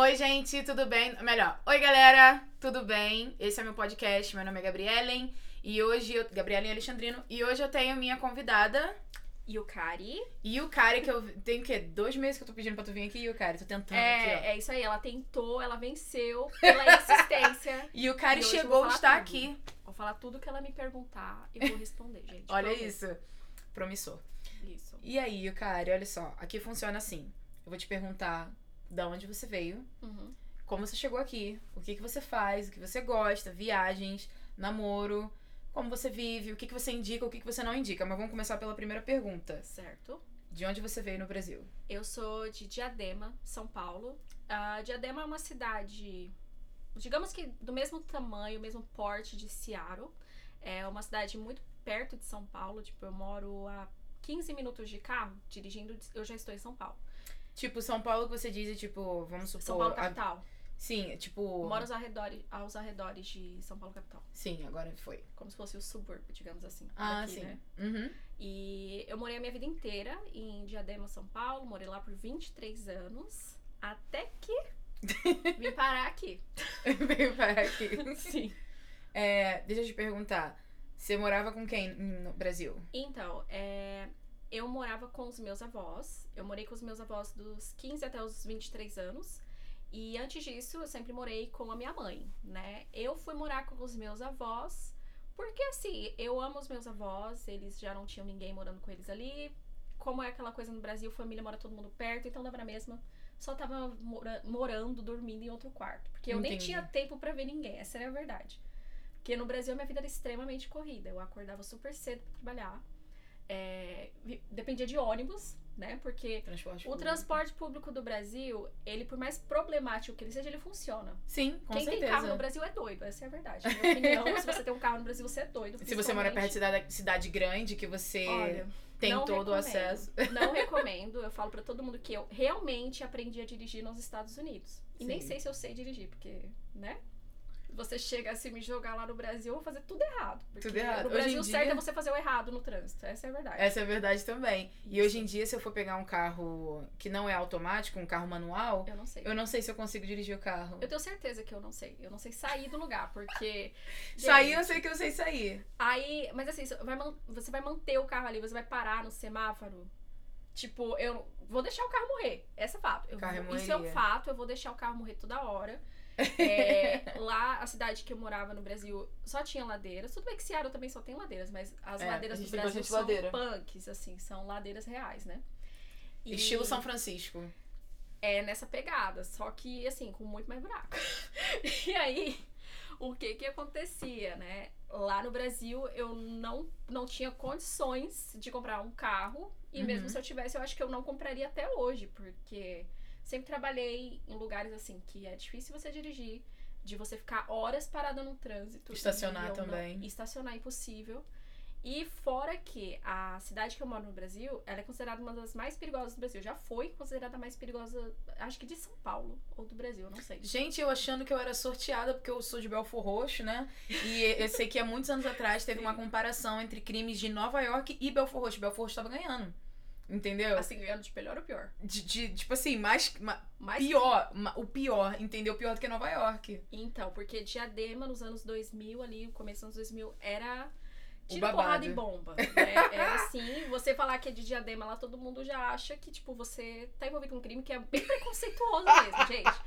Oi, gente, tudo bem? Melhor, oi, galera, tudo bem? Esse é meu podcast, meu nome é Gabrielen e hoje eu. Gabrielen Alexandrino, e hoje eu tenho minha convidada. Yukari. Yukari, que eu tenho o quê? Dois meses que eu tô pedindo pra tu vir aqui, Yukari. Tô tentando é, aqui, ó. É isso aí, ela tentou, ela venceu pela insistência. Yukari E chegou, está tudo. aqui. Vou falar tudo que ela me perguntar e vou responder, gente. Olha prometo. isso. Promissor. Isso. E aí, Yukari, olha só. Aqui funciona assim. Eu vou te perguntar da onde você veio, Uhum. como você chegou aqui, o que, que você faz, o que você gosta, viagens, namoro, como você vive, o que, que você indica, o que, que você não indica. Mas vamos começar pela primeira pergunta. Certo. De onde você veio no Brasil? Eu sou de Diadema, São Paulo. Ah, Diadema é uma cidade, digamos que do mesmo tamanho, mesmo porte de Seattle. É uma cidade muito perto de São Paulo. Tipo, eu moro a 15 minutos de carro, dirigindo, eu já estou em São Paulo. Tipo, São Paulo que você diz, é tipo, vamos supor. São Paulo a- capital. Sim, tipo. Moro aos arredores, aos arredores de São Paulo capital. Sim, agora foi. Como se fosse o subúrbio, digamos assim. Ah, daqui, sim. né? Uhum. E eu morei a minha vida inteira em Diadema, São Paulo. Morei lá por 23 anos. Até que vim parar aqui. Veio para aqui. Sim. É, deixa eu te perguntar. Você morava com quem no Brasil? Então, é, eu morava com os meus avós. Eu morei com os meus avós dos 15 até os 23 anos. E antes disso, eu sempre morei com a minha mãe, né? Eu fui morar com os meus avós porque, assim, eu amo os meus avós. Eles já não tinham ninguém morando com eles ali. Como é aquela coisa no Brasil, família mora todo mundo perto, então dava na mesma. Só tava mora- morando, dormindo em outro quarto. Porque eu nem Entendi. tinha tempo pra ver ninguém, essa era a verdade. Porque no Brasil minha vida era extremamente corrida. Eu acordava super cedo pra trabalhar. É, dependia de ônibus, né? Porque Transporte o público. transporte público do Brasil, ele, por mais problemático que ele seja, ele funciona. Sim, com Quem certeza. tem carro no Brasil é doido, essa é a verdade. Na minha opinião, se você tem um carro no Brasil, você é doido. Se você mora perto de cidade, cidade grande, que você Olha, tem todo o acesso. Não recomendo. Eu falo pra todo mundo que eu realmente aprendi a dirigir nos Estados Unidos. E nem Sim. sei se eu sei dirigir, porque, né? Você chega a se me jogar lá no Brasil, eu vou fazer tudo errado. Tudo errado. No Hoje em Brasil, dia- certo é você fazer o errado no trânsito. Essa é a verdade. Essa é a verdade também. E Isso. hoje em dia, se eu for pegar um carro que não é automático, um carro manual, Eu não sei. eu não sei se eu consigo dirigir o carro. Eu tenho certeza que eu não sei. Eu não sei sair do lugar, porque. Sair, eu gente, sei que eu sei sair. Aí, mas assim, você vai, man- você vai manter o carro ali, você vai parar no semáforo. Tipo, eu vou deixar o carro morrer. Essa é fato. Eu Carro vou- isso é um fato, eu vou deixar o carro morrer toda hora. É, lá, a cidade que eu morava no Brasil só tinha ladeiras. Tudo bem que Seattle também só tem ladeiras, mas as É, ladeiras do Brasil são ladeira. punks, assim, são ladeiras reais, né? E Estilo São Francisco. É nessa pegada, só que assim, com muito mais buraco. e aí, o que que acontecia, né? Lá no Brasil, eu não, não tinha condições de comprar um carro. E Uhum. mesmo se eu tivesse, eu acho que eu não compraria até hoje, porque sempre trabalhei em lugares assim que é difícil você dirigir, de você ficar horas parada no trânsito. Estacionar eu não- também. estacionar é impossível. E fora que a cidade que eu moro no Brasil, ela é considerada uma das mais perigosas do Brasil. Já foi considerada a mais perigosa, acho que de São Paulo ou do Brasil, não sei. Gente, eu achando que eu era sorteada porque eu sou de Belfor Roxo, né? E eu sei que há muitos anos atrás teve uma comparação entre crimes de Nova York e Belfor Roxo. Belfor Roxo tava ganhando. Entendeu? Assim, ganhando de melhor ou pior? De, de- tipo assim, mais. ma- Mas pior. ma- o pior, entendeu? Pior do que Nova York. Então, porque Diadema nos anos 2000 ali, no começo dos anos 2000, era tiro, porrada e bomba. Né? Era assim, você falar que é de Diadema lá, todo mundo já acha que, tipo, você tá envolvido com um crime que é bem preconceituoso mesmo, gente.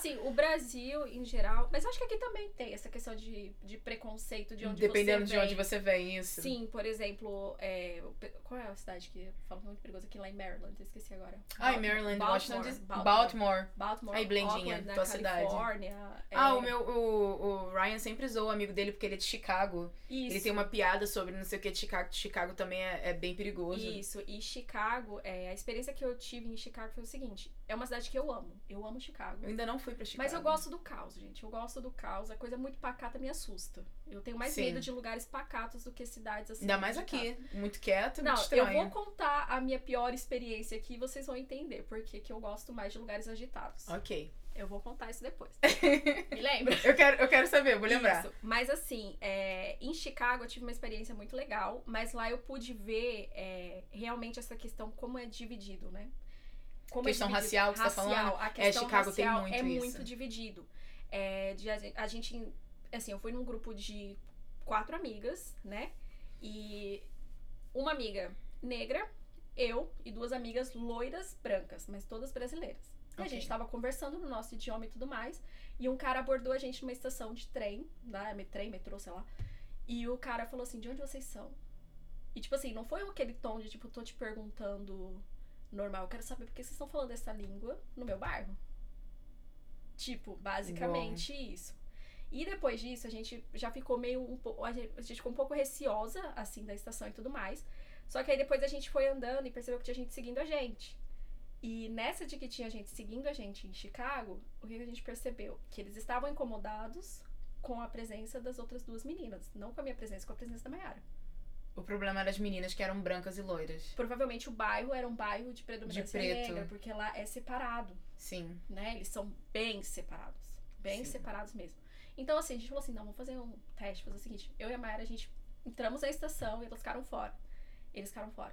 Assim, o Brasil, em geral, mas acho que aqui também tem essa questão de, de preconceito de onde Dependendo você de onde vem. você vem, isso. Sim, por exemplo, é, qual é a cidade que fala muito perigosa aqui lá em Maryland? Eu esqueci agora. Ai, Baltimore. Maryland, Baltimore, Washington. Baltimore. Baltimore. Baltimore, Aí, Blendinha, Auckland, tua cidade. Califórnia. Ah, é, o meu. O, o Ryan sempre zoou o amigo dele porque ele é de Chicago. Isso. Ele tem uma piada sobre não sei o que de Chicago. Chicago também é, é bem perigoso. Isso, e Chicago, é, a experiência que eu tive em Chicago foi o seguinte: é uma cidade que eu amo. Eu amo Chicago. Eu ainda não fui pra Chicago. Mas eu gosto do caos, gente. Eu gosto do caos. A coisa muito pacata me assusta. Eu tenho mais Sim. medo de lugares pacatos do que cidades assim. Ainda mais aqui. Muito quieto, Não, muito estranho. eu vou contar a minha pior experiência aqui e vocês vão entender por que que eu gosto mais de lugares agitados. Ok. Eu vou contar isso depois. Me lembra? Eu quero, eu quero saber, vou lembrar. Isso. Mas assim, é, em Chicago eu tive uma experiência muito legal, mas lá eu pude ver é, realmente essa questão como é dividido, né? Como Questão é racial que você tá falando? A questão Chicago tem racial muito é isso. muito dividido. É, de a, a gente, assim, eu fui num grupo de quatro amigas, né? E uma amiga negra, eu e duas amigas loiras brancas, mas todas brasileiras. E a gente tava conversando no nosso idioma e tudo mais. E um cara abordou a gente numa estação de trem, né? Trem, metrô, sei lá. E o cara falou assim: de onde vocês são? E tipo assim, não foi aquele tom de tipo, tô te perguntando normal, eu quero saber por que vocês estão falando essa língua no meu bairro. Tipo, basicamente isso. E depois disso, a gente já ficou meio um pouco. A gente, ficou um pouco receosa, assim, da estação e tudo mais. Só que aí depois a gente foi andando e percebeu que tinha gente seguindo a gente. E nessa de que tinha gente seguindo a gente em Chicago, o que a gente percebeu? Que eles estavam incomodados com a presença das outras duas meninas. Não com a minha presença, com a presença da Mayara. O problema era as meninas que eram brancas e loiras. Provavelmente o bairro era um bairro de predominância De preto. negra, porque lá é separado, Sim. né? Eles são bem separados. Bem Sim. separados mesmo. Então, assim, a gente falou assim, não, vamos fazer um teste, fazer o seguinte. Eu e a Mayara, a gente entramos na estação e elas ficaram fora. Eles ficaram fora.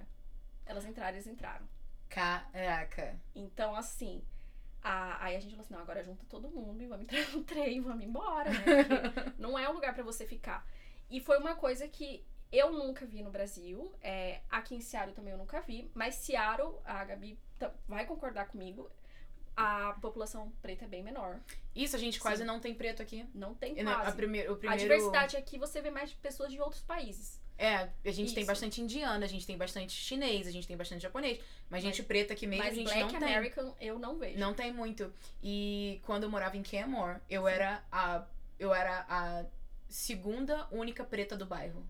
Elas entraram, eles entraram. Caraca. Então, assim, a- aí a gente falou assim, não, agora junta todo mundo e vamos entrar no trem, vamos embora, né? Porque não é um lugar pra você ficar. E foi uma coisa que eu nunca vi no Brasil. é, aqui em Seattle também eu nunca vi. Mas Seattle, a Gabi vai concordar comigo, a população preta é bem menor. Isso, a gente quase Sim. não tem preto aqui. Não tem na- quase. A primeiro, o A primeiro... diversidade aqui você vê mais pessoas de outros países. É, a gente tem Isso. bastante indiana, a gente tem bastante chinês, a gente tem bastante japonês. Mas gente Mas- preta aqui mesmo mas a gente Black não tem. American eu não vejo. Não tem muito. E quando eu morava em Canmore, eu Sim. era a eu era a segunda única preta do bairro.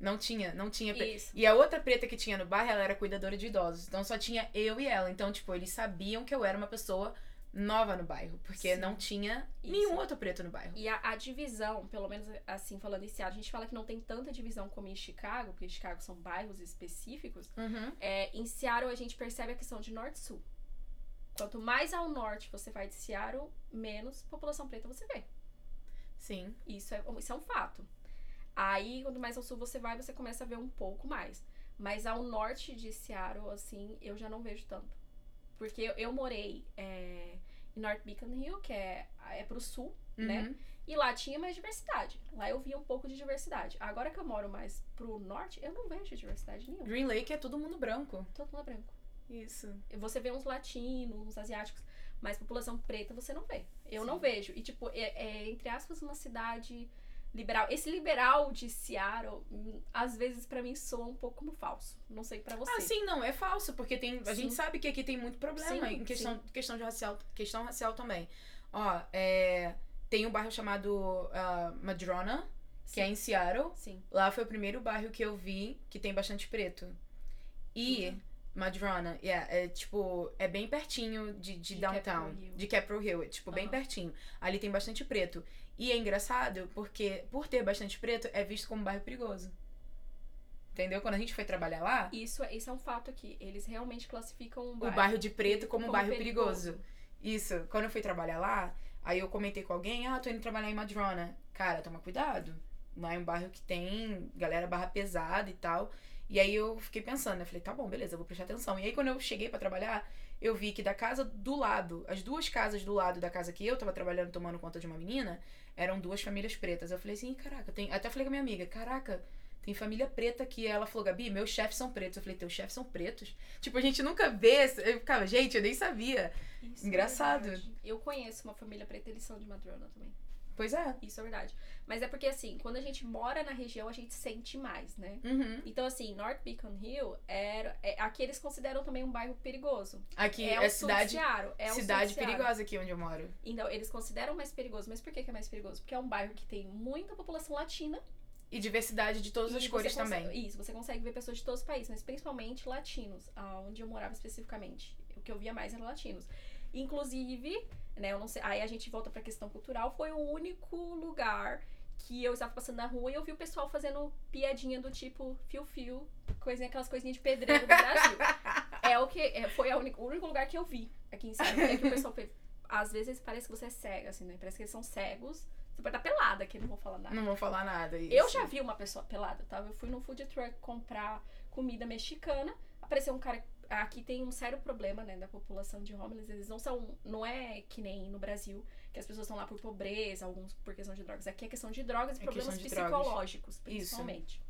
Não tinha, não tinha Isso. E a outra preta que tinha no bairro, ela era cuidadora de idosos. Então só tinha eu e ela. Então, tipo, eles sabiam que eu era uma pessoa nova no bairro, porque Sim. não tinha Isso. nenhum outro preto no bairro. E a, a divisão, pelo menos assim, falando em Seattle, a gente fala que não tem tanta divisão como em Chicago, porque em Chicago são bairros específicos. Uhum. É, em Seattle a gente percebe a questão de norte-sul. Quanto mais ao norte você vai de Seattle, menos população preta você vê. Sim. Isso é, isso é um fato. Aí, quanto mais ao sul você vai, você começa a ver um pouco mais. Mas ao norte de Seattle, assim, eu já não vejo tanto. Porque eu, eu morei é, em North Beacon Hill, que é, é pro sul, né? Uhum. E lá tinha mais diversidade. Lá eu via um pouco de diversidade. Agora que eu moro mais pro norte, eu não vejo diversidade nenhuma. Green Lake é todo mundo branco. Todo mundo é branco. Isso. Você vê uns latinos, uns asiáticos, mas população preta você não vê. Eu Sim. não vejo. E, tipo, é, é, entre aspas, uma cidade liberal. Esse liberal de Seattle, hum, às vezes, pra mim, soa um pouco como falso. Não sei pra você. Ah, sim, não, é falso, porque tem, a Sim. gente sabe que aqui tem muito problema Sim, em questão, questão de racial, questão racial também. Ó, é, tem um bairro chamado ah, Madrona, que é em Seattle. Sim. Lá foi o primeiro bairro que eu vi que tem bastante preto. E Uhum. Madrona, yeah, é tipo, é bem pertinho de, de, De downtown, Capitol Hill. de Capitol Hill, é tipo bem Aham. pertinho. Ali tem bastante preto. E é engraçado porque por ter bastante preto é visto como bairro perigoso. Entendeu? Quando a gente foi trabalhar lá, Isso, é- isso é um fato aqui. Eles realmente classificam um o bairro. bairro de preto como, um como bairro perigoso. perigoso. Isso. Quando eu fui trabalhar lá, aí eu comentei com alguém, ah, tô indo trabalhar em Madrona. Cara, toma cuidado. Lá é um bairro que tem galera barra pesada e tal. E aí eu fiquei pensando, né? Falei, tá bom, beleza, eu vou prestar atenção. E aí quando eu cheguei pra trabalhar, eu vi que da casa do lado, as duas casas do lado da casa que eu tava trabalhando, tomando conta de uma menina, eram duas famílias pretas. Eu falei assim, "Ih, caraca, tem. Até falei com a minha amiga, caraca, tem família preta aqui. Ela falou, Gabi, meus chefes são pretos. Eu falei, teus chefes são pretos? Tipo, a gente nunca vê. Eu ficava, gente, eu nem sabia. Isso é Engraçado. verdade. eu conheço uma família preta, eles são de Madrona também. Pois é. Isso é verdade. Mas é porque, assim, quando a gente mora na região, a gente sente mais, né? Uhum. Então, assim, North Beacon Hill, era, é, aqui eles consideram também um bairro perigoso. Aqui é é, cidade, Seattle. É cidade perigosa aqui onde eu moro. Então, eles consideram mais perigoso. Mas por que, que é mais perigoso? Porque é um bairro que tem muita população latina. E diversidade de todas as cores consegue- também. Isso, você consegue ver pessoas de todos os países, mas principalmente latinos, onde eu morava especificamente. O que eu via mais era latinos. Inclusive, né, eu não sei. Aí a gente volta pra questão cultural. Foi o único lugar que eu estava passando na rua e eu vi o pessoal fazendo piadinha do tipo fio-fio, coisinha, aquelas coisinhas de pedreiro do Brasil. é o que. é, foi a única- o único lugar que eu vi aqui em Seattle. É que o pessoal fez. Às vezes parece que você é cega, assim, né? Parece que eles são cegos. Você pode estar pelada, que não vou falar nada. Não vou falar nada. Isso. Eu já vi uma pessoa pelada, tá? Eu fui no food truck comprar comida mexicana. Apareceu um cara aqui tem um sério problema, né, da população de homeless. Eles não são. Não é que nem no Brasil, que as pessoas estão lá por pobreza, alguns por questão de drogas. Aqui é questão de drogas e É problemas de drogas. psicológicos, principalmente.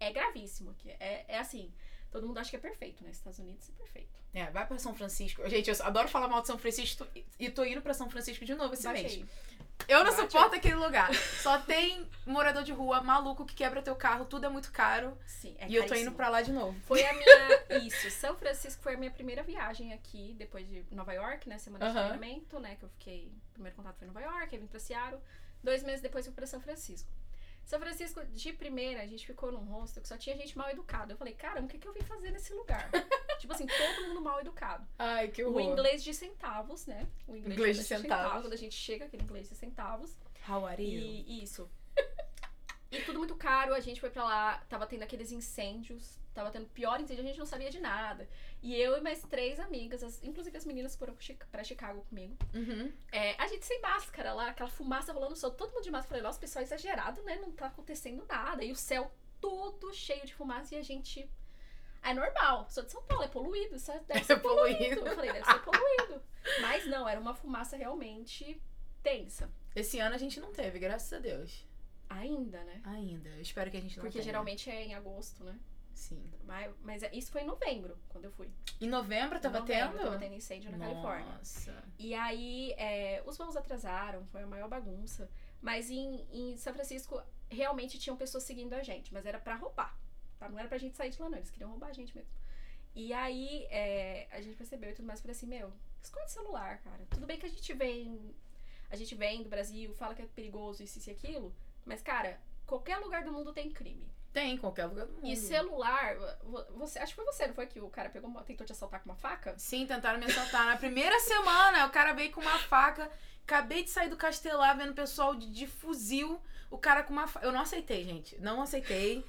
É gravíssimo aqui. É, é assim. Todo mundo acha que é perfeito, né? Estados Unidos é perfeito. É, vai pra São Francisco. Gente, eu adoro falar mal de São Francisco e tô indo pra São Francisco de novo esse mês. aí. Eu não Bate suporto aquele lugar. Só tem morador de rua maluco que quebra teu carro, tudo é muito caro. Sim, é e eu tô caríssimo. indo pra lá de novo. Foi a minha. Isso, São Francisco foi a minha primeira viagem aqui, depois de Nova York, né? Semana de Aham. treinamento, né? Que eu fiquei. O primeiro contato foi em Nova York, aí vim pra Seattle. Dois meses depois eu fui pra São Francisco. São Francisco, de primeira, a gente ficou num hostel que só tinha gente mal educada. Eu falei, caramba, o que, que eu vim fazer nesse lugar? tipo assim, todo mundo mal educado. Ai, que O horror. inglês de centavos, né? O Inglês de centavos. Quando a gente chega, aquele inglês de centavos. How are you? E isso. E tudo muito caro, a gente foi pra lá, tava tendo aqueles incêndios, tava tendo pior incêndio, a gente não sabia de nada. E eu e mais três amigas, as- inclusive as meninas foram pra Chicago comigo. Uhum. É, a gente sem máscara lá, aquela fumaça rolando solto, todo mundo de máscara. Falei, nossa, pessoal, exagerado, né? Não tá acontecendo nada. E o céu todo cheio de fumaça e a gente. É normal, sou de São Paulo, é poluído, isso é- deve É ser poluído. poluído. Eu falei, deve ser poluído. Mas não, era uma fumaça realmente tensa. Esse ano a gente não teve, graças a Deus. Ainda, né? Ainda. Eu espero que a gente não Porque tenha. geralmente é em agosto, né? Sim. Mas, mas é- isso foi em novembro, quando eu fui. Em novembro tava Em novembro, tendo? Tava tendo incêndio na Califórnia. Nossa. E aí, é, os voos atrasaram, foi a maior bagunça. Mas em, em São Francisco, realmente tinham pessoas seguindo a gente, mas era pra roubar. Tá? Não era pra gente sair de lá, não. Eles queriam roubar a gente mesmo. E aí, é, a gente percebeu e tudo mais. Falei assim, meu, esconde o celular, cara. Tudo bem que a gente vem. A gente vem do Brasil, fala que é perigoso, isso, isso e aquilo. Mas, cara, qualquer lugar do mundo tem crime. Tem, em qualquer lugar do mundo. E celular, vo- você, acho que foi você, não foi que o cara pegou, uma- tentou te assaltar com uma faca? Sim, tentaram me assaltar. Na primeira semana, o cara veio com uma faca. Acabei de sair do castelar vendo o pessoal de, de fuzil. O cara com uma faca. Eu não aceitei, gente. Não aceitei.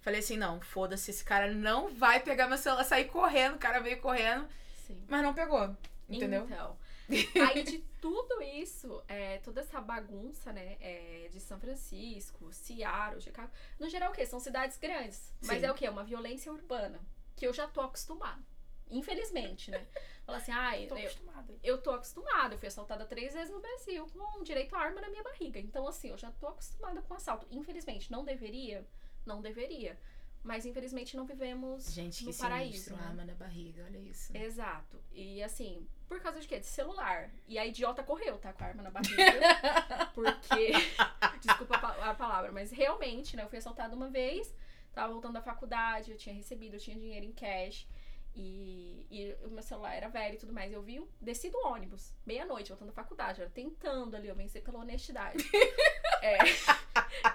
Falei assim: não, foda-se, esse cara não vai pegar meu celular. Saí correndo, o cara veio correndo, Sim. mas não pegou. Entendeu? Então, aí de tudo isso, é, toda essa bagunça, né, é, de São Francisco, Seattle, Chicago, no geral o quê? São cidades grandes, mas Sim. é o quê? Uma violência urbana, que eu já tô acostumada, infelizmente, né? Fala assim, ai, Tô eu, acostumada. eu tô acostumada, eu fui assaltada três vezes no Brasil com direito à arma na minha barriga, então assim, eu já tô acostumada com assalto. Infelizmente, não deveria, não deveria, mas infelizmente não vivemos Gente, no que paraíso, sinistro. né? Arma na barriga, olha isso. Exato. E assim, por causa de quê? De celular. E a idiota correu, tá? Com a arma na barriga. porque. Desculpa a pa- a palavra, mas realmente, né? Eu fui assaltada uma vez, tava voltando da faculdade, eu tinha recebido, eu tinha dinheiro em cash. E, e o meu celular era velho e tudo mais. Eu vi, desci do ônibus, meia-noite, voltando da faculdade. Eu tentando ali, eu vencer pela honestidade. é.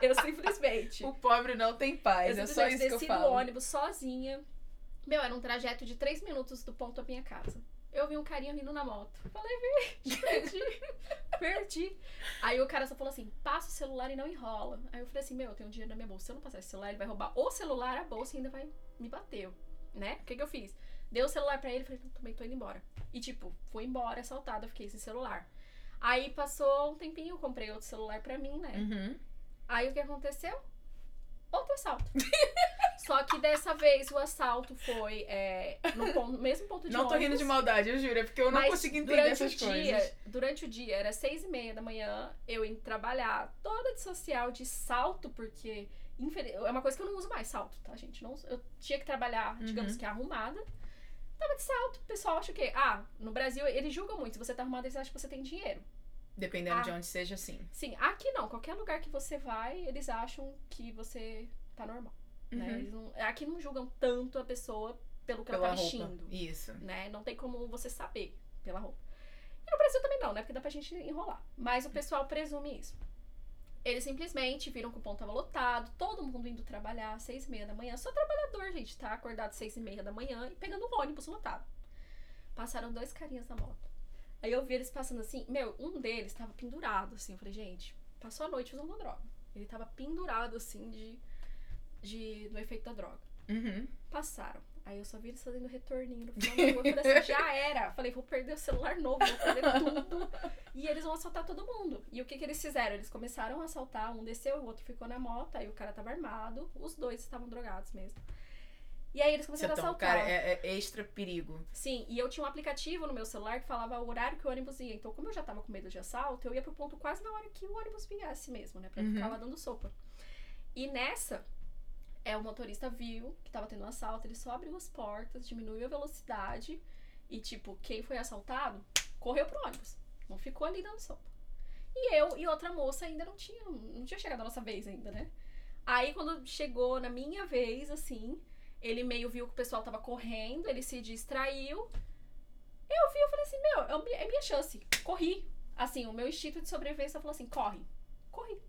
Eu simplesmente. O pobre não tem paz, Eu é só isso que eu falo. do ônibus sozinha. Meu, era um trajeto de três minutos do ponto à minha casa. Eu vi um carinha vindo na moto. Falei, perdi. perdi. Aí o cara só falou assim: passa o celular e não enrola. Aí eu falei assim: meu, eu tenho dinheiro na minha bolsa. Se eu não passar esse celular, ele vai roubar o celular, a bolsa e ainda vai me bater. Né? O que, que eu fiz? Dei o celular pra ele falei: "Então, também tô indo embora. E tipo, fui embora assaltada, fiquei sem celular. Aí passou um tempinho, eu comprei outro celular pra mim, né? Uhum. Aí o que aconteceu? Outro assalto. Só que dessa vez o assalto foi é, no ponto- mesmo ponto de Não tô rindo ônibus, de maldade, eu juro, é porque eu não consigo entender durante essas o dia, coisas. Durante o dia, era seis e meia da manhã, eu indo trabalhar toda de social, de salto, porque é uma coisa que eu não uso mais, salto, tá, gente? Não, eu tinha que trabalhar, digamos Uhum. que arrumada. Tava de salto, o pessoal acha o quê? Ah, no Brasil eles julgam muito, se você tá arrumada, eles acham que você tem dinheiro. Dependendo Ah. de onde seja, sim. Sim, aqui não. Qualquer lugar que você vai, eles acham que você tá normal. Né? Uhum. Eles não- aqui não julgam tanto a pessoa pelo que Pela ela tá roupa. vestindo. Isso. Né? Não tem como você saber pela roupa. E no Brasil também não, né? Porque dá pra gente enrolar. Mas o pessoal presume isso. Eles simplesmente viram que o ponto tava lotado, todo mundo indo trabalhar às seis e meia da manhã. Só trabalhador, gente, tá acordado às seis e meia da manhã e pegando um ônibus lotado. Passaram dois carinhas na moto. Aí eu vi eles passando assim, meu, um deles tava pendurado, assim. Eu falei, gente, passou a noite usando droga. Ele tava pendurado, assim, de, de do efeito da droga. Uhum. Passaram. Aí eu só vi eles fazendo retorninho no final da rua. Eu falei assim, já era. Falei, vou perder o celular novo, vou perder tudo. E eles vão assaltar todo mundo. E o que que eles fizeram? Eles começaram a assaltar, um desceu, o outro ficou na moto, aí o cara tava armado, os dois estavam drogados mesmo. E aí eles Você começaram a assaltar. cara, é, é extra perigo. Sim, e eu tinha um aplicativo no meu celular que falava o horário que o ônibus ia. Então, como eu já tava com medo de assalto, eu ia pro ponto quase na hora que o ônibus viesse mesmo, né? Pra Uhum. ficar lá dando sopa. E nessa, é, o motorista viu que tava tendo um assalto, ele só abriu as portas, diminuiu a velocidade e, tipo, quem foi assaltado correu pro ônibus. Não ficou ali dando sopa. E eu e outra moça ainda não tinham, não tinha chegado a nossa vez ainda, né? Aí quando chegou na minha vez, assim, ele meio viu que o pessoal tava correndo, ele se distraiu. Eu vi, eu falei assim, meu, é é minha chance. Corri. Assim, o meu instinto de sobrevivência falou assim, corre. Corri.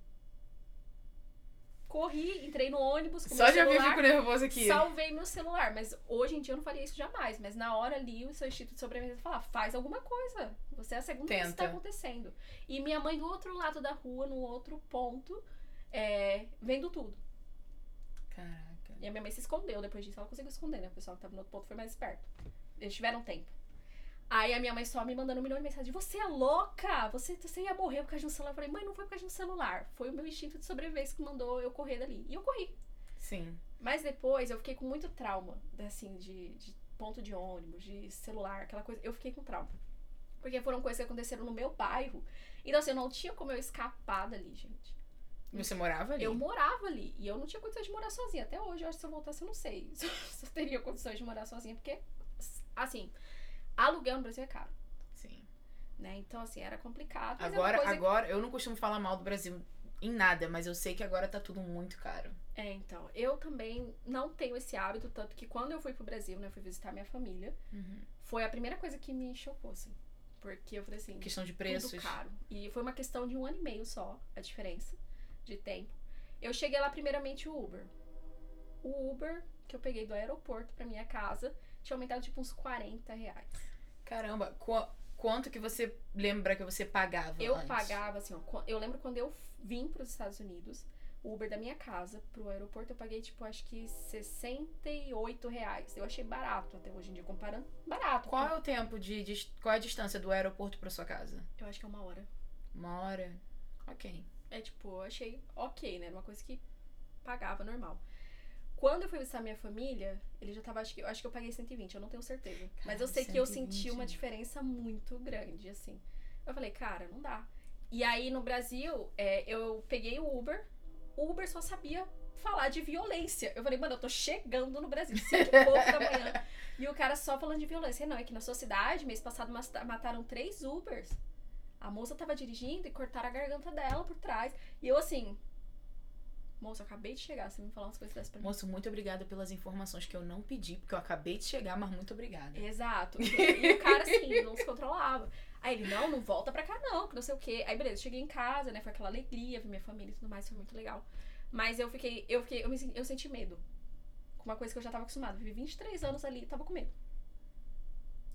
Corri, entrei no ônibus com Só eu celular. fico nervoso aqui. Salvei meu celular, mas hoje em dia eu não faria isso jamais. Mas na hora ali, o seu instinto de sobrevivência fala, faz alguma coisa. Você é a segunda vez que tá Tenta. acontecendo. E minha mãe do outro lado da rua, no outro ponto, é, vendo tudo. Caraca. E a minha mãe se escondeu depois disso. Ela conseguiu esconder, né? O pessoal que tava no outro ponto foi mais esperto. Eles tiveram tempo. Aí a minha mãe só me mandando um milhão de mensagens. Você é louca! Você, você ia morrer por causa de um celular. Eu falei, mãe, não foi por causa de um celular. Foi o meu instinto de sobrevivência que mandou eu correr dali. E eu corri. Sim. Mas depois eu fiquei com muito trauma, assim, de, de ponto de ônibus, de celular, aquela coisa. Eu fiquei com trauma. Porque foram coisas que aconteceram no meu bairro. Então, assim, eu não tinha como eu escapar dali, gente. Você morava ali? Eu morava ali. E eu não tinha condições de morar sozinha. Até hoje, eu acho que se eu voltasse, eu não sei se eu teria condições de morar sozinha. Porque, assim, aluguel no Brasil é caro, Sim. né? Então, assim, era complicado. Mas Agora, é agora, eu não costumo falar mal do Brasil em nada, mas eu sei que agora tá tudo muito caro. É, então, eu também não tenho esse hábito, tanto que quando eu fui pro Brasil, né, eu fui visitar minha família, foi a primeira coisa que me chocou, assim. Porque eu falei assim, Questão de preços. tudo caro. E foi uma questão de um ano e meio só, a diferença de tempo. Eu cheguei lá primeiramente o Uber. O Uber que eu peguei do aeroporto pra minha casa tinha aumentado tipo uns 40 reais. Caramba, qu- quanto que você lembra que você pagava Eu antes? pagava, assim, ó, eu lembro quando eu vim pros Estados Unidos, o Uber da minha casa pro aeroporto eu paguei, tipo, acho que 68 reais. Eu achei barato até hoje em dia, comparando. Barato. Qual é o tempo de, de- qual é a distância do aeroporto pra sua casa? Eu acho que é uma hora. Uma hora. Ok. É tipo, eu achei ok, né? Era uma coisa que pagava normal. Quando eu fui visitar minha família, ele já tava, acho que, eu acho que eu paguei 120, eu não tenho certeza. Mas eu sei que eu senti 120. uma diferença muito grande, assim. Eu falei, cara, não dá. E aí no Brasil, é, eu peguei o Uber, o Uber só sabia falar de violência. Eu falei, mano, eu tô chegando no Brasil, 5 e pouco da manhã. E o cara só falando de violência. Não, é que na sua cidade, mês passado, mataram três Ubers. A moça tava dirigindo e cortaram a garganta dela por trás. E eu assim. Moça, eu acabei de chegar, você me falar umas coisas dessas pra mim. Moço, muito obrigada pelas informações que eu não pedi, porque eu acabei de chegar, mas muito obrigada. Exato. E, e o cara, assim, não se controlava. Aí ele, não, não volta pra cá, não, que não sei o quê. Aí, beleza, cheguei em casa, né? Foi aquela alegria, vi minha família e tudo mais, foi muito legal. Mas eu fiquei, eu fiquei, eu, me, eu senti medo. Com uma coisa que eu já tava acostumada. Vivi 23 anos ali e tava com medo.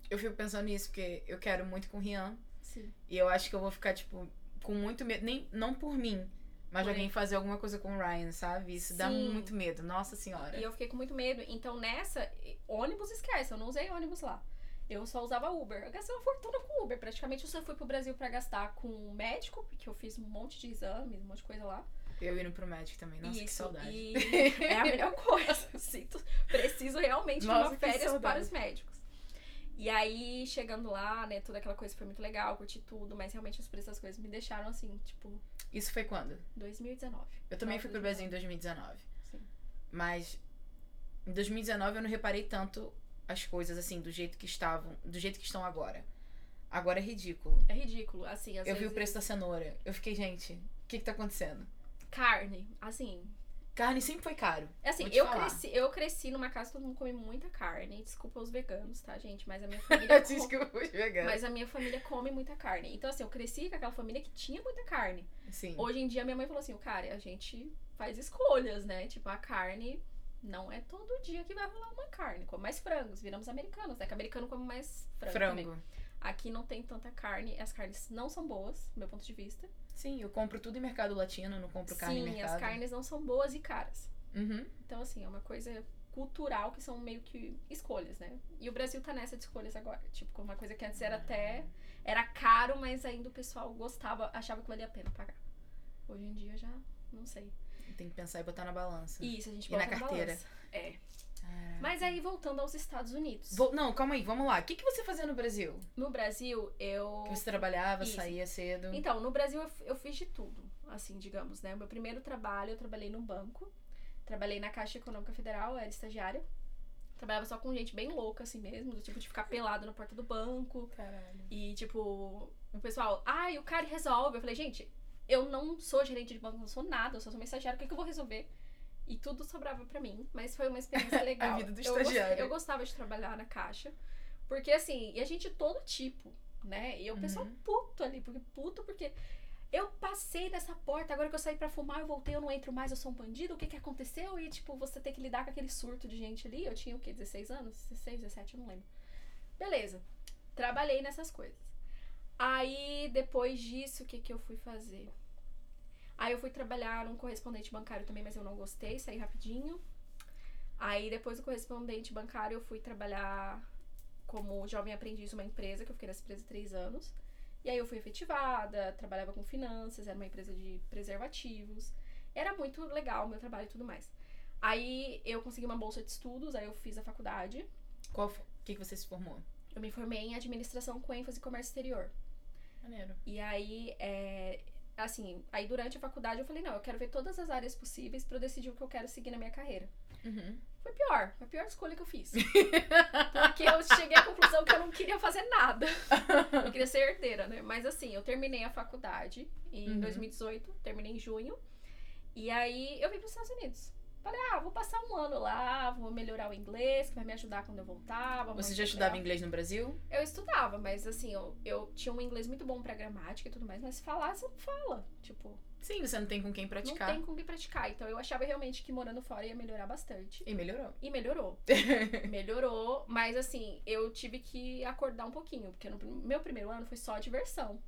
Eu fico pensando nisso, porque eu quero muito com o Rian. Sim. E eu acho que eu vou ficar, tipo, com muito medo. Nem, não por mim, mas Porém. alguém fazer alguma coisa com o Ryan, sabe? Isso dá Sim. muito medo. Nossa senhora. E eu fiquei com muito medo. Então, nessa, ônibus esquece, eu não usei ônibus lá. Eu só usava Uber. Eu gastei uma fortuna com Uber. Praticamente eu só fui pro Brasil pra gastar com médico, porque eu fiz um monte de exames, um monte de coisa lá. Eu indo pro médico também. Nossa, que Isso, saudade. E é a melhor coisa. Sinto, preciso realmente Nossa, de uma que férias saudade. para os médicos. E aí, chegando lá, né, toda aquela coisa foi muito legal, curti tudo, mas realmente os preços das coisas me deixaram assim, tipo, Isso foi quando? 2019. Eu também fui pro Brasil em 2019. Sim. Mas em 2019 eu não reparei tanto as coisas assim, do jeito que estavam, do jeito que estão agora. Agora é ridículo. É ridículo, assim, eu vi vezes. o preço da cenoura. Eu fiquei, gente, o que que tá acontecendo? Carne, assim. Carne sempre foi caro. É assim, eu falar. cresci, eu cresci numa casa que todo mundo come muita carne. Desculpa os veganos, tá, gente? Mas a minha família. Desculpa os veganos. Mas a minha família come muita carne. Então, assim, eu cresci com aquela família que tinha muita carne. Sim. Hoje em dia, minha mãe falou assim: cara, a gente faz escolhas, né? Tipo, a carne não é todo dia que vai rolar uma carne. Come mais frangos, viramos americanos, né? Que americano come mais frango. também. Frango. Aqui não tem tanta carne, as carnes não são boas, do meu ponto de vista. Sim, eu compro tudo em mercado latino, não compro carne em Sim, mercado. as carnes não são boas e caras. Uhum. Então, assim, é uma coisa cultural que são meio que escolhas, né? E o Brasil tá nessa de escolhas agora. Tipo, uma coisa que antes era até. Era caro, mas ainda o pessoal gostava, achava que valia a pena pagar. Hoje em dia já não sei. Tem que pensar e botar na balança. Isso, a gente E na bota carteira. balança. É. Mas aí, voltando aos Estados Unidos. Vou- não, calma aí, vamos lá. O que, que você fazia no Brasil? No Brasil, eu. Que você trabalhava, Isso. saía cedo. Então, no Brasil eu, eu fiz de tudo, assim, digamos, né? O meu primeiro trabalho, eu trabalhei no banco. Trabalhei na Caixa Econômica Federal, era estagiária. Trabalhava só com gente bem louca, assim mesmo, do tipo de ficar pelado na porta do banco. Caralho. E, tipo, o pessoal, ai, o cara resolve. Eu falei, gente, eu não sou gerente de banco, não sou nada, eu só sou uma estagiária, o que, que eu vou resolver? E tudo sobrava pra mim, mas foi uma experiência legal. vida do Eu estagiário. Eu, gostava de trabalhar na caixa, porque assim, e a gente todo tipo, né? E o pessoal Uhum. puto ali, porque puto porque eu passei nessa porta, agora que eu saí pra fumar, eu voltei, eu não entro mais, eu sou um bandido, o que que aconteceu? E, tipo, você tem que lidar com aquele surto de gente ali. Eu tinha o quê? 16 anos? 16, 17, eu não lembro. Beleza. Trabalhei nessas coisas. Aí, depois disso, o que que eu fui fazer? Aí eu fui trabalhar num correspondente bancário também, mas eu não gostei, saí rapidinho. Aí, depois do correspondente bancário, eu fui trabalhar como jovem aprendiz numa empresa, que eu fiquei nessa empresa três anos. E aí eu fui efetivada, trabalhava com finanças, era uma empresa de preservativos. Era muito legal o meu trabalho e tudo mais. Aí eu consegui uma bolsa de estudos, aí eu fiz a faculdade. Qual O que, que você se formou? Eu me formei em administração com ênfase em comércio exterior. Maneiro. E aí, é, assim, aí durante a faculdade eu falei, não, eu quero ver todas as áreas possíveis pra eu decidir o que eu quero seguir na minha carreira. Uhum. Foi pior, foi a pior escolha que eu fiz. Porque eu cheguei à conclusão que eu não queria fazer nada. Eu queria ser herdeira, né? Mas assim, eu terminei a faculdade em Uhum. 2018, terminei em junho. E aí eu vim para os Estados Unidos. Falei, ah, vou passar um ano lá, vou melhorar o inglês, que vai me ajudar quando eu voltar. Você já estudava inglês no Brasil? Eu estudava, mas assim, eu, eu tinha um inglês muito bom pra gramática e tudo mais, mas falar você não fala. Tipo, Sim, você não tem com quem praticar. não tem com quem praticar. Então eu achava realmente que morando fora ia melhorar bastante. E melhorou. E melhorou. melhorou, mas assim, eu tive que acordar um pouquinho, porque no meu primeiro ano foi só diversão.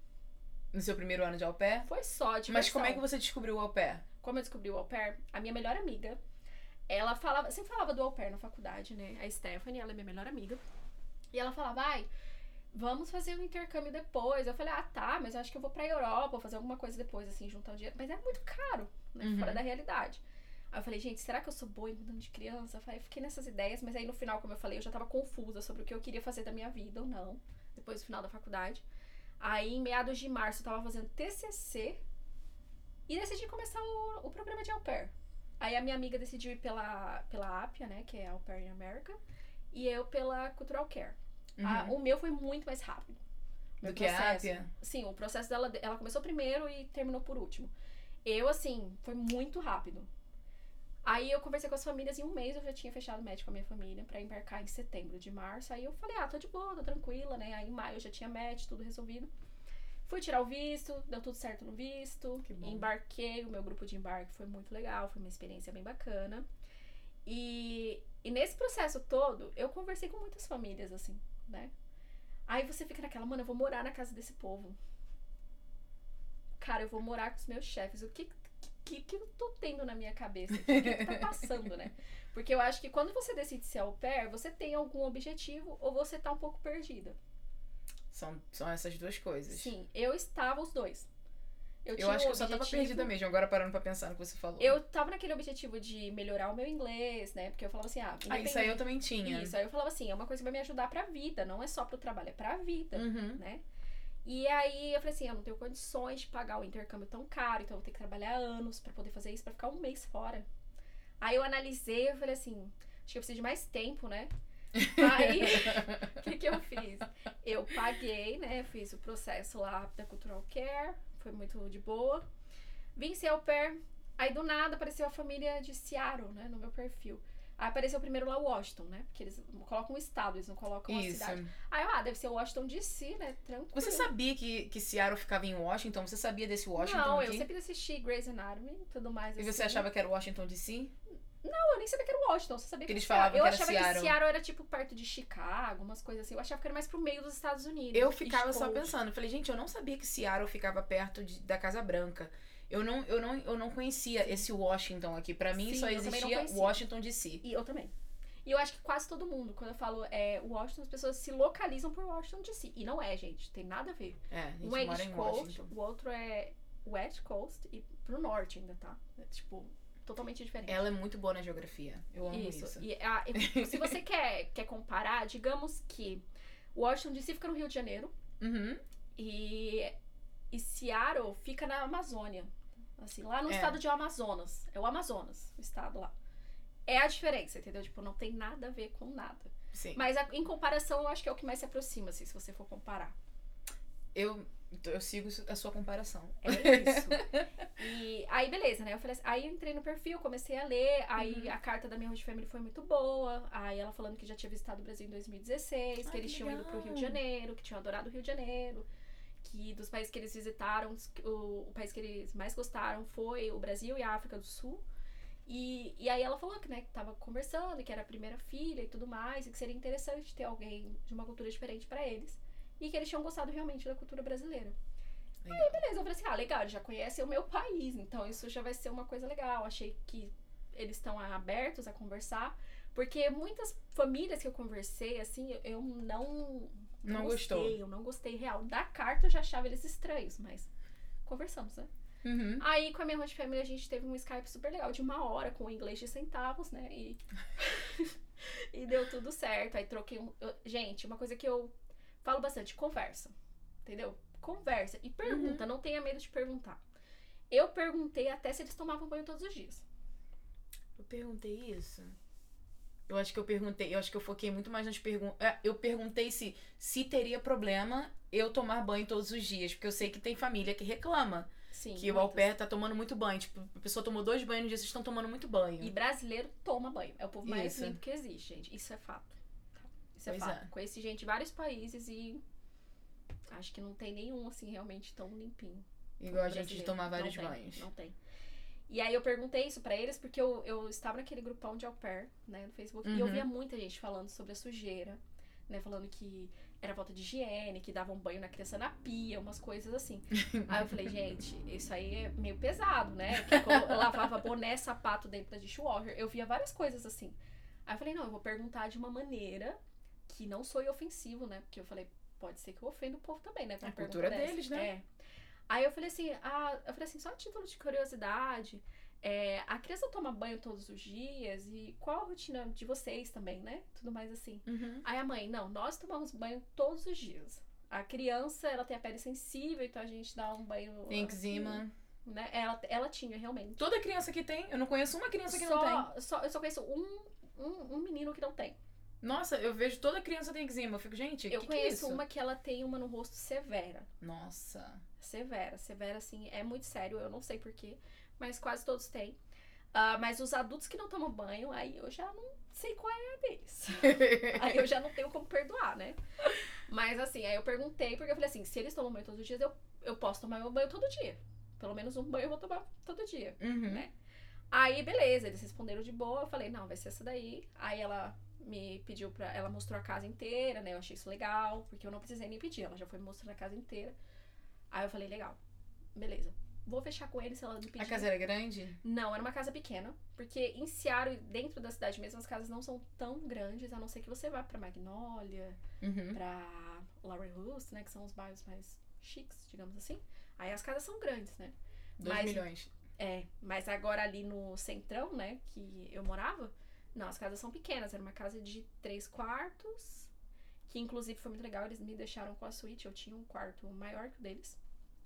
No seu primeiro ano de au pair? Foi só diversão. Mas como é que você descobriu o au pair? Como eu descobri o au pair, a minha melhor amiga, ela falava, sempre falava do au pair na faculdade, né? A Stephanie, ela é minha melhor amiga. E ela falava, ai, vamos fazer um intercâmbio depois. Eu falei, ah, tá, mas eu acho que eu vou pra Europa, vou fazer alguma coisa depois, assim, juntar um dinheiro. Mas é muito caro, né? Uhum. Fora da realidade. Aí eu falei, gente, será que eu sou boa em cuidando de criança? Eu falei, fiquei nessas ideias, mas aí no final, como eu falei, eu já tava confusa sobre o que eu queria fazer da minha vida ou não, depois do final da faculdade. Aí, em meados de março, eu tava fazendo TCC e decidi começar o, o programa de au pair. Aí a minha amiga decidiu ir pela, pela APIA, né, que é Au Pair in America, e eu pela Cultural Care. Uhum. o meu foi muito mais rápido. Do que a processo. Ápia? Sim, o processo dela, ela começou primeiro e terminou por último. Eu, assim, foi muito rápido. Aí eu conversei com as famílias em um mês, eu já tinha fechado match com a minha família pra embarcar em setembro de março. Aí eu falei, ah, tô de boa, tô tranquila, né? Aí em maio eu já tinha match, tudo resolvido. Fui tirar o visto, deu tudo certo no visto. Que bom. Embarquei, o meu grupo de embarque foi muito legal, foi uma experiência bem bacana. E, e nesse processo todo, eu conversei com muitas famílias, assim, né? Aí você fica naquela, mano, eu vou morar na casa desse povo. Cara, eu vou morar com os meus chefes. O que que, que eu tô tendo na minha cabeça? O que, que tá passando, né? Porque eu acho que quando você decide ser au pair, você tem algum objetivo ou você tá um pouco perdida. São, são essas duas coisas. Sim, eu estava os dois. Eu, Eu acho que eu só tava perdida mesmo, agora parando pra pensar no que você falou. Eu tava naquele objetivo de melhorar o meu inglês, né? Porque eu falava assim, ah, Ah, isso aí eu também tinha. Isso, aí eu falava assim, é uma coisa que vai me ajudar pra vida, não é só pro trabalho, é pra vida, Uhum. né? E aí eu falei assim, eu não tenho condições de pagar o intercâmbio tão caro, então eu vou ter que trabalhar anos pra poder fazer isso, pra ficar um mês fora. Aí eu analisei, eu falei assim, acho que eu preciso de mais tempo, né? Aí, o que, que eu fiz? Eu paguei, né? Fiz o processo lá da Cultural Care, foi muito de boa. Vim ser au pair, aí do nada apareceu a família de Seattle, né? No meu perfil. Aí apareceu primeiro lá Washington, né? Porque eles colocam um estado, eles não colocam a Isso. cidade. Aí eu, ah, deve ser Washington DC, né? Tranquilo. Você sabia que, que Seattle ficava em Washington? Você sabia desse Washington Não, aqui? eu sempre assisti Grey's Anatomy e tudo mais. E você assim. achava que era Washington DC? Não, eu nem sabia que era Washington, você sabia Que eles falavam Eu que era achava Seattle. que Seattle era tipo perto de Chicago, umas coisas assim. Eu achava que era mais pro meio dos Estados Unidos. Eu East ficava só Coast. pensando, eu falei, gente, eu não sabia que Seattle ficava perto de- da Casa Branca. Eu não, eu não, eu não conhecia esse Washington aqui. Pra mim Sim, só existia. Washington DC. E eu também. E eu acho que quase todo mundo, quando eu falo é, Washington, as pessoas se localizam por Washington DC. E não é, gente. Tem nada a ver. É, a gente Um é East Coast, Washington. o outro é West Coast e pro norte ainda, tá? É, tipo, totalmente diferente. Ela é muito boa na geografia. Eu amo isso. isso. E, a, e se você quer, quer comparar, digamos que Washington DC fica no Rio de Janeiro Uhum. e, e Seattle fica na Amazônia. Assim, lá no É. estado de Amazonas. É o Amazonas, o estado lá. É a diferença, entendeu? Tipo, não tem nada a ver com nada. Sim. Mas a- em comparação, eu acho que é o que mais se aproxima, assim, se você for comparar. Eu, eu sigo a sua comparação. É isso. E aí, beleza, né? Eu falei assim, aí eu entrei no perfil, comecei a ler, aí Uhum. a carta da minha Host Family foi muito boa. Aí ela falando que já tinha visitado o Brasil em 2016, que Ai, eles que tinham ido pro Rio legal. de Janeiro, que tinham adorado o Rio de Janeiro. Que dos países que eles visitaram, o, o país que eles mais gostaram foi o Brasil e a África do Sul. E, e aí ela falou que, né, que tava conversando, que era a primeira filha e tudo mais, e que seria interessante ter alguém de uma cultura diferente pra eles. E que eles tinham gostado realmente da cultura brasileira. Legal. Beleza, eu falei assim, ah, legal, já conhecem o meu país, então isso já vai ser uma coisa legal. Achei que eles estão abertos a conversar, porque muitas famílias que eu conversei, assim, eu não... Não gostei, gostou. Eu não gostei real. Da carta eu já achava eles estranhos, mas conversamos, né? Uhum. Aí com a minha Hot Family a gente teve um Skype super legal de uma hora com o inglês de centavos, né? E, e deu tudo certo. Aí troquei um. eu- gente, uma coisa que eu falo bastante: conversa. Entendeu? Conversa. E pergunta, não tenha medo de perguntar. Eu perguntei até se eles tomavam banho todos os dias. Eu perguntei isso. Eu acho que eu perguntei, eu acho que eu foquei muito mais nas perguntas. Eu perguntei se se teria problema eu tomar banho todos os dias, porque eu sei que tem família que reclama Sim. que o au muitas. pair tá tomando muito banho. Tipo, a pessoa tomou dois banhos no dia, vocês estão tomando muito banho. E brasileiro toma banho. É o povo mais Isso. limpo que existe, gente. Isso é fato. Isso é Pois fato. é. Conheci gente de vários países e acho que não tem nenhum, assim, realmente tão limpinho. Igual a gente de tomar vários não tem, banhos. Não tem. E aí eu perguntei isso pra eles porque eu, eu estava naquele grupão de au pair, né, no Facebook, e eu Uhum. via muita gente falando sobre a sujeira, né, falando que era falta de higiene, que davam banho na criança na pia, umas coisas assim. aí eu falei, gente, isso aí é meio pesado, né? Porque quando eu lavava boné, sapato dentro da dishwasher, eu via várias coisas assim. Aí eu falei, não, eu vou perguntar de uma maneira que não soe ofensivo, né? Porque eu falei, pode ser que eu ofenda o povo também, né? com É a cultura dessa. deles, né? É. Aí eu falei assim, ah, eu falei assim, só a título de curiosidade, é, a criança toma banho todos os dias e qual a rotina de vocês também, né? Tudo mais assim. Uhum. Aí a mãe, não, nós tomamos banho todos os dias. A criança, ela tem a pele sensível, então a gente dá um banho. Tem eczema. Né? Ela, ela tinha, realmente. Toda criança que tem, eu não conheço uma criança que só, não tem. Só, eu só conheço um, um, um menino que não tem. Nossa, eu vejo toda criança tem eczema. Eu fico, gente, eu que que é conheço isso? uma que ela tem uma no rosto severa. Nossa. Severa, severa, assim, é muito sério, eu não sei porquê, mas quase todos têm. Ah, mas os adultos que não tomam banho, aí eu já não sei qual é a deles. aí eu já não tenho como perdoar, né? Mas assim, aí eu perguntei, porque eu falei assim, se eles tomam banho todos os dias, eu, eu posso tomar meu banho todo dia. Pelo menos um banho eu vou tomar todo dia. Uhum. Né? Aí, beleza, eles responderam de boa, eu falei, não, vai ser essa daí. Aí ela me pediu pra. Ela mostrou a casa inteira, né? Eu achei isso legal, porque eu não precisei nem pedir, ela já foi me mostrando a casa inteira. Aí eu falei, legal, beleza. Vou fechar com eles se ela me pedir. A casa era grande? Não, era uma casa pequena, porque em Seattle, dentro da cidade mesmo, as casas não são tão grandes, a não ser que você vá pra Magnolia, Uhum. pra Laurelhurst, né? Que são os bairros mais chiques, digamos assim. Aí as casas são grandes, né? Dois Mas- milhões. É, mas agora ali no centrão, né, que eu morava, não, as casas são pequenas. Era uma casa de três quartos, que inclusive foi muito legal. Eles me deixaram com a suíte. Eu tinha um quarto maior que o deles.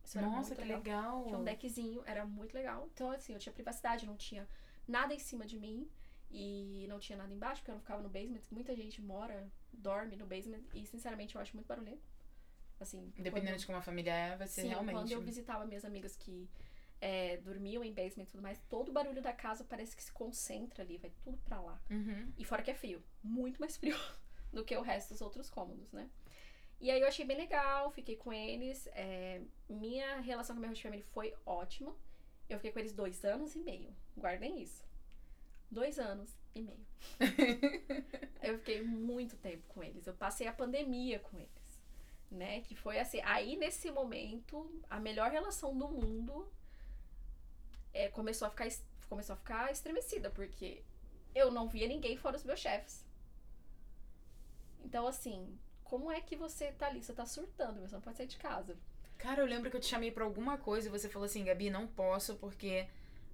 Isso Nossa, que legal. legal. Tinha um deckzinho, era muito legal. Então, assim, eu tinha privacidade, não tinha nada em cima de mim. E não tinha nada embaixo, porque eu não ficava no basement. Muita gente mora, dorme no basement. E, sinceramente, eu acho muito barulhento. Assim, Dependendo quando- de como a família é, vai ser Sim, realmente. quando eu visitava minhas amigas que é, dormiam em basement e tudo mais, todo o barulho da casa parece que se concentra ali, vai tudo pra lá. Uhum. E fora que é frio, muito mais frio do que o resto dos outros cômodos, né? E aí eu achei bem legal, fiquei com eles. é, minha relação com a minha host family foi ótima. Eu fiquei com eles dois anos e meio. Guardem isso. Dois anos e meio. eu fiquei muito tempo com eles. Eu passei a pandemia com eles. Né? Que foi assim. Aí, nesse momento, a melhor relação do mundo é, começou, a ficar, começou a ficar estremecida, porque eu não via ninguém fora os meus chefes. Então, assim, como é que você tá ali? Você tá surtando, você não pode sair de casa. Cara, eu lembro que eu te chamei pra alguma coisa e você falou assim, Gabi, não posso porque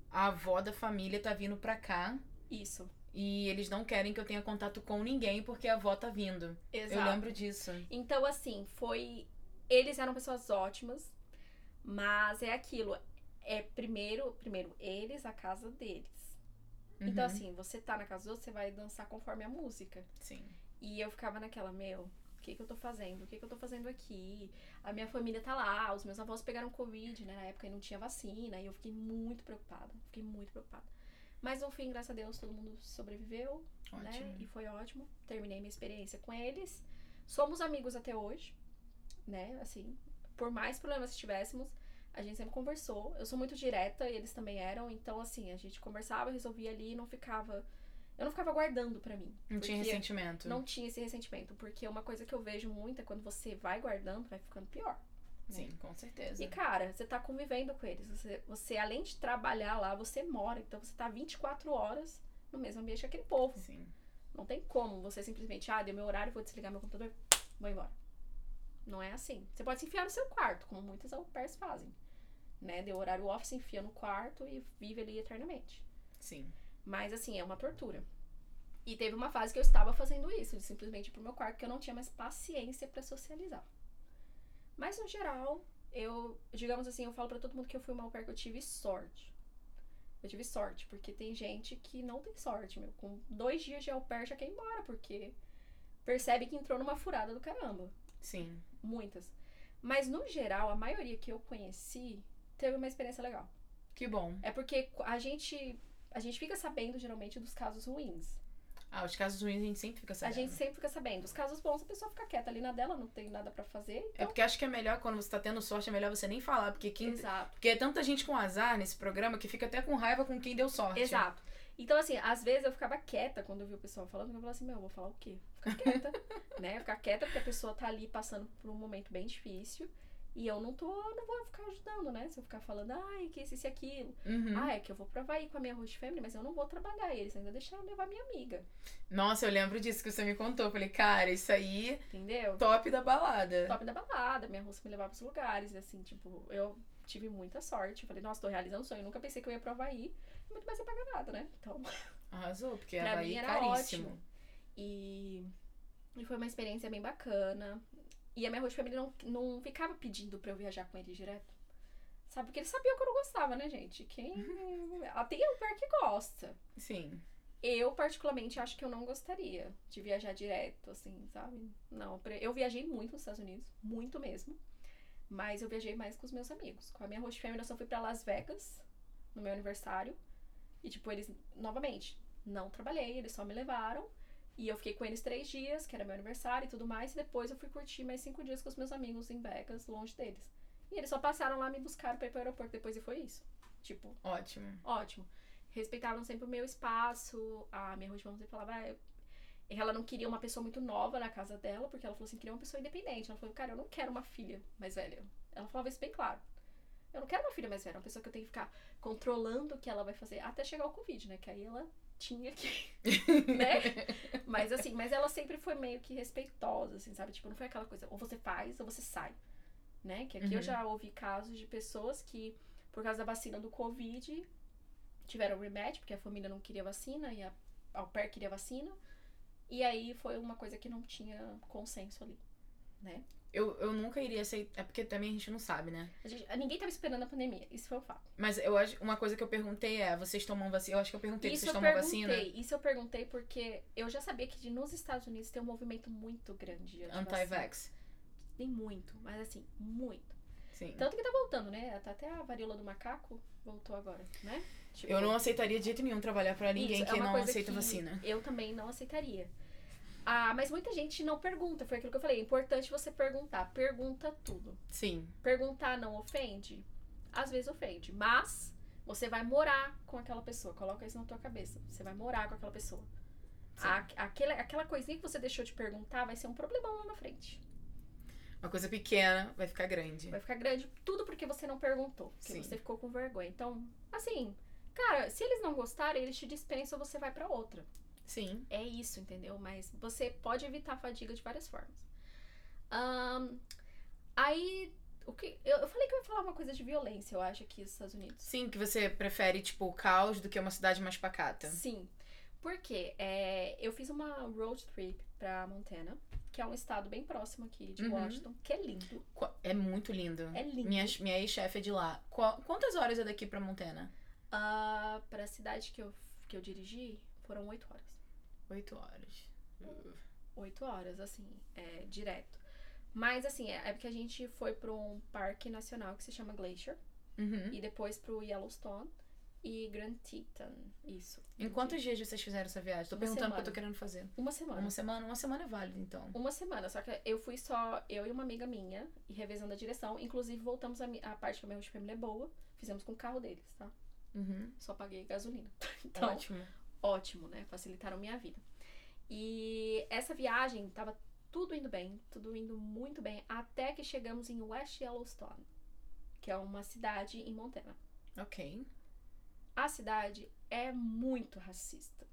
a avó da família tá vindo pra cá Isso. e eles não querem que eu tenha contato com ninguém porque a avó tá vindo. Exato. Eu lembro disso. Então, assim, foi. Eles eram pessoas ótimas, mas é aquilo. É primeiro, primeiro eles, a casa deles. Então, Uhum. assim, você tá na casa dos outros, você vai dançar conforme a música. Sim. E eu ficava naquela, meu, o que que eu tô fazendo? O que que eu tô fazendo aqui? A minha família tá lá, os meus avós pegaram Covid, né? Na época e não tinha vacina, e eu fiquei muito preocupada. Fiquei muito preocupada. Mas no fim, graças a Deus, todo mundo sobreviveu, né? Ótimo. E foi ótimo. Terminei minha experiência com eles. Somos amigos até hoje, né? Assim, por mais problemas que tivéssemos, a gente sempre conversou. Eu sou muito direta, e eles também eram. Então, assim, a gente conversava, resolvia ali e não ficava. Eu não ficava guardando pra mim. Não tinha ressentimento. Não tinha esse ressentimento. Porque uma coisa que eu vejo muito é quando você vai guardando, vai ficando pior. né? Sim, com certeza. E, cara, você tá convivendo com eles. Você, você, além de trabalhar lá, você mora. Então, você tá 24 horas no mesmo ambiente que aquele povo. Sim. Não tem como você simplesmente, ah, deu meu horário, vou desligar meu computador, vou embora. Não é assim. Você pode se enfiar no seu quarto, como muitas au pairs fazem. Né? Deu horário off, se enfia no quarto e vive ali eternamente. Sim. Mas, assim, é uma tortura. E teve uma fase que eu estava fazendo isso, de simplesmente ir pro meu quarto, que eu não tinha mais paciência pra socializar. Mas, no geral, eu, digamos assim, eu falo pra todo mundo que eu fui pair que eu tive sorte. Eu tive sorte, porque tem gente que não tem sorte, meu. Com dois dias de au pair já quer ir embora, porque percebe que entrou numa furada do caramba. Sim. Muitas. Mas, no geral, a maioria que eu conheci teve uma experiência legal. Que bom. É porque a gente, a gente fica sabendo, geralmente, dos casos ruins. Ah, os casos ruins a gente sempre fica A sabendo. gente sempre fica sabendo. Os casos bons, a pessoa fica quieta ali na dela, não tem nada pra fazer. É Então, porque acho que é melhor quando você tá tendo sorte, é melhor você nem falar. Porque quem. exato. Porque é tanta gente com azar nesse programa que fica até com raiva com quem deu sorte. Exato. Então, assim, às vezes eu ficava quieta quando eu vi o pessoal falando, eu falava assim, meu, eu vou falar o quê? Ficar quieta, né? Ficar quieta porque a pessoa tá ali passando por um momento bem difícil. E eu não tô, não vou ficar ajudando, né? Se eu ficar falando, ai, que isso, isso e aquilo. Uhum. Ah, é que eu vou provar aí com a minha host family, mas eu não vou trabalhar eles, ainda deixar eu levar minha amiga. Nossa, eu lembro disso que você me contou. Eu falei, cara, isso aí, Entendeu? top da balada. top da balada, minha russa me levava pros lugares, e assim, tipo, eu tive muita sorte. Falei, nossa, tô realizando um sonho. Nunca pensei que eu ia pro Havaí, e muito mais pagar nada, né? Então, Arrasou, porque pra Havaí mim é era caríssimo. ótimo. E, e foi uma experiência bem bacana. E a minha host family não, não ficava pedindo pra eu viajar com eles direto. Sabe? Porque eles sabiam que eu não gostava, né, gente? Quem. Tem um par que gosta. Sim. Eu, particularmente, acho que eu não gostaria de viajar direto, assim, sabe? Não, eu viajei muito nos Estados Unidos, muito mesmo. Mas eu viajei mais com os meus amigos. Com a minha host family, eu só fui pra Las Vegas, no meu aniversário. E, tipo, eles, novamente, não trabalhei, eles só me levaram. E eu fiquei com eles três dias, que era meu aniversário e tudo mais. E depois eu fui curtir mais cinco dias com os meus amigos em Vegas, longe deles. E eles só passaram lá, me buscaram pra ir pro aeroporto depois e foi isso. Tipo, Ótimo. ótimo. Respeitavam sempre o meu espaço. A minha host sempre falava. "Ah, eu-" Ela não queria uma pessoa muito nova na casa dela, porque ela falou assim: queria uma pessoa independente. Ela falou, cara, eu não quero uma filha mais velha. Ela falava isso bem claro. Eu não quero uma filha mais velha, uma pessoa que eu tenho que ficar controlando o que ela vai fazer até chegar o Covid, né? Que aí ela tinha que. né? Mas assim, mas ela sempre foi meio que respeitosa, assim, sabe? Tipo, não foi aquela coisa, ou você faz ou você sai. Né? Que aqui eu Uhum. já ouvi casos de pessoas que, por causa da vacina do Covid, tiveram rematch, porque a família não queria vacina e a au pair queria vacina. E aí foi uma coisa que não tinha consenso ali, né? Eu, eu nunca iria aceitar. É porque também a gente não sabe, né? A gente, ninguém tava esperando a pandemia, isso foi um fato. Mas eu acho. Uma coisa que eu perguntei é: vocês tomam vacina? Eu acho que eu perguntei: Isso vocês eu tomam perguntei, vacina? isso eu perguntei porque eu já sabia que nos Estados Unidos tem um movimento muito grande. Anti-vax. Tem muito, mas assim, muito. Sim. Tanto que tá voltando, né? Tá Até a varíola do macaco voltou agora, né? Tipo, Eu não aceitaria de jeito nenhum trabalhar pra ninguém Isso, é que uma não aceita que vacina. Eu também não aceitaria. Ah, mas muita gente não pergunta, foi aquilo que eu falei. É importante você perguntar. Pergunta tudo. Sim. Perguntar não ofende? Às vezes ofende. Mas você vai morar com aquela pessoa. Coloca isso na tua cabeça. Você vai morar com aquela pessoa. A, aquela, aquela coisinha que você deixou de perguntar vai ser um problemão lá na frente. Uma coisa pequena vai ficar grande. Vai ficar grande tudo porque você não perguntou. Porque Sim. você ficou com vergonha. Então, assim, cara, se eles não gostarem, eles te dispensam, você vai pra outra. Sim. É isso, entendeu? Mas você pode evitar a fadiga de várias formas. Ahn, aí, O que, eu, eu falei que eu ia falar uma coisa de violência, eu acho, aqui nos Estados Unidos. Sim, que você prefere, tipo, o caos do que uma cidade mais pacata. Sim. Porque é, eu fiz uma road trip pra Montana, que é um estado bem próximo aqui de Uhum. Washington, que é lindo. É muito lindo. É lindo. Minha, minha ex-chefe é de lá. Qu- quantas horas é daqui pra Montana? Ah, pra cidade que eu, que eu dirigi, foram oito horas. Oito horas. Uh. Oito horas, assim, é, direto. Mas, assim, é, é porque a gente foi pra um parque nacional que se chama Glacier. Uhum. E depois pro Yellowstone e Grand Teton. Isso. Em quantos dias vocês fizeram essa viagem? Tô Uma perguntando porque eu tô semana. querendo fazer. Uma semana. Uma semana? Uma semana é válido, então. Uma semana, só que eu fui só eu e uma amiga minha, e revezando a direção. Inclusive, voltamos a, a parte que a minha família é boa. Fizemos com o carro deles, tá? Uhum. Só paguei gasolina. Então, Ótimo. Ótimo, né? Facilitaram minha vida. E essa viagem tava tudo indo bem, tudo indo muito bem, até que chegamos em West Yellowstone, que é uma cidade em Montana. Ok. A cidade é muito racista.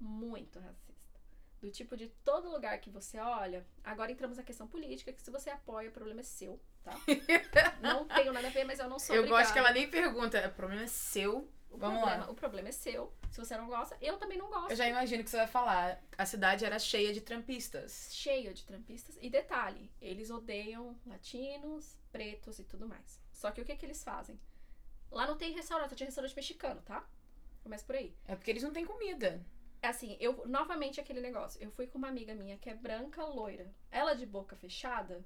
Muito racista. Do tipo de todo lugar que você olha. Agora entramos na questão política, que se você apoia, o problema é seu, tá? não tenho nada a ver, mas eu não sou eu gosto que obrigada. ela nem pergunta. O problema é seu. O Vamos problema, lá. O problema é seu. Se você não gosta, eu também não gosto. Eu já imagino que você vai falar. A cidade era cheia de trampistas. cheio de trampistas. E detalhe, eles odeiam latinos, pretos e tudo mais. Só que o que, que eles fazem? Lá não tem restaurante, tinha restaurante mexicano, tá? Começa por aí. É porque eles não têm comida. Assim, eu novamente aquele negócio. Eu fui com uma amiga minha que é branca, loira. Ela de boca fechada,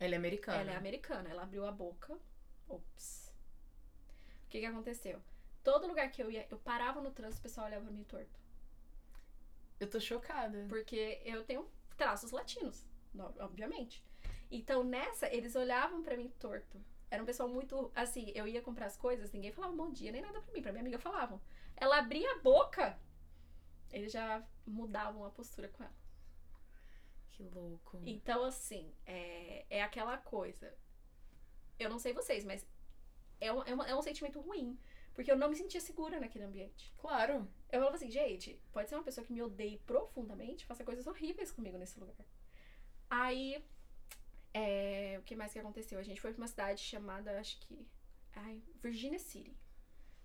Ela é americana. ela é americana. Ela abriu a boca. Ops. O que que aconteceu? Todo lugar que eu ia, eu parava no trânsito, o pessoal olhava pra mim torto. Eu tô chocada. Porque eu tenho traços latinos, no- obviamente. Então, nessa, eles olhavam pra mim torto. Era um pessoal muito. Assim, eu ia comprar as coisas, ninguém falava bom dia, nem nada pra mim. Pra minha amiga falavam. Ela abria a boca, eles já mudavam a postura com ela. Que louco. Então, assim, é, é aquela coisa. Eu não sei vocês, mas é um, é, é um sentimento ruim. Porque eu não me sentia segura naquele ambiente. Claro. Eu falava assim, gente, pode ser uma pessoa que me odeie profundamente, faça coisas horríveis comigo nesse lugar. Aí, é, o que mais que aconteceu? A gente foi pra uma cidade chamada, acho que, ai, Virginia City.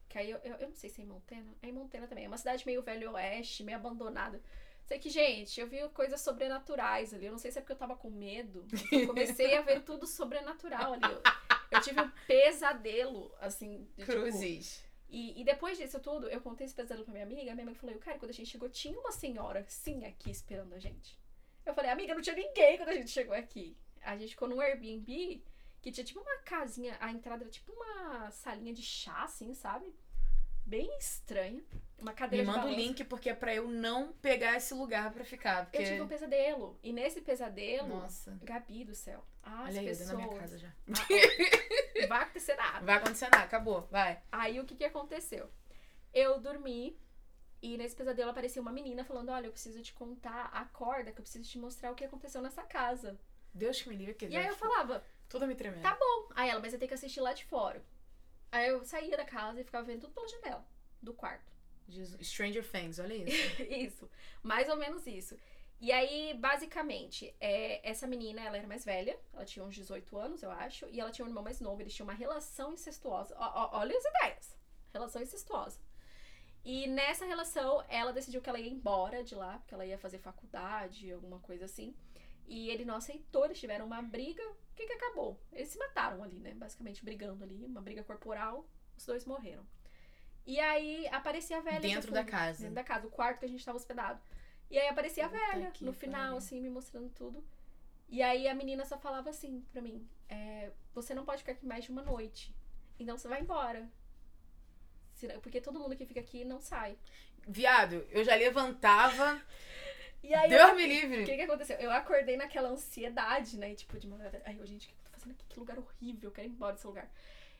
Que aí eu, eu, eu não sei se é em Montana. É em Montana também. É uma cidade meio velho oeste, meio abandonada. Sei que, gente, eu vi coisas sobrenaturais ali. Eu não sei se é porque eu tava com medo. Eu comecei a ver tudo sobrenatural ali. Eu, eu tive um pesadelo, assim. de, tipo, Cruzes. e, e depois disso tudo, eu contei esse pesadelo pra minha amiga. A minha amiga falou: Cara, quando a gente chegou, tinha uma senhora sim aqui esperando a gente. Eu falei: Amiga, não tinha ninguém quando a gente chegou aqui. A gente ficou num Airbnb que tinha tipo uma casinha. A entrada era tipo uma salinha de chá, assim, sabe? Bem estranha. Uma Me cadeira de manda o link porque é pra eu não pegar esse lugar pra ficar. Porque... Eu tive um pesadelo. E nesse pesadelo, Nossa. Gabi do céu. As Olha aí, eu pessoas. da minha casa já. Ah, vai acontecer nada. Vai acontecer nada, acabou. Vai. Aí o que que aconteceu? Eu dormi e nesse pesadelo apareceu uma menina falando: Olha, eu preciso te contar, acorda, que eu preciso te mostrar o que aconteceu nessa casa. Deus que me livre. Que E aí eu falava: Toda me tremendo. Tá bom. Aí ela, mas você tem que assistir lá de fora. Aí eu saía da casa e ficava vendo tudo pela janela do quarto. Jesus. Stranger Things, olha isso. isso. Mais ou menos isso. E aí, basicamente, é, essa menina, ela era mais velha, ela tinha uns 18 anos, eu acho, e ela tinha um irmão mais novo, eles tinham uma relação incestuosa. Ó, ó, olha as ideias. Relação incestuosa. E nessa relação, ela decidiu que ela ia embora de lá, porque ela ia fazer faculdade, alguma coisa assim. E ele não aceitou, eles tiveram uma briga. Que que acabou? Eles se mataram ali, né? Basicamente brigando ali, uma briga corporal. Os dois morreram. E aí aparecia a velha. Dentro da casa. Dentro da casa, o quarto que a gente tava hospedado. E aí aparecia Puta a velha no final, assim, me mostrando tudo. E aí a menina só falava assim pra mim: é, Você não pode ficar aqui mais de uma noite. Então você vai embora. Porque todo mundo que fica aqui não sai. Viado, eu já levantava. E aí Deus eu- me O livre. que que aconteceu? Eu acordei naquela ansiedade, né? Tipo, de madrugada. Ai, eu, gente, o que eu tô fazendo aqui? Que lugar horrível, eu quero ir embora desse lugar.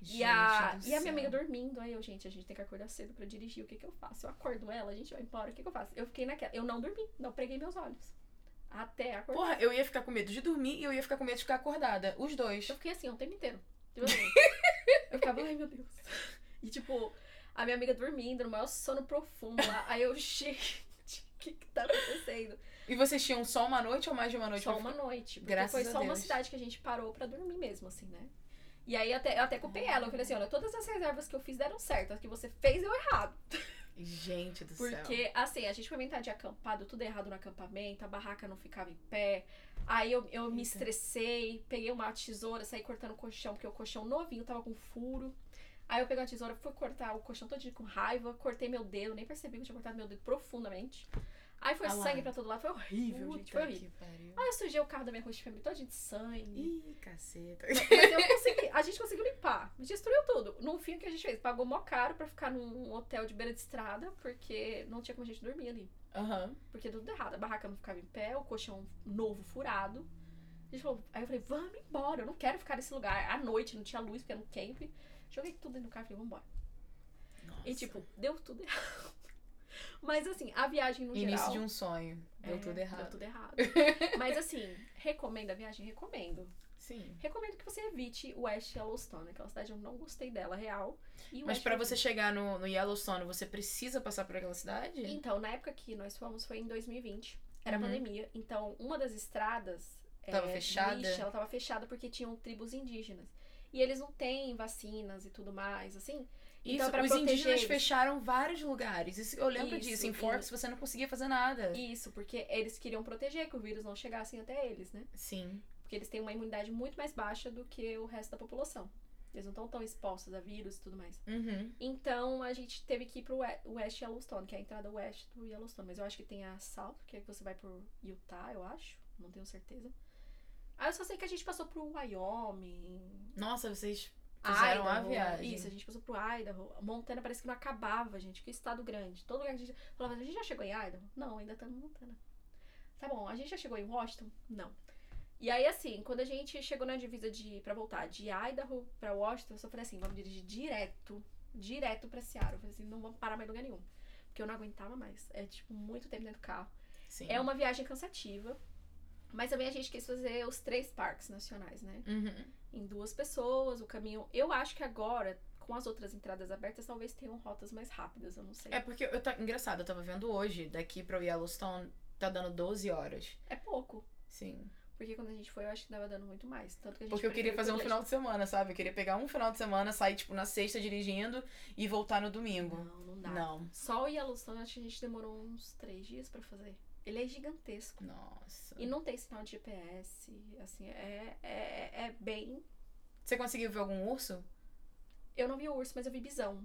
e a, Gente e a minha amiga dormindo. Aí eu, gente, a gente tem que acordar cedo pra dirigir. O que que eu faço? Eu acordo ela, a gente vai embora. O que que eu faço? Eu fiquei naquela. Eu não dormi, não preguei meus olhos. Até acordar. Porra, eu ia ficar com medo de dormir e eu ia ficar com medo de ficar acordada. Os dois. Eu fiquei assim o tempo inteiro. Tipo eu ficava, ai meu Deus. E tipo, a minha amiga dormindo, no maior sono profundo lá. Aí eu, gente, que que tá acontecendo? E vocês tinham só uma noite ou mais de uma noite? Só uma ficar? noite. Porque Graças foi a só uma Deus. cidade que a gente parou pra dormir mesmo, assim, né? E aí até, eu até culpei ela. Eu falei assim, olha, todas as reservas que eu fiz deram certo. As que você fez deu errado. Gente do céu. Porque, assim, a gente foi inventar de acampado, tudo errado no acampamento, a barraca não ficava em pé. Aí eu, eu me Eita. estressei, peguei uma tesoura, saí cortando o colchão, porque o colchão novinho tava com furo. Aí eu peguei uma tesoura, fui cortar o colchão todo com raiva, cortei meu dedo, nem percebi que eu tinha cortado meu dedo profundamente. Aí foi sangue pra todo lado, foi horrível, Puta gente, foi horrível. Aí eu sujei o carro da minha host family todinho de sangue. Ih, caceta. Mas eu consegui, a gente conseguiu limpar. Destruiu tudo. No fim, o que a gente fez? Pagou mó caro pra ficar num hotel de beira de estrada, porque não tinha como a gente dormir ali. Aham. Porque tudo errado. A barraca não ficava em pé, o colchão novo furado. A gente falou, aí eu falei, vamos embora, eu não quero ficar nesse lugar. À noite, não tinha luz, porque era um camp. Joguei tudo dentro do carro e falei, vamos embora. Nossa. E tipo, deu tudo errado. Mas assim, a viagem no Início geral... de um sonho. Deu é, tudo errado. Deu tudo errado. Mas assim, recomendo a viagem? Recomendo. Sim. Recomendo que você evite o West Yellowstone, aquela cidade eu não gostei dela, real. E Mas foi você chegar no, no Yellowstone, você precisa passar por aquela cidade? Então, na época que nós fomos foi em 2020. Era Uhum. pandemia. Então, uma das estradas. Tava é, fechada? Ela tava fechada porque tinham tribos indígenas. E eles não têm vacinas e tudo mais, assim. Isso, Então, os indígenas eles. fecharam vários lugares. Isso, eu lembro Isso, disso. Em. Forks você não conseguia fazer nada. Isso, porque eles queriam proteger que o vírus não chegasse até eles, né? Sim. Porque eles têm uma imunidade muito mais baixa do que o resto da população. Eles não estão tão expostos a vírus e tudo mais. Uhum. Então a gente teve que ir pro We- West Yellowstone, que é a entrada oeste do Yellowstone. Mas eu acho que tem a South, que é que você vai por Utah, eu acho. Não tenho certeza. Ah, eu só sei que a gente passou pro Wyoming. Nossa, vocês fizeram a Idaho. viagem. Isso, a gente passou pro Idaho. Montana parece que não acabava, gente. Que estado grande. Todo lugar que a gente falava, a gente já chegou em Idaho? Não, ainda tá em Montana. Tá bom, a gente já chegou em Washington? Não. E aí, assim, quando a gente chegou na divisa de pra voltar de Idaho pra Washington, eu só falei assim, vamos dirigir direto, direto pra Seattle. Eu falei assim, não vamos parar mais em lugar nenhum. Porque eu não aguentava mais. É, tipo, muito tempo dentro do carro. Sim. É uma viagem cansativa. Mas também a gente quis fazer os três parques nacionais, né? Uhum. Em duas pessoas, o caminho. Eu acho que agora, com as outras entradas abertas, talvez tenham rotas mais rápidas, eu não sei. É porque eu tá engraçado, eu tava vendo hoje, daqui pra Yellowstone, tá dando 12 horas. É pouco. Sim. Porque quando a gente foi, eu acho que tava dando muito mais. Tanto que a gente Porque eu queria fazer um final de semana, sabe? Eu queria pegar um final de semana, sair, tipo, na sexta dirigindo e voltar no domingo. Não, não dá. Não. Só o Yellowstone, acho que a gente demorou uns três dias pra fazer. Ele é gigantesco. Nossa. E não tem sinal de GPS, assim, é, é, é bem... Você conseguiu ver algum urso? Eu não vi o urso, mas eu vi bisão.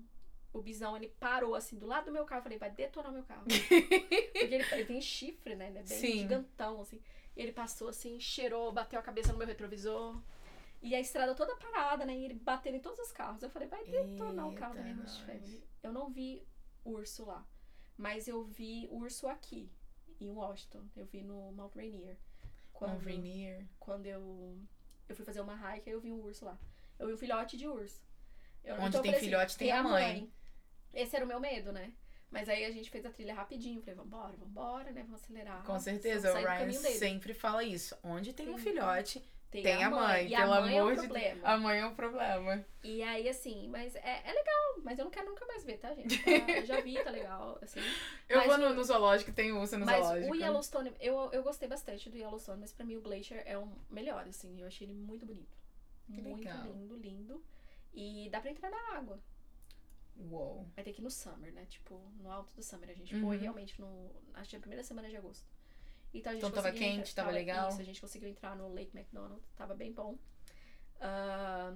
O bisão, ele parou, assim, do lado do meu carro. Eu falei, vai detonar meu carro. Porque ele, ele tem chifre, né? Ele é bem Sim. gigantão, assim. E ele passou assim, cheirou, bateu a cabeça no meu retrovisor. E a estrada toda parada, né? E ele batendo em todos os carros. Eu falei, vai detonar o carro da minha Eita, host nós. family. Eu não vi urso lá. Mas eu vi urso aqui, em Washington. Eu vi no Mount Rainier. Quando, Um Rainier. quando eu, eu fui fazer uma hike, eu vi um urso lá. Eu vi um filhote de urso. Eu, Onde então tem falei assim, filhote, tem a mãe. Esse era o meu medo, né? Mas aí a gente fez a trilha rapidinho. Falei, vambora, vambora, né? Vamos acelerar. Com certeza, o Ryan sempre fala isso. Onde tem um Tem- filhote, Tem, tem a mãe. E Pelo a mãe é amor o de problema. a mãe é o problema. E aí, assim, mas é, é legal, mas eu não quero nunca mais ver, tá, gente? Tá, eu já vi, tá legal, assim. Eu Mas vou no, no zoológico, tem urso no mas zoológico. o Yellowstone, eu, eu gostei bastante do Yellowstone, mas pra mim o Glacier é o melhor, assim. Eu achei ele muito bonito. Que muito legal. lindo, lindo. E dá pra entrar na água. Uou. Vai ter que ir no summer, né? Tipo, no alto do summer. A gente Uhum. foi realmente no. Acho que na primeira semana de agosto. Então a gente Então tava quente, tava legal? Isso, a gente conseguiu entrar no Lake McDonald, tava bem bom. Ah,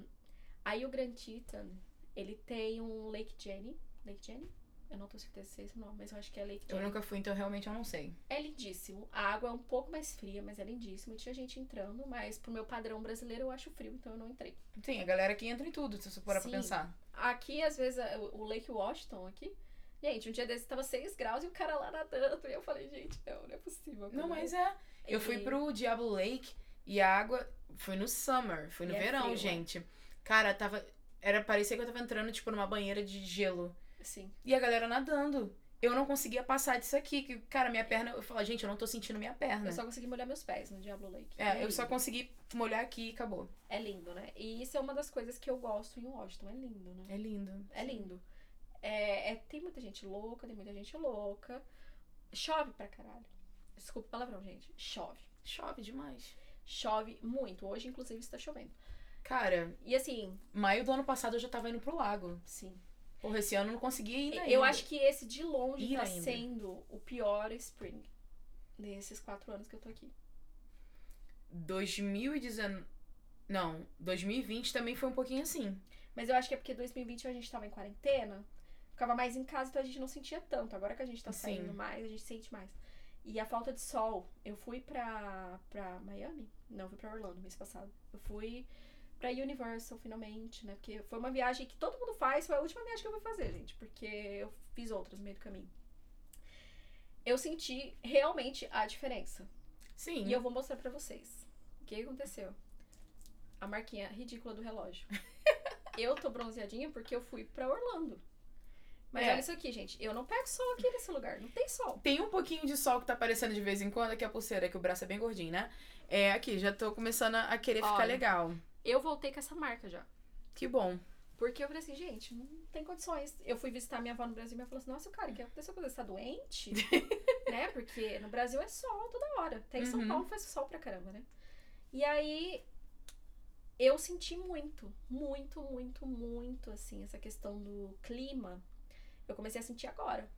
aí o Grand Teton, ele tem um Lake Jenny. Lake Jenny? Eu não tenho certeza se é esse nome, mas eu acho que é Lake Eu Jenny. nunca fui, então realmente eu não sei. É lindíssimo. A água é um pouco mais fria, mas é lindíssimo. E tinha gente entrando, mas pro meu padrão brasileiro eu acho frio, então eu não entrei. Sim, a galera que entra em tudo, se você parar pra Sim. pensar. Aqui, às vezes, o Lake Washington aqui. Gente, um dia desse tava 6 graus e o cara lá nadando. E eu falei, gente, não, não é possível. Não, mas é. Eu fui pro Diablo Lake e a água foi no summer, foi no E é verão, é. gente. Cara, tava. Era, parecia que eu tava entrando, tipo, numa banheira de gelo. Sim. E a galera nadando. Eu não conseguia passar disso aqui. Que, cara, minha perna. Eu falo, gente, eu não tô sentindo minha perna. Eu só consegui molhar meus pés no Diablo Lake. E É, eu só consegui molhar aqui e acabou. É lindo, né? E isso é uma das coisas que eu gosto em Washington. É lindo, né? É lindo. É lindo. É, é- tem muita gente louca, tem muita gente louca. Chove pra caralho. Desculpa o palavrão, gente. Chove. Chove demais. Chove muito. Hoje, inclusive, está chovendo. Cara, E assim, maio do ano passado eu já tava indo pro lago. sim. Porra, esse ano eu não consegui ir ainda. Eu acho que esse de longe Ir tá ainda. sendo o pior spring nesses quatro anos que eu tô aqui. 2019. Não, 2020 também foi um pouquinho assim. Mas eu acho que é porque 2020 a gente tava em quarentena, ficava mais em casa, então a gente não sentia tanto. Agora que a gente tá Sim. saindo mais, a gente sente mais. E a falta de sol, eu fui pra, pra Miami? Não, fui pra Orlando mês passado. Eu fui pra Universal finalmente, né? Porque foi uma viagem que todo mundo faz, foi a última viagem que eu fui fazer, gente, porque eu fiz outras no meio do caminho. Eu senti realmente a diferença. Sim. E eu vou mostrar pra vocês. O que aconteceu? A marquinha ridícula do relógio. eu tô bronzeadinha porque eu fui pra Orlando. Mas É. olha isso aqui, gente. Eu não pego sol aqui nesse lugar. Não tem sol. Tem um pouquinho de sol que tá aparecendo de vez em quando, aqui a pulseira, que o braço é bem gordinho, né? É, aqui, já tô começando a querer ficar Olha. legal. Eu voltei com essa marca já. Que bom. Porque eu falei assim, gente, não tem condições. Eu fui visitar minha avó no Brasil e minha avó falou assim, nossa, cara, o que aconteceu com você? Você tá doente? né? Porque no Brasil é sol toda hora. Até em São Uhum. Paulo faz sol pra caramba, né? E aí eu senti muito, muito, muito, muito, assim, essa questão do clima. Eu comecei a sentir agora.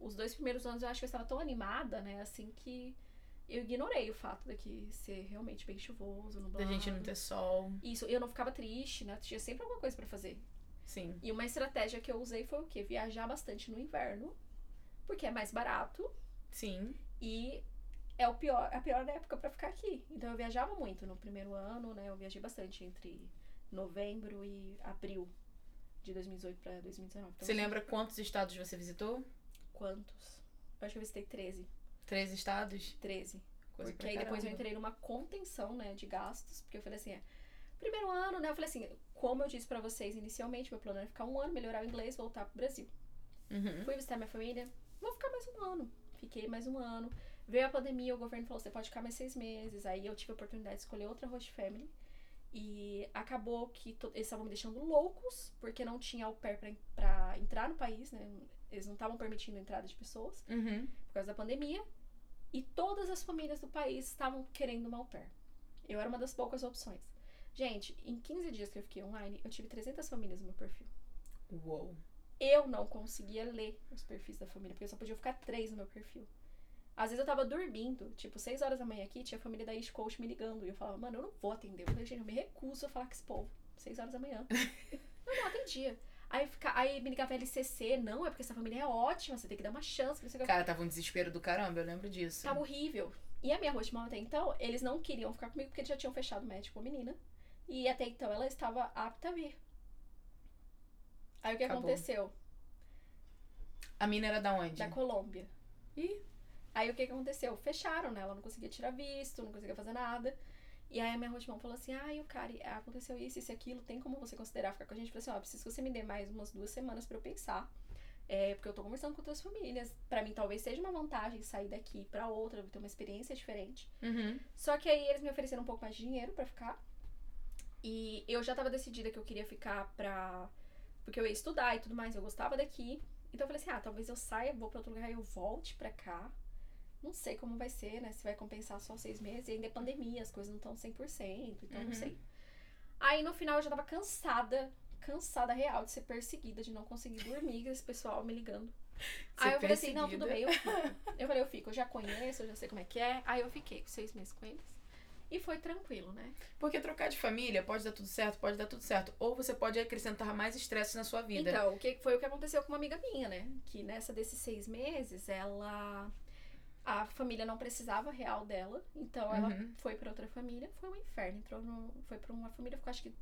Os dois primeiros anos eu acho que eu estava tão animada, né? Assim que eu ignorei o fato daqui ser realmente bem chuvoso, Da nublado. gente não ter sol. Isso, eu não ficava triste, né? Tinha sempre alguma coisa pra fazer. Sim. E uma estratégia que eu usei foi o quê? Viajar bastante no inverno, porque é mais barato Sim. e é o pior, a pior época pra ficar aqui. Então eu viajava muito no primeiro ano, né? Eu viajei bastante entre novembro e abril de 2018 pra 2019. Então, Você lembra quantos estados você visitou? quantos? Eu acho que eu visitei 13. Três estados? 13. Coisa porque aí depois eu caramba. entrei numa contenção, né, de gastos, porque eu falei assim, é, primeiro ano, né, eu falei assim, como eu disse pra vocês inicialmente, meu plano era ficar um ano, melhorar o inglês, voltar pro Brasil. Uhum. Fui visitar minha família, vou ficar mais um ano. Fiquei mais um ano. Veio a pandemia, o governo falou, você pode ficar mais seis meses. Aí eu tive a oportunidade de escolher outra host family. E acabou que eles estavam me deixando loucos, porque não tinha au pair pra entrar no país, né? Eles não estavam permitindo a entrada de pessoas Uhum. por causa da pandemia. E todas as famílias do país estavam querendo uma au pair. Eu era uma das poucas opções. Gente, em 15 dias que eu fiquei online, eu tive 300 famílias no meu perfil. Uou. Eu não conseguia ler os perfis da família, porque eu só podia ficar três no meu perfil. Às vezes eu tava dormindo, tipo, 6 horas da manhã aqui, tinha a família da East Coast me ligando. E eu falava, mano, eu não vou atender. Eu falei, gente, eu me recuso a falar com esse povo. 6 horas da manhã. eu não atendia. Aí, fica, aí me ligava LCC, não, é porque essa família é ótima, você tem que dar uma chance. Não sei. Cara, tava um desespero do caramba, eu lembro disso. Tava horrível. E a minha mom até então, eles não queriam ficar comigo porque eles já tinham fechado o match com a menina. E até então ela estava apta a vir. Aí o que Acabou. aconteceu? A mina era da onde? Da Colômbia. Ih. Aí o que que aconteceu? Fecharam, né? Ela não conseguia tirar visto, não conseguia fazer nada. E aí a minha mom falou assim: ai, o cara, aconteceu isso, isso e aquilo, tem como você considerar ficar com a gente? Eu falei assim: ó, preciso que você me dê mais umas duas semanas pra eu pensar. É, porque eu tô conversando com outras famílias. Pra mim, talvez seja uma vantagem sair daqui pra outra, ter uma experiência diferente. Uhum. Só que aí eles me ofereceram um pouco mais de dinheiro pra ficar. E eu já tava decidida que eu queria ficar pra. Porque eu ia estudar e tudo mais, eu gostava daqui. Então eu falei assim: ah, talvez eu saia, vou pra outro lugar e eu volte pra cá. Não sei como vai ser, né? Se vai compensar só seis meses. E ainda é pandemia, as coisas não estão 100%, então Uhum. não sei. Aí no final eu já tava cansada, cansada real de ser perseguida, de não conseguir dormir, esse pessoal me ligando. Ser Aí eu falei assim, não, tudo bem, eu fico. Eu falei, eu fico, eu já conheço, eu já sei como é que é. Aí eu fiquei seis meses com eles. E foi tranquilo, né? Porque trocar de família pode dar tudo certo, pode dar tudo certo. Ou você pode acrescentar mais estresse na sua vida. Então, o que foi o que aconteceu com uma amiga minha, né? Que nessa desses seis meses, ela. A família não precisava real dela, então ela Uhum. foi pra outra família, foi um inferno. Entrou no, foi pra uma família, ficou acho que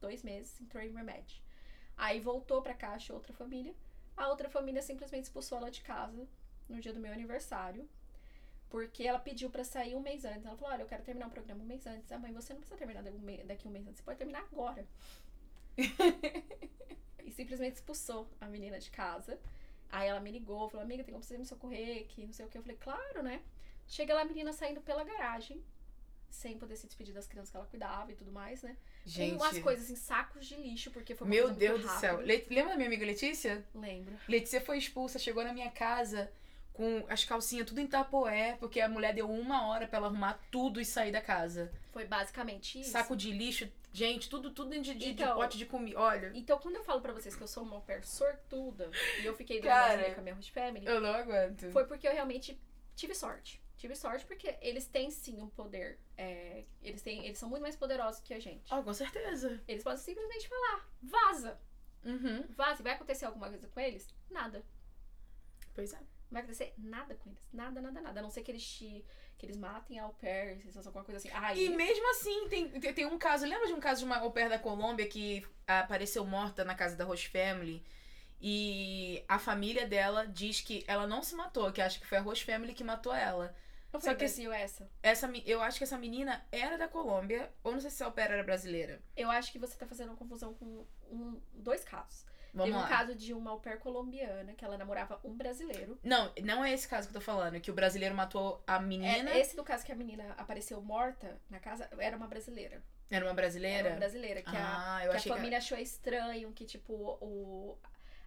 dois meses, entrou em remédio. Aí voltou pra cá, achou outra família. A outra família simplesmente expulsou ela de casa no dia do meu aniversário. Porque ela pediu pra sair um mês antes. Ela falou: Olha, eu quero terminar o programa um mês antes. Ah, mãe, você não precisa terminar um daqui um mês antes. Você pode terminar agora. e simplesmente expulsou a menina de casa. Aí ela me ligou, falou: Amiga, tem como você me socorrer? Que não sei o que. Eu falei: Claro, né? Chega lá a menina saindo pela garagem. Sem poder se despedir das crianças que ela cuidava e tudo mais, né? Gente. Com umas coisas em sacos de lixo, porque foi uma Meu Deus do céu. Le- Lembra da minha amiga Letícia? Lembro. Letícia foi expulsa, chegou na minha casa com as calcinhas tudo em tapoé, porque a mulher deu uma hora pra ela arrumar tudo e sair da casa. Foi basicamente isso. Saco de lixo, gente, tudo, tudo de, de, de Então- pote de comida. Olha, Então, quando eu falo pra vocês que eu sou uma pair sortuda e eu fiquei Cara, com a minha host family, eu não aguento. foi porque eu realmente tive sorte. Tive sorte porque eles têm sim um poder. é, eles, têm, eles são muito mais poderosos que a gente. Oh, com certeza. Eles podem simplesmente falar: vaza, Uhum. vaza. Vai acontecer alguma coisa com eles? Nada. Pois é. Não vai acontecer nada com eles. Nada, nada, nada. A não ser que eles te. que eles matem a au pair, se alguma coisa assim. Aí. E mesmo assim, tem, tem, tem um caso. Lembra de um caso de uma au pair da Colômbia que apareceu morta na casa da Roche Family? E a família dela diz que ela não se matou, que acha que foi a Roche Family que matou ela. não só que- Brasil essa? Essa, eu acho que essa menina era da Colômbia, ou não sei se a au pair era brasileira. Eu acho que você tá fazendo uma confusão com um, dois casos. Vamos Teve lá. um caso de uma au pair colombiana que ela namorava um brasileiro. Não, não é esse caso que eu tô falando, que o brasileiro matou a menina. É, esse do caso que a menina apareceu morta na casa era uma brasileira. Era uma brasileira? Era uma brasileira. Que a, ah, eu que a achei família achou estranho, que tipo, o.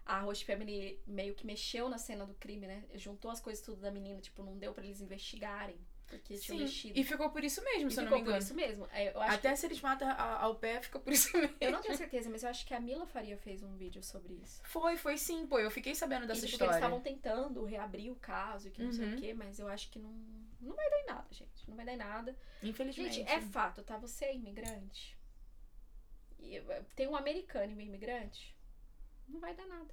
A Host Family meio que mexeu na cena do crime, né? Juntou as coisas tudo da menina, tipo, não deu pra eles investigarem. Porque que. tinham Sim, mexido. e ficou por isso mesmo, E se eu não ficou me por engano. isso mesmo. É, Eu acho Até se eles matam a, ao pé, fica por isso mesmo. que- eu não tenho certeza, mas eu acho que a Mila Faria fez um vídeo sobre isso. Foi, foi sim, pô. Eu fiquei sabendo E, dessa tipo, que eles história. estavam tentando reabrir o caso e que não sei Uhum. o quê, mas eu acho que não, não vai dar em nada, gente. Não vai dar em nada. Infelizmente. Gente, é fato, tá? Você é imigrante. E eh, tem um americano e imigrante. Não vai dar nada.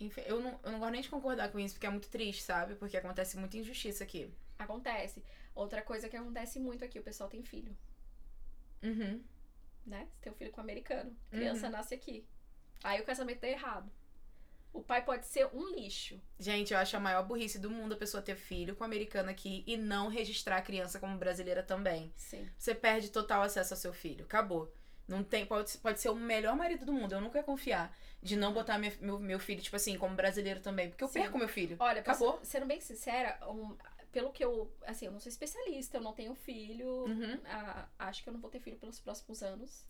Infe- Eu não, eu não gosto nem de concordar com isso, porque é muito triste, sabe? Porque acontece muita injustiça aqui. Acontece. Outra coisa que acontece muito aqui, o pessoal tem filho, Uhum. né? Você tem um filho com um americano. Criança Uhum. nasce aqui. Aí o casamento tá errado. O pai pode ser um lixo. Gente, eu acho a maior burrice do mundo a pessoa ter filho com americano aqui e não registrar a criança como brasileira também. Sim. Você perde total acesso ao seu filho. Acabou. Não tem, pode, pode ser o melhor marido do mundo. Eu nunca ia confiar de não botar minha- meu, meu filho, tipo assim, como brasileiro também. Porque eu Sim. perco meu filho. Olha, Acabou. sendo bem sincera, um- pelo que eu. Assim, eu não sou especialista, eu não tenho filho. Uhum. Ah, acho que eu não vou ter filho pelos próximos anos.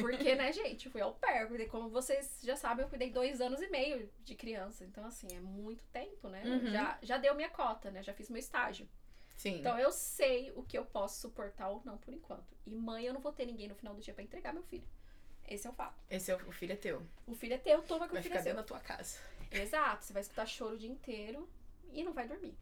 Porque, né, gente, fui ao pé. Cuidei, como vocês já sabem, eu cuidei dois anos e meio de criança. Então, assim, é muito tempo, né? Uhum. Já, já deu minha cota, né? Já fiz meu estágio. Sim. Então, eu sei o que eu posso suportar ou não por enquanto. E mãe, eu não vou ter ninguém no final do dia pra entregar meu filho. Esse é o fato. Esse é o, o filho é teu. O filho é teu, toma que Vai o filho ficar é seu. dentro da tua casa. Exato, você vai escutar choro o dia inteiro e não vai dormir.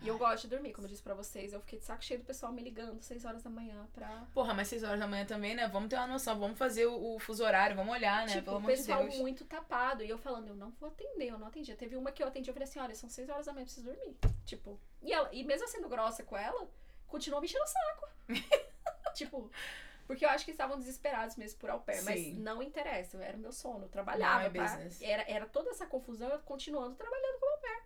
E eu gosto de dormir, como eu disse pra vocês. Eu fiquei de saco cheio do pessoal me ligando 6 horas da manhã pra. Porra, mas 6 horas da manhã também, né? Vamos ter uma noção, vamos fazer o, o fuso horário, vamos olhar, né? tipo, Pelo o de pessoal Deus. muito tapado. E eu falando, eu não vou atender, eu não atendi. Teve uma que eu atendi, eu falei assim: olha, são 6 horas da manhã, eu preciso dormir. Tipo. E, ela, e mesmo sendo grossa com ela, continuou me enchendo o saco. tipo. Porque eu acho que estavam desesperados mesmo por au pair, mas Sim. não interessa, era o meu sono, eu trabalhava. Não é pra- business. era, era toda essa confusão, eu continuando trabalhando como au pair.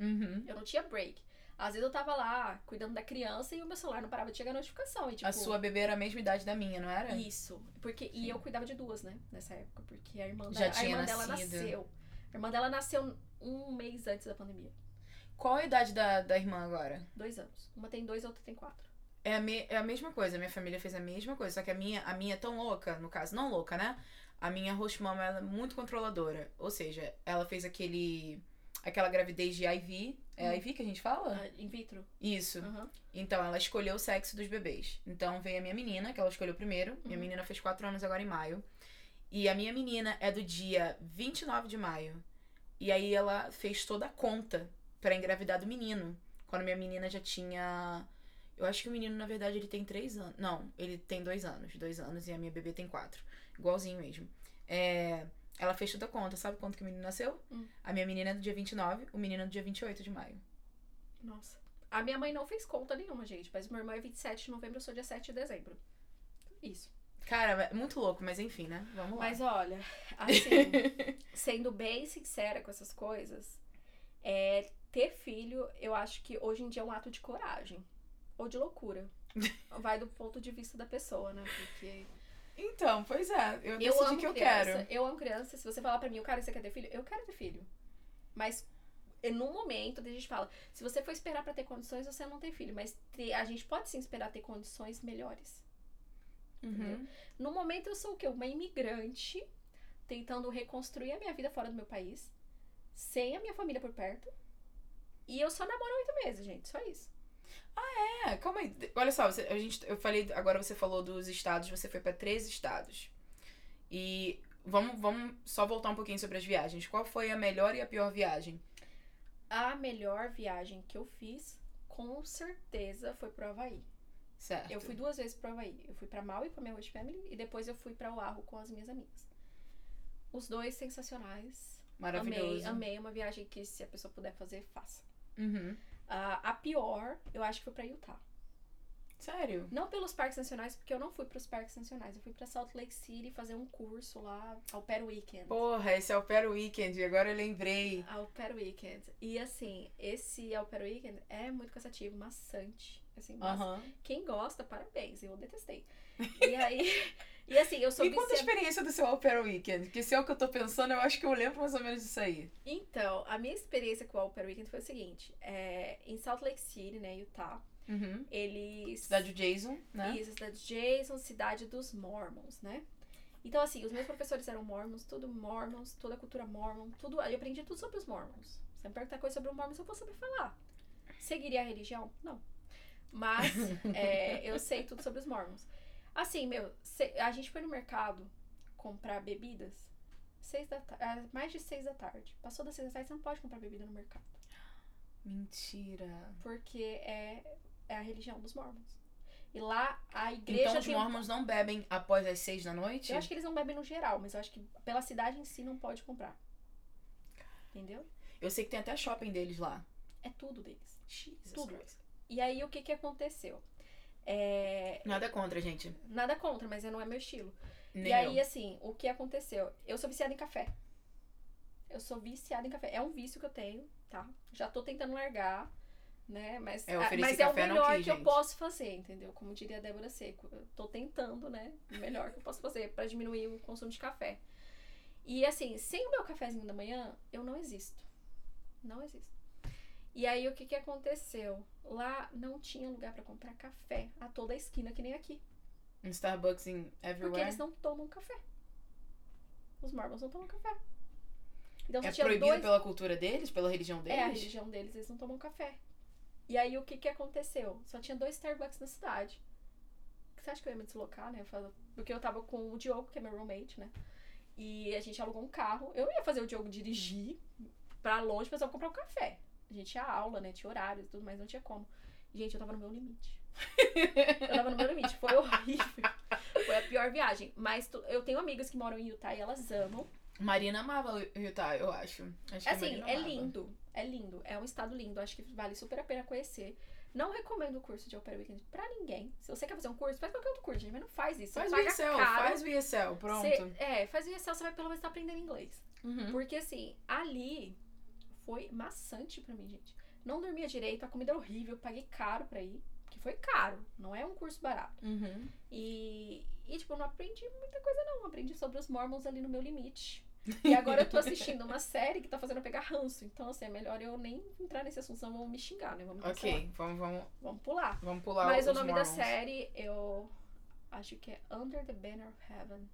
Uhum. Eu não tinha break. Às vezes eu tava lá cuidando da criança e o meu celular não parava de chegar notificação. E, tipo, A sua bebê era a mesma idade da minha, não era? Isso. Porque, Sim. e eu cuidava de duas, né? Nessa época. Porque a irmã, Já da, a tinha irmã dela nasceu. A irmã dela nasceu um mês antes da pandemia. Qual a idade da, da irmã agora? Dois anos. Uma tem dois, a outra tem quatro. É a, me- é a mesma coisa, minha família fez a mesma coisa, só que a minha, a minha é tão louca, no caso, não louca, né? A minha host mama ela é muito controladora. Ou seja, ela fez aquele. aquela gravidez de IV. É Hum. IV que a gente fala? Ah, in vitro. Isso. Aham. Então, ela escolheu o sexo dos bebês. Então, veio a minha menina, que ela escolheu primeiro. Minha Uhum. menina fez 4 anos agora em maio. E a minha menina é do dia 29 de maio. E aí, ela fez toda a conta pra engravidar do menino. Quando minha menina já tinha. Eu acho que o menino, na verdade, ele tem 3 anos. Não, ele tem 2 anos. 2 anos e a minha bebê tem 4. Igualzinho mesmo. É. Ela fez toda a conta. Sabe quanto que o menino nasceu? Hum. A minha menina é do dia 29, o menino é do dia 28 de maio. Nossa. A minha mãe não fez conta nenhuma, gente. Mas meu irmão é 27 de novembro, eu sou dia 7 de dezembro. Isso. Cara, é muito louco, mas enfim, né? Vamos lá. Mas olha, assim, sendo bem sincera com essas coisas, é, ter filho, eu acho que hoje em dia é um ato de coragem. Ou de loucura. Vai do ponto de vista da pessoa, né? Porque Então, pois é, eu eu decidi amo que eu criança. quero. Eu amo criança. Se você falar pra mim, o cara, você quer ter filho? Eu quero ter filho. Mas é num momento, a gente fala, se você for esperar pra ter condições, você não tem filho. Mas ter- a gente pode sim esperar ter condições melhores. Uhum. No momento eu sou o quê? Uma imigrante tentando reconstruir a minha vida fora do meu país, sem a minha família por perto, E eu só namoro oito meses, gente. Só isso. É, calma aí. Olha só, você- a gente, eu falei, agora você falou dos estados, você foi pra três estados. E vamos, vamos só voltar um pouquinho sobre as viagens. Qual foi a melhor e a pior viagem? A melhor viagem que eu fiz, com certeza, foi pro Havaí. Certo. Eu fui duas vezes pro Havaí. Eu fui pra Maui com a minha Host Family e depois eu fui pra Oahu com as minhas amigas. Os dois sensacionais. Maravilhoso. Amei, amei. Uma viagem que se a pessoa puder fazer, faça. Uhum. Ah, a pior, eu acho que foi pra Utah. Sério? Não pelos parques nacionais, porque eu não fui pros parques nacionais. Eu fui pra Salt Lake City fazer um curso lá, ao Pair Weekend. Porra, esse é o Pair Weekend, agora eu lembrei. Ao Pair Weekend. E assim, esse ao Pair Weekend é muito cansativo, maçante. Assim, mas Aham. quem gosta, parabéns. Eu detestei. E aí. e assim, eu sou Me conta a experiência do seu Pair Weekend, que se é o que eu tô pensando, eu acho que eu lembro mais ou menos disso aí. Então, a minha experiência com o Pair Weekend foi o seguinte: é, em Salt Lake City, né, Utah, Uhum. eles. Cidade do Jason, né? Isso, cidade de Jason, cidade dos Mormons, né? Então, assim, os meus professores eram Mormons, tudo Mormons, toda a cultura Mormon, tudo. Eu aprendi tudo sobre os Mormons. Se me perguntar coisa sobre o Mormons, eu vou saber falar. Seguiria a religião? Não. Mas é, eu sei tudo sobre os Mormons. Assim, meu, se- a gente foi no mercado comprar bebidas seis da ah, mais de seis da tarde. Passou das seis da tarde, você não pode comprar bebida no mercado. Mentira. Porque é, é a religião dos Mormons. E lá a igreja Então os tem mormons não bebem após as seis da noite? Eu acho que eles não bebem no geral, mas eu acho que pela cidade em si não pode comprar. Entendeu? Eu sei que tem até shopping deles lá. É tudo deles. Jesus Tudo. Christ. E aí o que que aconteceu? É, Nada contra, gente. Nada contra, mas não é meu estilo. Nem e aí, eu. assim, o que aconteceu? Eu sou viciada em café. Eu sou viciada em café. É um vício que eu tenho, tá? Já tô tentando largar, né? Mas É, mas é o melhor quis, que eu posso fazer, entendeu? Como diria a Débora Seco. Eu tô tentando, né? O melhor que eu posso fazer pra diminuir o consumo de café. E assim, sem o meu cafezinho da manhã, eu não existo. Não existo. E aí o que que aconteceu? Lá não tinha lugar pra comprar café a toda a esquina, que nem aqui. Um Starbucks em Porque everywhere. eles não tomam café. Os mormons não tomam café. Então É proibido dois. pela cultura deles? Pela religião deles? É, a religião deles, eles não tomam café. E aí o que que aconteceu? Só tinha dois Starbucks na cidade. Você acha que eu ia me deslocar, né? Porque eu tava com o Diogo, que é meu roommate, né? E a gente alugou um carro. Eu ia fazer o Diogo dirigir pra longe, mas eu comprar um café. A gente tinha aula, né? Tinha horário e tudo, mas não tinha como. Gente, eu tava no meu limite. Eu tava no meu limite. Foi horrível. Foi a pior viagem. Mas tu- eu tenho amigas que moram em Utah e elas amam. Marina amava o Utah, eu acho. acho Assim, é lindo. É lindo. É um estado lindo. Acho que vale super a pena conhecer. Não recomendo o curso de Au Pair Weekend pra ninguém. Se você quer fazer um curso, faz qualquer outro curso, gente. Mas não faz isso. Faz o ESL, faz o ESL, pronto. Você- é, faz o ESL, você vai pelo menos estar aprendendo inglês. Uhum. Porque assim, ali foi maçante pra mim, gente. Não dormia direito, a comida era horrível, paguei caro pra ir. Que foi caro, não é um curso barato. Uhum. E, e, tipo, eu não aprendi muita coisa, não. Aprendi sobre os Mormons ali no meu limite. E agora eu tô assistindo uma série que tá fazendo eu pegar ranço. Então, assim, é melhor eu nem entrar nesse assunto, senão vão me xingar, né? Cancelar. Ok, vamos, vamos, Vamos pular. vamos pular Mas o nome Mormons. da série, eu acho que é Under the Banner of Heaven.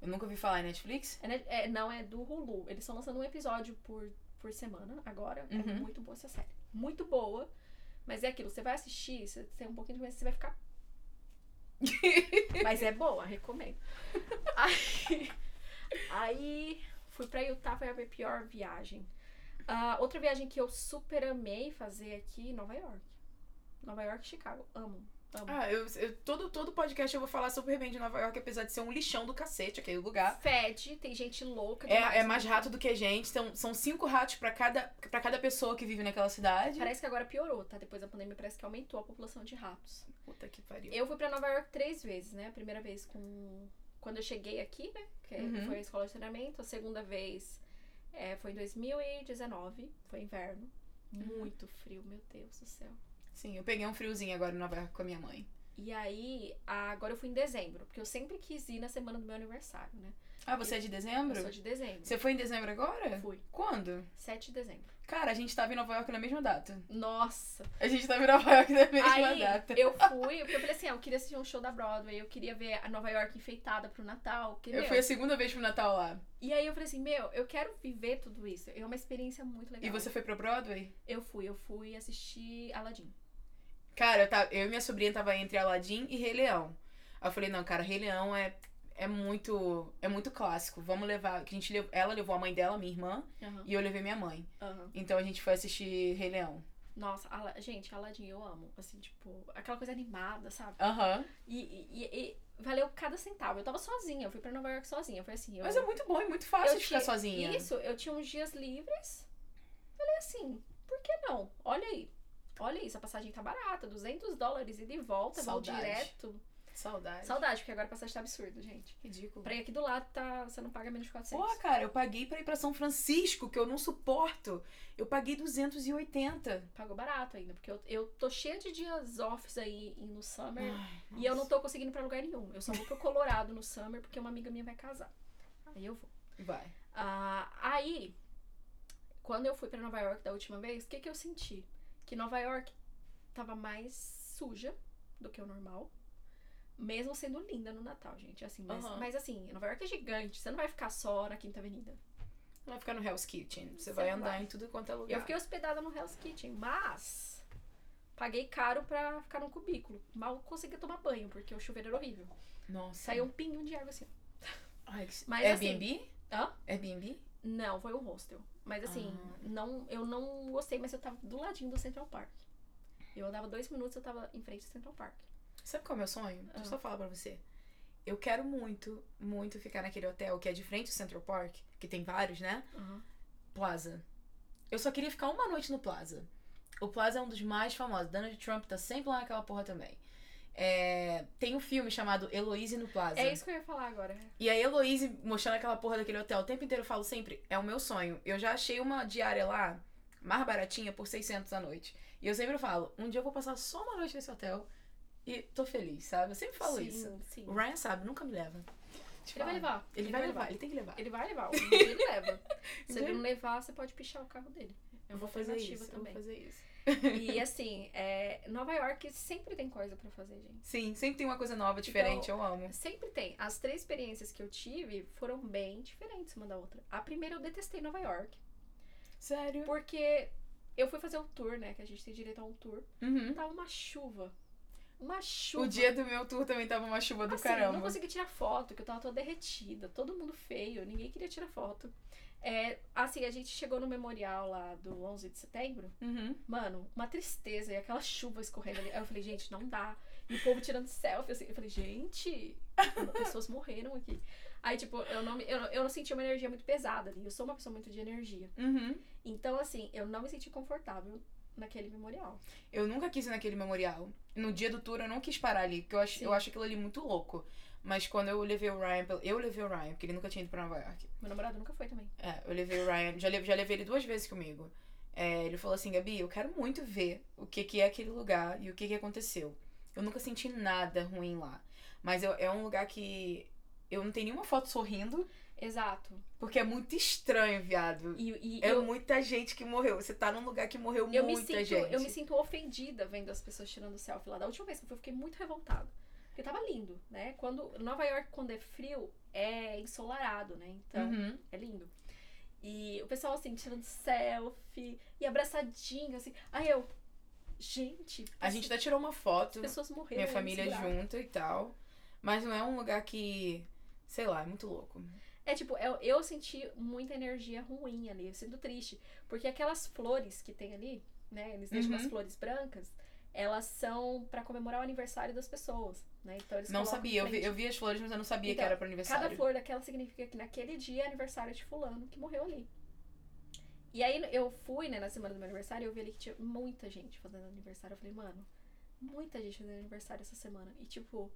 Eu nunca ouvi falar em Netflix. É, né- é, não, é do Hulu. Eles estão lançando um episódio por, por semana agora. É Uhum. muito boa essa série. Muito boa. Mas é aquilo, você vai assistir, você tem um pouquinho de medo, você vai ficar. Mas é boa, recomendo. Aí, aí fui pra Utah, foi a minha pior viagem. Ah, outra viagem que eu super amei fazer aqui, Nova York. Nova York e Chicago. Amo. Amo. Ah, eu, eu- todo, todo podcast eu vou falar super bem de Nova York, apesar de ser um lixão do cacete aquele lugar. Fede, tem gente louca. É, é mais rato do que gente. São, são cinco ratos pra cada, pra cada pessoa que vive naquela cidade. Parece que agora piorou, tá? Depois da pandemia parece que aumentou a população de ratos. Puta que pariu. Eu fui pra Nova York três vezes, né? A primeira vez com. Quando eu cheguei aqui, né? Que Uhum. foi a escola de treinamento. A segunda vez é, foi em 2019, foi inverno. Uhum. Muito frio, meu Deus do céu. Sim, eu peguei um friozinho agora em Nova York com a minha mãe. E aí, agora eu fui em dezembro, porque eu sempre quis ir na semana do meu aniversário, né? Ah, você é de dezembro? Eu sou de dezembro. Você foi em dezembro agora? Fui. Quando? 7 de dezembro. Cara, a gente tava em Nova York na mesma data. Nossa! A gente tava em Nova York na mesma Aí data. eu fui, porque eu falei assim, ah, eu queria assistir um show da Broadway, eu queria ver a Nova York enfeitada pro Natal. Que, Eu meu, fui a segunda vez pro Natal lá. E aí eu falei assim, meu, eu quero viver tudo isso. É uma experiência muito legal. E você foi pro Broadway? Eu fui, eu fui assistir Aladdin. Cara, eu, tava, eu e minha sobrinha tava entre Aladdin e Rei Leão. Aí eu falei, não, cara, Rei Leão é, é muito é muito clássico. Vamos levar. Que a gente, ela levou a mãe dela, minha irmã, Aham. e eu levei minha mãe. Aham. Então a gente foi assistir Rei Leão. Nossa, gente, Aladdin eu amo. Assim, tipo, aquela coisa animada, sabe? Aham. E, e- e- e valeu cada centavo. Eu tava sozinha, eu fui pra Nova York sozinha. Foi assim, eu, Mas é muito bom e muito fácil de ficar sozinha. Isso, eu tinha uns dias livres. Falei assim, por que não? Olha aí. Olha isso, a passagem tá barata, 200 dólares e de volta, vou Saudade. direto. Saudade. Saudade, porque agora a passagem tá absurdo, gente. Ridículo. Pra ir aqui do lado, tá, você não paga menos de 400. Porra, cara, eu paguei pra ir pra São Francisco, que eu não suporto. Eu paguei 280. Pagou barato ainda, porque eu, eu tô cheia de dias offs aí no summer. Ai, E eu não tô conseguindo ir pra lugar nenhum. Eu só vou pro Colorado no summer porque uma amiga minha vai casar. Aí eu vou. Vai. Ah, aí, quando eu fui pra Nova York da última vez, o que, que eu senti? Que Nova York tava mais suja do que o normal. Mesmo sendo linda no Natal, gente. Assim, mas, Aham. mas assim, Nova York é gigante. Você não vai ficar só na Quinta Avenida. Você vai ficar no Hell's Kitchen. Você Você vai não andar vai. em tudo quanto é lugar. Eu fiquei hospedada no Hell's Kitchen, mas paguei caro pra ficar num cubículo. Mal conseguia tomar banho, porque o chuveiro era horrível. Nossa. Saiu um pinguim de água assim. Ai, que- Mas Airbnb? Hã? Airbnb? Não, foi um hostel. Mas assim, Ah. não, eu não gostei, mas eu tava do ladinho do Central Park. Eu andava dois minutos, eu tava em frente do Central Park. Sabe qual é o meu sonho? Deixa eu Ah. só falar pra você. Eu quero muito, muito ficar naquele hotel que é de frente ao Central Park, que tem vários, né? Plaza. Eu só queria ficar uma noite no Plaza. O Plaza é um dos mais famosos. Donald Trump tá sempre lá naquela porra também. É, Tem um filme chamado Heloise no Plaza. É isso que eu ia falar agora. E a Heloise mostrando aquela porra daquele hotel o tempo inteiro, eu falo sempre, é o meu sonho. Eu já achei uma diária lá, mais baratinha, por 600 a noite. E eu sempre falo, um dia eu vou passar só uma noite nesse hotel e tô feliz, sabe? Eu sempre falo sim, isso. Sim. O Ryan sabe, nunca me leva. Ele vai levar. Ele, vai levar, ele tem que levar. Ele vai levar. Ele leva. Se ele Ele- não levar, você pode pichar o carro dele. É Eu vou fazer isso, eu também. vou fazer isso. E assim, é, Nova York sempre tem coisa pra fazer, gente. Sim, sempre tem uma coisa nova, diferente, eu amo. Sempre tem. As três experiências que eu tive foram bem diferentes uma da outra. A primeira eu detestei Nova York. Sério? Porque eu fui fazer o tour, né? Que a gente tem direito a um tour. Uhum. Tava uma chuva. Uma chuva. O dia do meu tour também tava uma chuva do assim, não caramba. consegui tirar foto, que eu tava toda derretida, todo mundo feio, ninguém queria tirar foto. É, assim, a gente chegou no memorial lá do 11 de setembro, Uhum. mano, uma tristeza, e aquela chuva escorrendo ali. Aí eu falei, gente, não dá. E o povo tirando selfie, assim. Eu falei, gente, pessoas morreram aqui. Aí, tipo, eu não, eu, eu não senti uma energia muito pesada ali. Eu sou uma pessoa muito de energia. Uhum. Então, assim, eu não me senti confortável naquele memorial. Eu nunca quis ir naquele memorial. No dia do tour eu não quis parar ali, porque eu acho, Sim. eu acho aquilo ali muito louco. Mas quando eu levei o Ryan, eu levei o Ryan, porque ele nunca tinha ido pra Nova York. Meu namorado nunca foi também. É, eu levei o Ryan, já levei, já levei ele duas vezes comigo. É, ele falou assim, Gabi, eu quero muito ver o que, que é aquele lugar e o que, que aconteceu. Eu nunca senti nada ruim lá. Mas eu- é um lugar que eu não tenho nenhuma foto sorrindo, Exato. porque é muito estranho, viado. E, e É eu, muita gente que morreu. Você tá num lugar que morreu eu me muita sinto, gente. eu me sinto ofendida vendo as pessoas tirando selfie lá. Da última vez que eu fui, eu fiquei muito revoltada. Porque tava lindo, né? Quando Nova York, quando é frio, é ensolarado, né? Então, Uhum. é lindo. E o pessoal, assim, tirando selfie e abraçadinho, assim. Aí eu, gente, A gente até tirou uma foto. as pessoas morreram. minha família junta e tal. Mas não é um lugar que, sei lá, é muito louco. É tipo, eu, eu senti muita energia ruim ali, eu sinto triste. Porque aquelas flores que tem ali, né? Eles deixam Uhum. umas flores brancas, elas são pra comemorar o aniversário das pessoas, né? Então eles não sabia, eu vi, eu vi as flores, mas eu não sabia Então, que era pro aniversário. Cada flor daquela significa que naquele dia é aniversário de fulano que morreu ali. E aí eu fui, né, na semana do meu aniversário, eu vi ali que tinha muita gente fazendo aniversário. Eu falei, mano, muita gente fazendo aniversário essa semana. E tipo,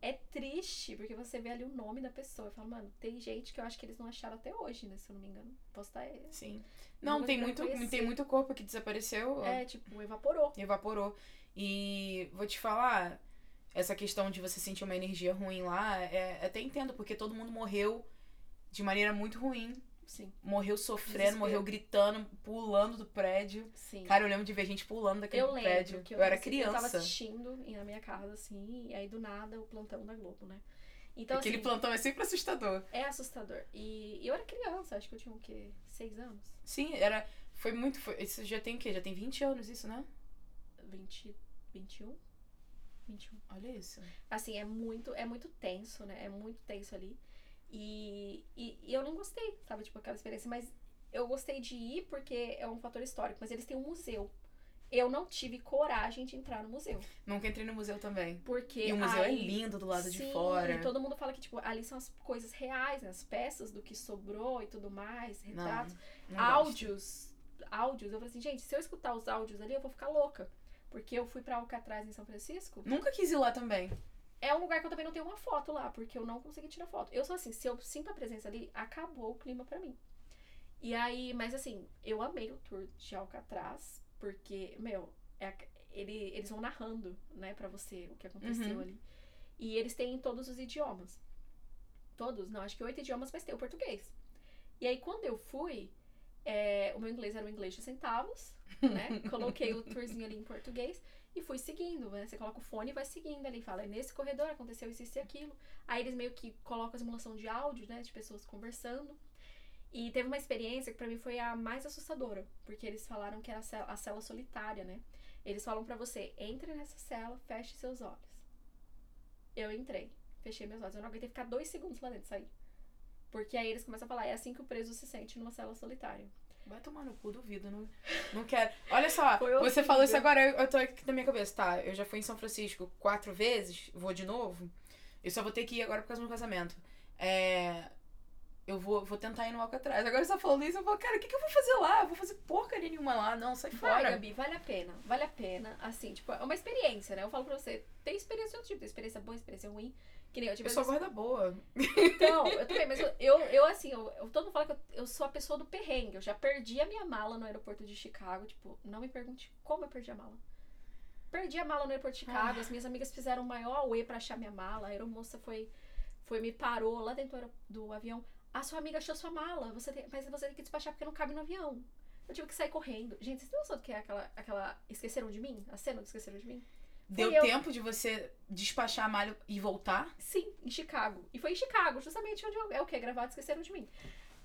é triste, porque você vê ali o nome da pessoa. Eu falo, mano, tem gente que eu acho que eles não acharam até hoje, né? Se eu não me engano. Posso estar. Sim. Não Não, tem muito, conhecer. tem muito corpo que desapareceu, é tipo, evaporou. evaporou. E vou te falar, essa questão de você sentir uma energia ruim lá, é, até entendo, porque todo mundo morreu de maneira muito ruim. Sim, Morreu sofrendo, Desespero. morreu gritando, pulando do prédio. sim. Cara, eu lembro de ver gente pulando daquele eu lembro prédio. que eu, eu, era assi- Eu tava criança. assistindo na minha casa, assim, e aí do nada o plantão da Globo, né? Então, Aquele assim, plantão é sempre assustador. é assustador. E, e eu era criança, acho que eu tinha o quê? Seis anos? Sim, era. Foi muito. Foi, isso já tem o quê? Já tem 20 anos isso, né? 20, 21? 21. Olha isso. Assim, é muito, é muito tenso, né? É muito tenso ali. E, e, e eu não gostei, sabe? Tipo, aquela experiência. Mas eu gostei de ir porque é um fator histórico. Mas eles têm um museu. Eu não tive coragem de entrar no museu. Nunca entrei no museu também. Porque. E o museu é aí- lindo do lado de Sim, fora. E todo mundo fala que, tipo, ali são as coisas reais, né? As peças do que sobrou e tudo mais, Não, retratos. não gosto. áudios. Áudios. Eu falei assim, gente, se eu escutar os áudios ali, eu vou ficar louca. Porque eu fui pra Alcatraz em São Francisco. Nunca quis ir lá também. É um lugar que eu também não tenho uma foto lá, porque eu não consegui tirar foto. Eu sou assim, se eu sinto a presença ali, acabou o clima pra mim. E aí, mas assim, eu amei o tour de Alcatraz, porque, meu, é ele, eles vão narrando, né, pra você o que aconteceu Uhum. ali. E eles têm em todos os idiomas. Todos, não, acho que oito idiomas, mas tem o português. E aí, quando eu fui, é, o meu inglês era o inglês de centavos, né? Coloquei o tourzinho ali em português e fui seguindo, né? Você coloca o fone e vai seguindo ali, fala, nesse corredor aconteceu isso, isso e aquilo. Aí eles meio que colocam a simulação de áudio, né? De pessoas conversando. E teve uma experiência que pra mim foi a mais assustadora, porque eles falaram que era a cela, solitária, né? Eles falam pra você, entre nessa cela, feche seus olhos. Eu entrei, fechei meus olhos. Eu não aguentei ficar dois segundos lá dentro, sair. Porque aí eles começam a falar, é assim que o preso se sente numa cela solitária. Vai tomar no cu, duvido. Não, não quero. Olha só, você falou isso agora, eu, eu tô aqui na minha cabeça. Tá, eu já fui em São Francisco quatro vezes, vou de novo. Eu só vou ter que ir agora por causa do meu casamento. É. Eu vou, vou tentar ir no Alcatraz. Agora você tá falando isso, eu falo, cara, o que, que eu vou fazer lá? Eu vou fazer porcaria nenhuma lá. Não, sai Vai, fora. Gabi, vale a pena. Vale a pena. Assim, tipo, é uma experiência, né? Eu falo pra você, tem experiência de outro tipo, tem experiência boa, experiência ruim. Que nem eu tive Eu sou guarda boa. Então, eu também, mas eu, eu, eu, assim, eu, eu- todo mundo fala que eu, eu sou a pessoa do perrengue. Eu já perdi a minha mala no aeroporto de Chicago. Tipo, não me pergunte como eu perdi a mala. Perdi a mala no aeroporto de Chicago. As minhas amigas fizeram o maior auê pra achar minha mala. A aeromoça foi, foi me parou lá dentro do do avião. A sua amiga achou sua mala, você tem, mas você tem que despachar porque não cabe no avião. Eu tive que sair correndo. Gente, vocês têm noção do que é aquela, aquela Esqueceram de Mim? A cena do Esqueceram de Mim? Deu eu. tempo de você despachar a malha e voltar? Sim, em Chicago. E foi em Chicago, justamente onde eu, é o que? Gravado Esqueceram de Mim.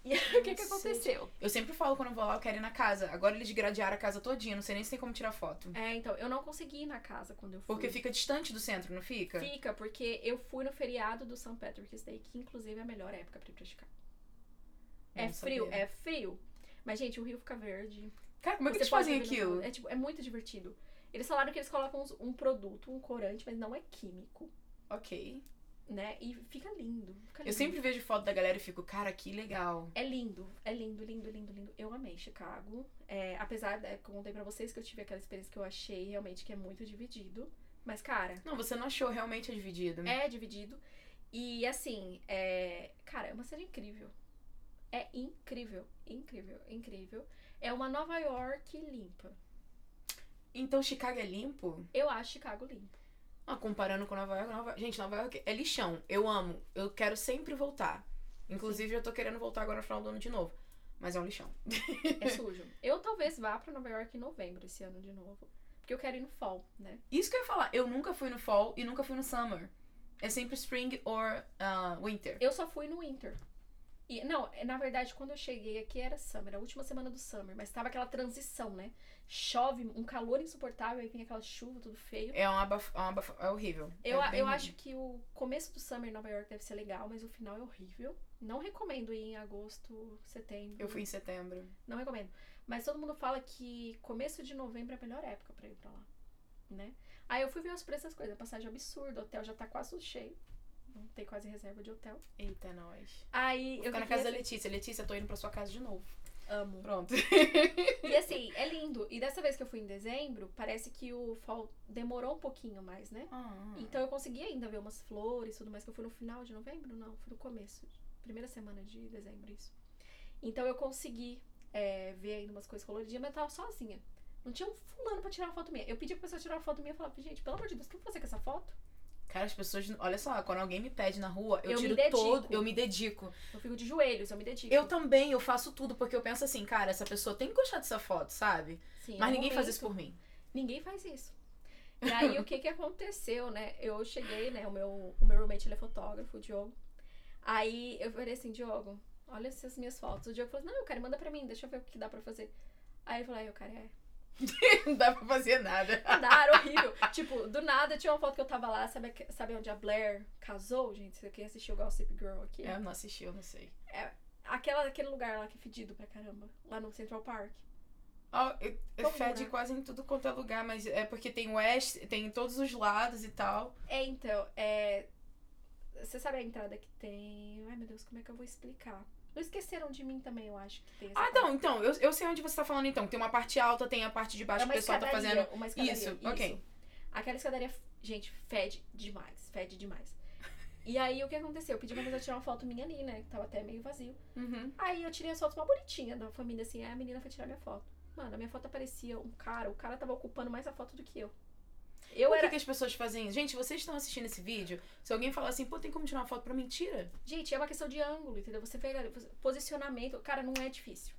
E aí, o que que aconteceu? Eu sempre falo quando eu vou lá, eu quero ir na casa. Agora eles gradearam a casa todinha, não sei nem se tem como tirar foto. É, então, eu não consegui ir na casa quando eu fui. Porque fica distante do centro, não fica? Fica, porque eu fui no feriado do St. Patrick's Day, que inclusive é a melhor época pra ir pra Chicago. É Não frio, sabia. é frio. Mas, gente, o rio fica verde. Cara, como é que eles fazem aquilo? É, tipo, é muito divertido. Eles falaram que eles colocam um produto, um corante, mas não é químico, Ok. né? E fica lindo. Fica Eu lindo. sempre vejo foto da galera e fico, cara, que legal. É lindo, é lindo, lindo, lindo, lindo. Eu amei Chicago. É, apesar, que eu contei pra vocês que eu tive aquela experiência que eu achei realmente que é muito dividido. Mas, cara, Não, você não achou realmente é dividido. é dividido. E assim, é. Cara, é uma série incrível. É incrível, incrível, incrível. É uma Nova York limpa. Então Chicago é limpo? Eu acho Chicago limpo. Ah, comparando com Nova York, Nova... gente, Nova York é lixão. Eu amo. Eu quero sempre voltar. Inclusive, eu tô querendo voltar agora no final do ano de novo. Mas é um lixão. É sujo. eu talvez vá pra Nova York em novembro esse ano de novo. Porque eu quero ir no fall, né? Isso que eu ia falar. Eu nunca fui no fall e nunca fui no summer. É sempre spring or ah, winter. Eu só fui no winter. E, não, é, na verdade, quando eu cheguei aqui era summer, a última semana do summer, mas tava aquela transição, né? Chove, um calor insuportável, aí vem aquela chuva, tudo feio. É um abaf... é um abaf... É horrível. Eu, é eu ruim. acho que o começo do summer em Nova York deve ser legal, mas o final é horrível. Não recomendo ir em agosto, setembro. Eu fui em setembro. Não recomendo. Mas todo mundo fala que começo de novembro é a melhor época pra ir pra lá, né? Aí eu fui ver os preços das coisas, passagem absurda, o hotel já tá quase cheio. Não tem quase reserva de hotel. Eita, nós. Aí Vou eu ficar na casa da Letícia. Letícia, tô indo pra sua casa de novo. amo. Pronto. E assim, é lindo. E dessa vez que eu fui em dezembro, parece que o fall demorou um pouquinho mais, né? Ah. Então eu consegui ainda ver umas flores e tudo mais, que eu fui no final de novembro? Não, fui no começo. Primeira semana de dezembro, isso. Então eu consegui é, ver ainda umas coisas coloridinhas, mas eu tava sozinha. Não tinha um fulano pra tirar uma foto minha. Eu pedi pra pessoa tirar uma foto minha e falava, gente, pelo amor de Deus, o que eu vou fazer com essa foto? Cara, as pessoas. Olha só, quando alguém me pede na rua, eu, Eu me tiro dedico. todo. Eu me dedico. Eu fico de joelhos, eu me dedico. Eu também, eu faço tudo, porque eu penso assim, cara, essa pessoa tem que gostar dessa foto, sabe? Sim, Mas é um ninguém faz momento- isso por mim. Ninguém faz isso. E aí, o que que aconteceu, né? Eu cheguei, né? O meu, o meu roommate, ele é fotógrafo, o Diogo. Aí, eu falei assim, Diogo, olha essas minhas fotos. O Diogo falou, não, cara, manda pra mim, deixa eu ver o que dá pra fazer. Aí ele falou, o cara, é... Não dá pra fazer nada. Nada, era horrível. tipo, do nada, tinha uma foto que eu tava lá, sabe, sabe onde a Blair casou, gente? Você quem assistiu Gossip Girl aqui? É, eu não assisti, eu não sei. Aquela, aquele lugar lá que é fedido pra caramba, lá no Central Park. Ó, eu- fede né? quase em tudo quanto é lugar, mas é porque tem oeste, tem em todos os lados e tal. É, então, é. Você sabe a entrada que tem. Ai, meu Deus, como é que eu vou explicar? Não esqueceram de mim também, eu acho que tem essa Ah, não, então, eu, eu sei onde você tá falando então. Tem uma parte alta, tem a parte de baixo é que uma o pessoal tá fazendo. Uma escadaria, Isso, ok. Aquela escadaria, gente, fede demais. Fede demais. E aí, o que aconteceu? Eu pedi pra pessoa tirar uma foto minha ali, né? Que tava até meio vazio. Uhum. Aí eu tirei as fotos mais bonitinhas da família, assim. Aí a menina foi tirar minha foto. Mano, a minha foto aparecia um cara. O cara tava ocupando mais a foto do que eu. Eu Por que, era. que as pessoas fazem isso? Gente, vocês estão assistindo esse vídeo, se alguém falar assim, pô, tem como tirar uma foto pra mim, tira. Gente, é uma questão de ângulo, entendeu? Você pega posicionamento, cara, não é difícil.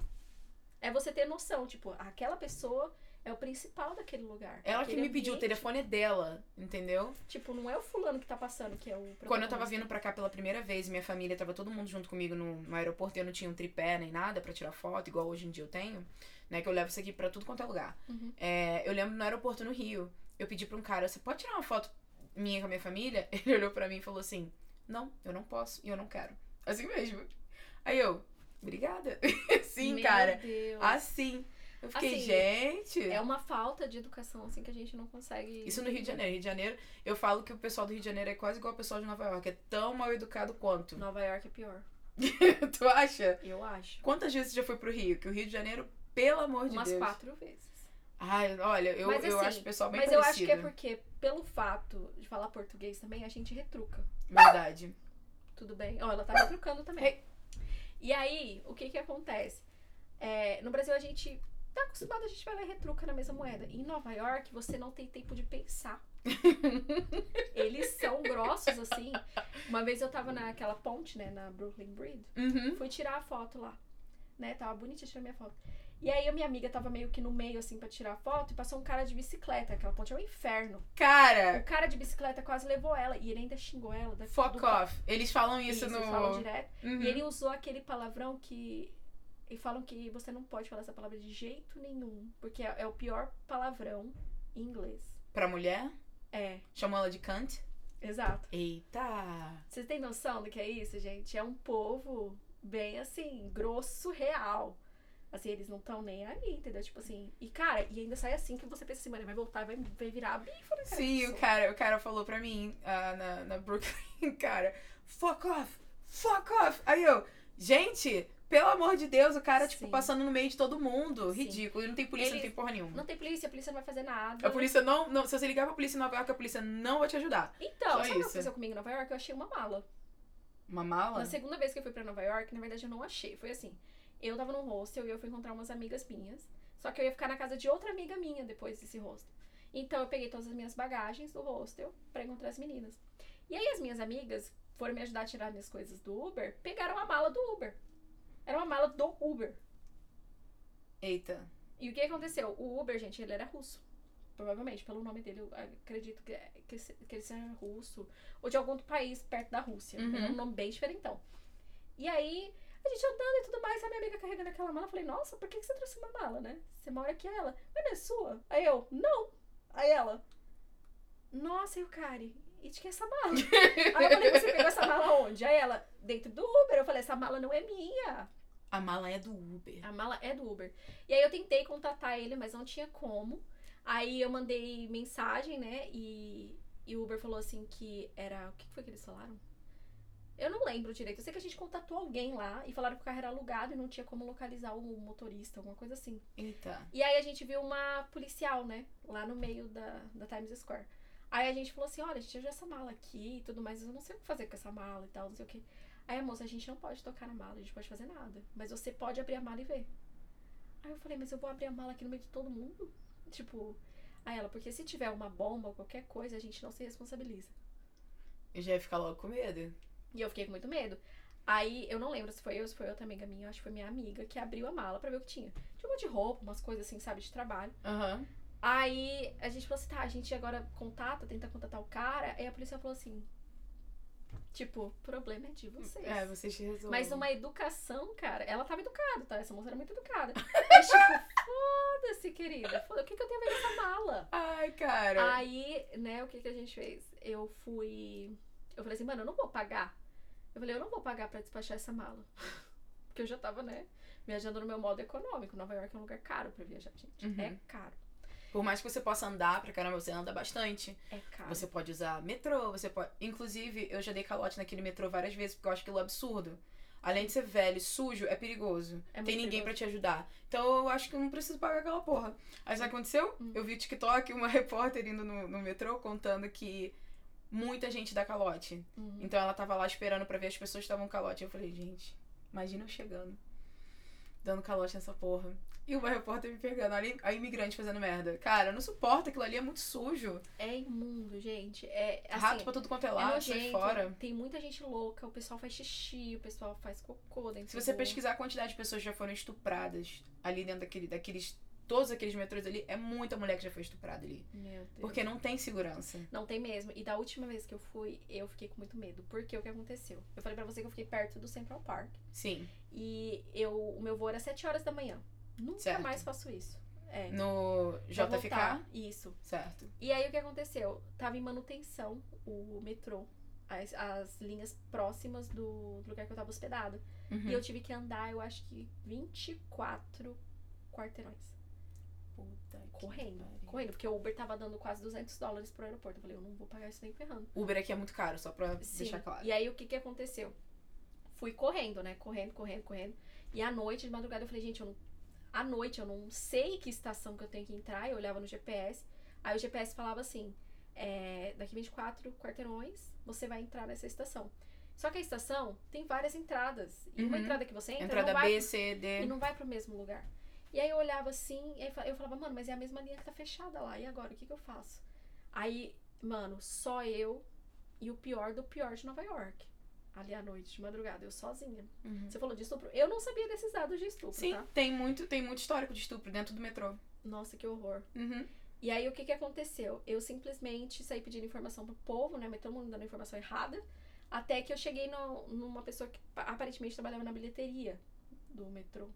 É você ter noção, tipo, aquela pessoa é o principal daquele lugar. Ela que me pediu, o ambiente. telefone é dela, entendeu? Tipo, não é o fulano que tá passando, que é o Quando eu tava vindo pra cá pela primeira vez, minha família tava todo mundo junto comigo no, no aeroporto e eu não tinha um tripé nem nada pra tirar foto, igual hoje em dia eu tenho, né? Que eu levo isso aqui pra tudo quanto é lugar. Uhum. É, eu lembro no aeroporto no Rio, eu pedi pra um cara, você pode tirar uma foto minha com a minha família? Ele olhou pra mim e falou assim: Não, eu não posso e eu não quero. Assim mesmo. Aí eu, obrigada. Sim, Meu cara. Deus. Assim. Eu fiquei, Assim, gente. É uma falta de educação, assim, que a gente não consegue. Isso no Rio de Janeiro. Rio de Janeiro, eu falo que o pessoal do Rio de Janeiro é quase igual o pessoal de Nova York. É tão mal educado quanto. Nova York é pior. tu acha? Eu acho. Quantas vezes você já foi pro Rio? Que o Rio de Janeiro, pelo amor de Umas Deus. quatro vezes. Ai, olha, eu, Mas, eu assim, acho o pessoal bem Mas eu acho que é porque, pelo fato de falar português também, a gente retruca. Verdade. Tudo bem? Ó, ela tá retrucando também. E aí, o que que acontece? É, no Brasil, a gente tá acostumado, a gente vai lá e retruca na mesma moeda. Em Nova York, você não tem tempo de pensar. Eles são grossos, assim. Uma vez eu tava naquela ponte, né, na Brooklyn Bridge. Uhum. Fui tirar a foto lá. Né, tava bonitinha tirando minha foto. E aí, a minha amiga tava meio que no meio, assim, pra tirar foto. E passou um cara de bicicleta. Aquela ponte é um inferno. Cara, O cara de bicicleta quase levou ela. E ele ainda xingou ela. Da, fuck do- off. Eles falam isso, Isso, no. eles falam direto. Uhum. E ele usou aquele palavrão que. E falam que você não pode falar essa palavra de jeito nenhum. Porque é, é o pior palavrão em inglês. Pra mulher, É, chamou ela de cunt. exato. Eita. Vocês têm noção do que é isso, gente? É um povo bem assim, grosso, real. Assim, eles não estão nem aí, entendeu? Tipo assim. E, cara, e ainda sai assim que você pensa assim, mano, vai voltar, vai, vai virar a bifa na cara Sim, o cara, o cara falou pra mim ah, na, na Brooklyn, cara, fuck off, fuck off. Aí eu, gente, pelo amor de Deus, o cara, tipo, Sim. passando no meio de todo mundo. Sim. Ridículo. E não tem polícia, não Eles- tem porra nenhuma. Não tem polícia, a polícia não vai fazer nada. A polícia não, não. Se você ligar pra polícia em Nova York, a polícia não vai te ajudar. Então, Só sabe o que aconteceu comigo em Nova York? Eu achei uma mala. Uma mala? Na segunda vez que eu fui pra Nova York, na verdade eu não achei. Foi assim. Eu tava num hostel e eu fui encontrar umas amigas minhas. Só que eu ia ficar na casa de outra amiga minha depois desse hostel. Então eu peguei todas as minhas bagagens do hostel pra encontrar as meninas. E aí as minhas amigas foram me ajudar a tirar minhas coisas do Uber, pegaram a mala do Uber. Era uma mala do Uber. Eita. E o que aconteceu? O Uber, gente, ele era russo. Provavelmente, pelo nome dele, eu acredito que, que, se- que ele seja russo. Ou de algum outro país perto da Rússia. Uhum. Era um nome bem diferentão. E aí, a gente andando e tudo mais, a minha amiga carregando aquela mala. Eu falei, nossa, por que que você trouxe uma mala, né? Você mora aqui, ela. Mas não é sua? Aí eu, não. Aí ela, nossa, e o? E de que é essa mala? aí eu falei, você pegou essa mala onde? Aí ela, dentro do Uber. Eu falei, essa mala não é minha. A mala é do Uber. A mala é do Uber. E aí eu tentei contatar ele, mas não tinha como. Aí eu mandei mensagem, né? E, e o Uber falou assim que era. O que foi que eles falaram? Eu não lembro direito. Eu sei que a gente contatou alguém lá e falaram que o carro era alugado e não tinha como localizar o motorista, alguma coisa assim. Eita. E aí a gente viu uma policial, né? Lá no meio da, da Times Square. Aí a gente falou assim, olha, a gente achou essa mala aqui e tudo mais, eu não sei o que fazer com essa mala e tal, não sei o que. Aí a moça, a gente não pode tocar na mala, a gente pode fazer nada. Mas você pode abrir a mala e ver. Aí eu falei, mas eu vou abrir a mala aqui no meio de todo mundo? Tipo, aí ela, porque se tiver uma bomba ou qualquer coisa, a gente não se responsabiliza. Eu já ia ficar logo com medo. E eu fiquei com muito medo. Aí, eu não lembro se foi eu, se foi outra amiga minha, eu acho que foi minha amiga, que abriu a mala pra ver o que tinha. Tinha um monte de roupa, umas coisas assim, sabe, de trabalho. Aham. Aí a gente falou assim, tá, a gente agora contata, tenta contatar o cara. Aí a polícia falou assim, tipo, o problema é de vocês. É, vocês te resolvem. Mas uma educação, cara, ela tava educada, tá? Essa moça era muito educada. Mas, tipo, foda-se, querida. Foda, o que, que eu tenho a ver com essa mala? Ai, cara. Aí, né, o que, que a gente fez? Eu fui. Eu falei assim, mano, eu não vou pagar. Eu falei, eu não vou pagar pra despachar essa mala. Porque eu já tava, né, viajando no meu modo econômico. Nova York é um lugar caro pra viajar, gente. Uhum. É caro. Por mais que você possa andar pra caramba, você anda bastante. É caro. Você pode usar metrô, você pode. Inclusive, eu já dei calote naquele metrô várias vezes, porque eu acho aquilo absurdo. Além de ser velho e sujo, é perigoso. É Tem ninguém pra te ajudar. Então eu acho que eu não preciso pagar aquela porra. Aí sabe o que aconteceu? Hum. Eu vi o TikTok, uma repórter indo no, no metrô contando que muita gente dá calote. Uhum. Então ela tava lá esperando pra ver as pessoas que estavam calote. Eu falei, gente, imagina eu chegando. Dando calote nessa porra. E uma repórter me pegando, ali, a imigrante fazendo merda. Cara, eu não suporto, aquilo ali é muito sujo. É imundo, gente. É assim, Rato pra tudo quanto é é lado, sai fora. Tem muita gente louca, o pessoal faz xixi, o pessoal faz cocô dentro Se você pesquisar a quantidade de pessoas que já foram estupradas ali dentro daquele, daqueles. Todos aqueles metrôs ali, é muita mulher que já foi estuprada ali. Meu Deus. Porque não tem segurança. Não tem mesmo. E da última vez que eu fui, eu fiquei com muito medo. Porque o que aconteceu? Eu falei pra você que eu fiquei perto do Central Park. Sim. E eu, o meu voo era 7 horas da manhã. Nunca Certo. mais faço isso. É. No JFK. voltar, Isso. Certo. E aí o que aconteceu? Tava em manutenção o metrô. As, as linhas próximas do, do lugar que eu tava hospedada. Uhum. E eu tive que andar, eu acho que 24 quarteirões. Puta Correndo. Correndo. Porque o Uber tava dando quase 200 dólares pro aeroporto. Eu falei, eu não vou pagar isso nem ferrando. Uber aqui é muito caro, só pra Sim. deixar claro. E aí o que que aconteceu? Fui correndo, né? Correndo, correndo, correndo. E à noite, de madrugada, eu falei, gente, eu não. À noite eu não sei que estação que eu tenho que entrar. Eu olhava no GPS. Aí o GPS falava assim: é, daqui 24 quarteirões, você vai entrar nessa estação. Só que a estação tem várias entradas. E uma Uhum. entrada que você entra Entrada não vai B, C, D. e não vai pro mesmo lugar. E aí eu olhava assim, e eu falava, mano, mas é a mesma linha que tá fechada lá. E agora, o que que eu faço? Aí, mano, só eu e o pior do pior de Nova York. Ali à noite, de madrugada, eu sozinha. Uhum. Você falou de estupro. Eu não sabia desses dados de estupro, Sim, tá? tem muito, tem muito histórico de estupro dentro do metrô. Nossa, que horror. Uhum. E aí, o que que aconteceu? Eu simplesmente saí pedindo informação pro povo, né? Mas todo mundo dando informação errada. Até que eu cheguei no- numa pessoa que pa- aparentemente trabalhava na bilheteria do metrô.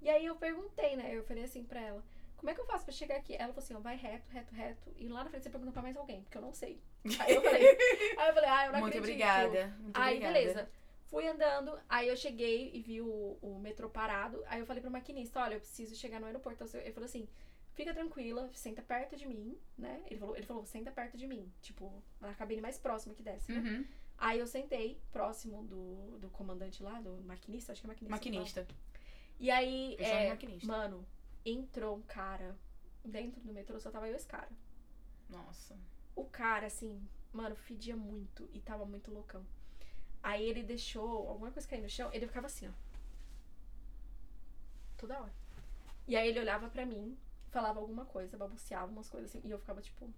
E aí eu perguntei, né? Eu falei assim pra ela, como é que eu faço pra chegar aqui? Ela falou assim, ó, vai reto, reto, reto. E lá na frente você pergunta pra mais alguém, porque eu não sei. Aí eu falei, aí eu falei, ah, eu não muito acredito. obrigada. Muito Aí, obrigada. beleza. Fui andando, aí eu cheguei e vi o, o metrô parado. Aí eu falei pro maquinista, olha, eu preciso chegar no aeroporto. Ele falou assim, fica tranquila, senta perto de mim, né? Ele falou, ele falou, senta perto de mim. Tipo, na cabine mais próxima que desce, né? Uhum. Aí eu sentei próximo do, do comandante lá, do maquinista, acho que é maquinista. que fala. E aí, é, mano, entrou um cara dentro do metrô, só tava eu e esse cara. Nossa. O cara, assim, mano, fedia muito e tava muito loucão. Aí ele deixou alguma coisa cair no chão, ele ficava assim, ó. Toda hora. E aí ele olhava pra mim, falava alguma coisa, babuceava umas coisas assim, e eu ficava tipo.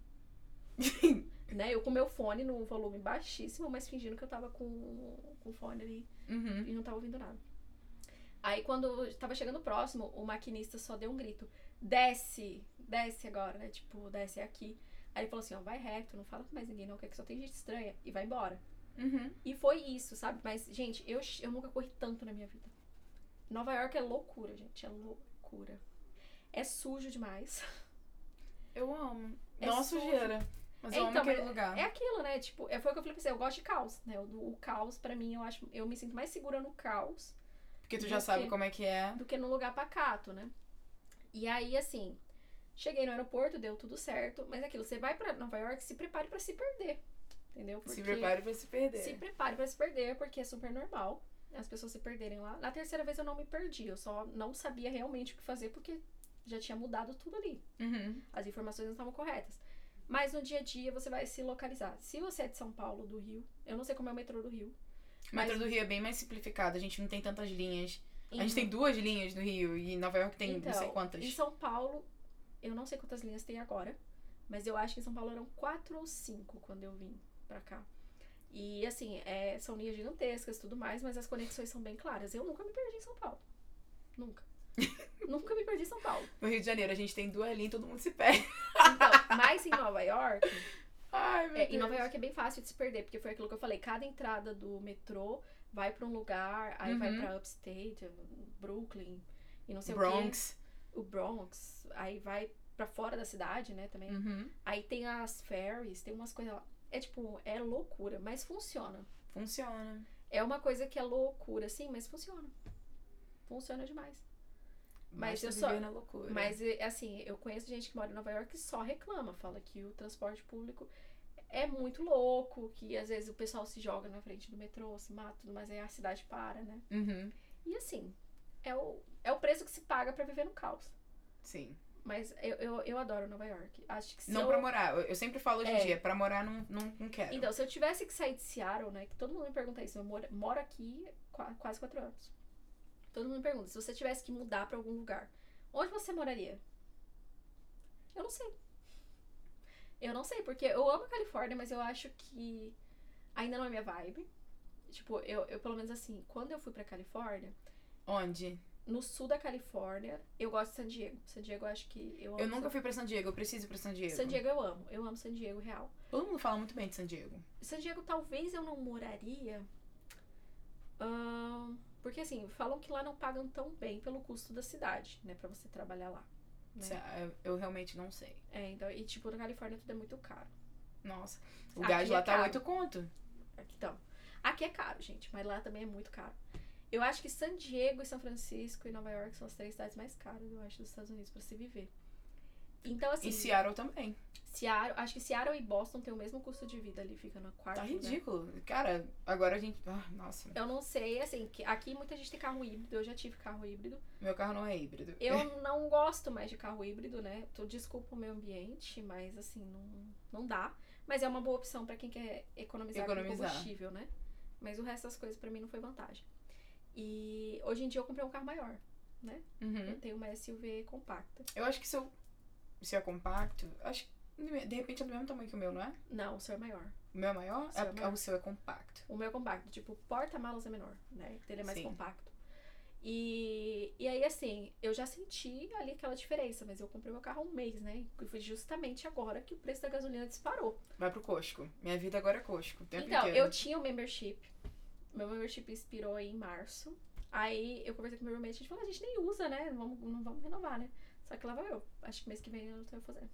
né? Eu com meu fone no volume baixíssimo, mas fingindo que eu tava com, com o fone ali Uhum. e não tava ouvindo nada. Aí quando eu tava chegando próximo, o maquinista só deu um grito: desce, desce agora, né? Tipo, desce aqui. Aí ele falou assim: ó, vai reto, não fala com mais ninguém, não, que só tem gente estranha, e vai embora. Uhum. E foi isso, sabe? Mas, gente, eu, eu nunca corri tanto na minha vida. Nova York é loucura, gente, é loucura. É sujo demais. Eu amo. É Nossa, sujeira. Mas eu amo Então, aquele mas lugar. É aquilo, né? Tipo, é, foi o que eu falei pra você, eu gosto de caos, né? O, o caos, pra mim, eu acho. Eu me sinto mais segura no caos Porque tu já do sabe que- como é que é. do que num lugar pacato, né? E aí, assim, cheguei no aeroporto, deu tudo certo, mas é aquilo, você vai pra Nova York, se prepare pra se perder. Entendeu? Se prepare pra se perder. Se prepare pra se perder, porque é super normal as pessoas se perderem lá. Na terceira vez eu não me perdi, eu só não sabia realmente o que fazer porque já tinha mudado tudo ali. Uhum. As informações não estavam corretas. Mas no dia a dia você vai se localizar. Se você é de São Paulo, do Rio, eu não sei como é o metrô do Rio. O metrô do Rio é bem mais simplificado, a gente não tem tantas linhas. A gente Então- tem duas linhas no Rio e em Nova York tem não sei Então, quantas. Em São Paulo, eu não sei quantas linhas tem agora, mas eu acho que em São Paulo eram quatro ou cinco quando eu vim pra cá. E assim, é, são linhas gigantescas e tudo mais, mas as conexões são bem claras. Eu nunca me perdi em São Paulo. Nunca. nunca me perdi em São Paulo. No Rio de Janeiro, a gente tem duas linhas e todo mundo se perde. Então, mas em Nova York, Ai, meu é, Deus. em Nova York é bem fácil de se perder, porque foi aquilo que eu falei. Cada entrada do metrô vai pra um lugar, aí vai Uhum. pra Upstate, Brooklyn e não sei o Bronx. quê. O Bronx. Aí vai pra fora da cidade, né, também. Uhum. Aí tem as ferries, tem umas coisas lá. É tipo, é loucura, mas funciona. Funciona. É uma coisa que é loucura, sim, mas funciona. Funciona demais. Mas Basta eu só-. Mas, é, assim, eu conheço gente que mora em Nova York que só reclama. Fala que o transporte público é muito louco, que às vezes o pessoal se joga na frente do metrô, se mata, tudo, mas aí a cidade para, né? Uhum. E assim, é o, é o preço que se paga pra viver no caos. Sim. Mas eu, eu, eu adoro Nova York. Acho que se Não eu... pra morar. Eu, sempre falo hoje em É. dia, pra morar não, não, não quero. Então, se eu tivesse que sair de Seattle, né? Que todo mundo me pergunta isso. Eu moro, moro aqui qua- quase quatro anos. Todo mundo me pergunta, se você tivesse que mudar pra algum lugar, onde você moraria? Eu não sei. Eu não sei, porque eu amo a Califórnia, mas eu acho que ainda não é minha vibe. Tipo, eu, eu pelo menos assim, quando eu fui pra Califórnia, Onde? no sul da Califórnia, eu gosto de San Diego. San Diego eu acho que eu amo. Eu nunca San... fui pra San Diego, eu preciso ir pra San Diego. San Diego eu amo. Eu amo San Diego real. Todo mundo fala muito bem de San Diego. San Diego talvez eu não moraria. ahn, porque assim, falam que lá não pagam tão bem pelo custo da cidade, né? Pra você trabalhar lá. né? Eu, eu realmente não sei. É, então, e tipo, na Califórnia tudo é muito caro. Nossa. O gás é lá tá caro. 8 conto. Aqui, então, aqui é caro, gente, mas lá também é muito caro. Eu acho que San Diego e São Francisco e Nova York são as três cidades mais caras, eu acho, dos Estados Unidos pra se viver. Então, assim, E Seattle também. Seattle, acho que Seattle e Boston têm o mesmo custo de vida ali, fica na quarta. Tá lugar. ridículo. Cara, agora a gente. Ah, nossa. Eu não sei, assim, que aqui muita gente tem carro híbrido, eu já tive carro híbrido. Meu carro não é híbrido. Eu não gosto mais de carro híbrido, né? Tu desculpa o meio ambiente, mas assim, não, não dá. Mas é uma boa opção pra quem quer economizar, Economizar. combustível, né? Mas o resto das coisas pra mim não foi vantagem. E hoje em dia eu comprei um carro maior. Uhum. Eu tenho uma SUV compacta. Eu acho que se eu. Se é compacto, acho que de repente é do mesmo tamanho que o meu, não é? Não, o seu é maior. O meu é maior? O É, é maior. o seu é compacto. O meu é compacto, tipo, porta-malas é menor, né? Ele é mais Sim. compacto. E, e aí, assim, eu já senti ali aquela diferença, mas eu comprei meu carro há um mês, né? E foi justamente agora que o preço da gasolina disparou. Vai pro Costco. Minha vida agora é Costco. Tempo então, inteiro. eu tinha o membership. Meu membership expirou aí em março. Aí eu conversei com meu roommate e a gente falou, "Ah, a gente nem usa, né? Não vamos, não vamos renovar, né? Só que lá vai eu. Acho que mês que vem eu tô fazendo.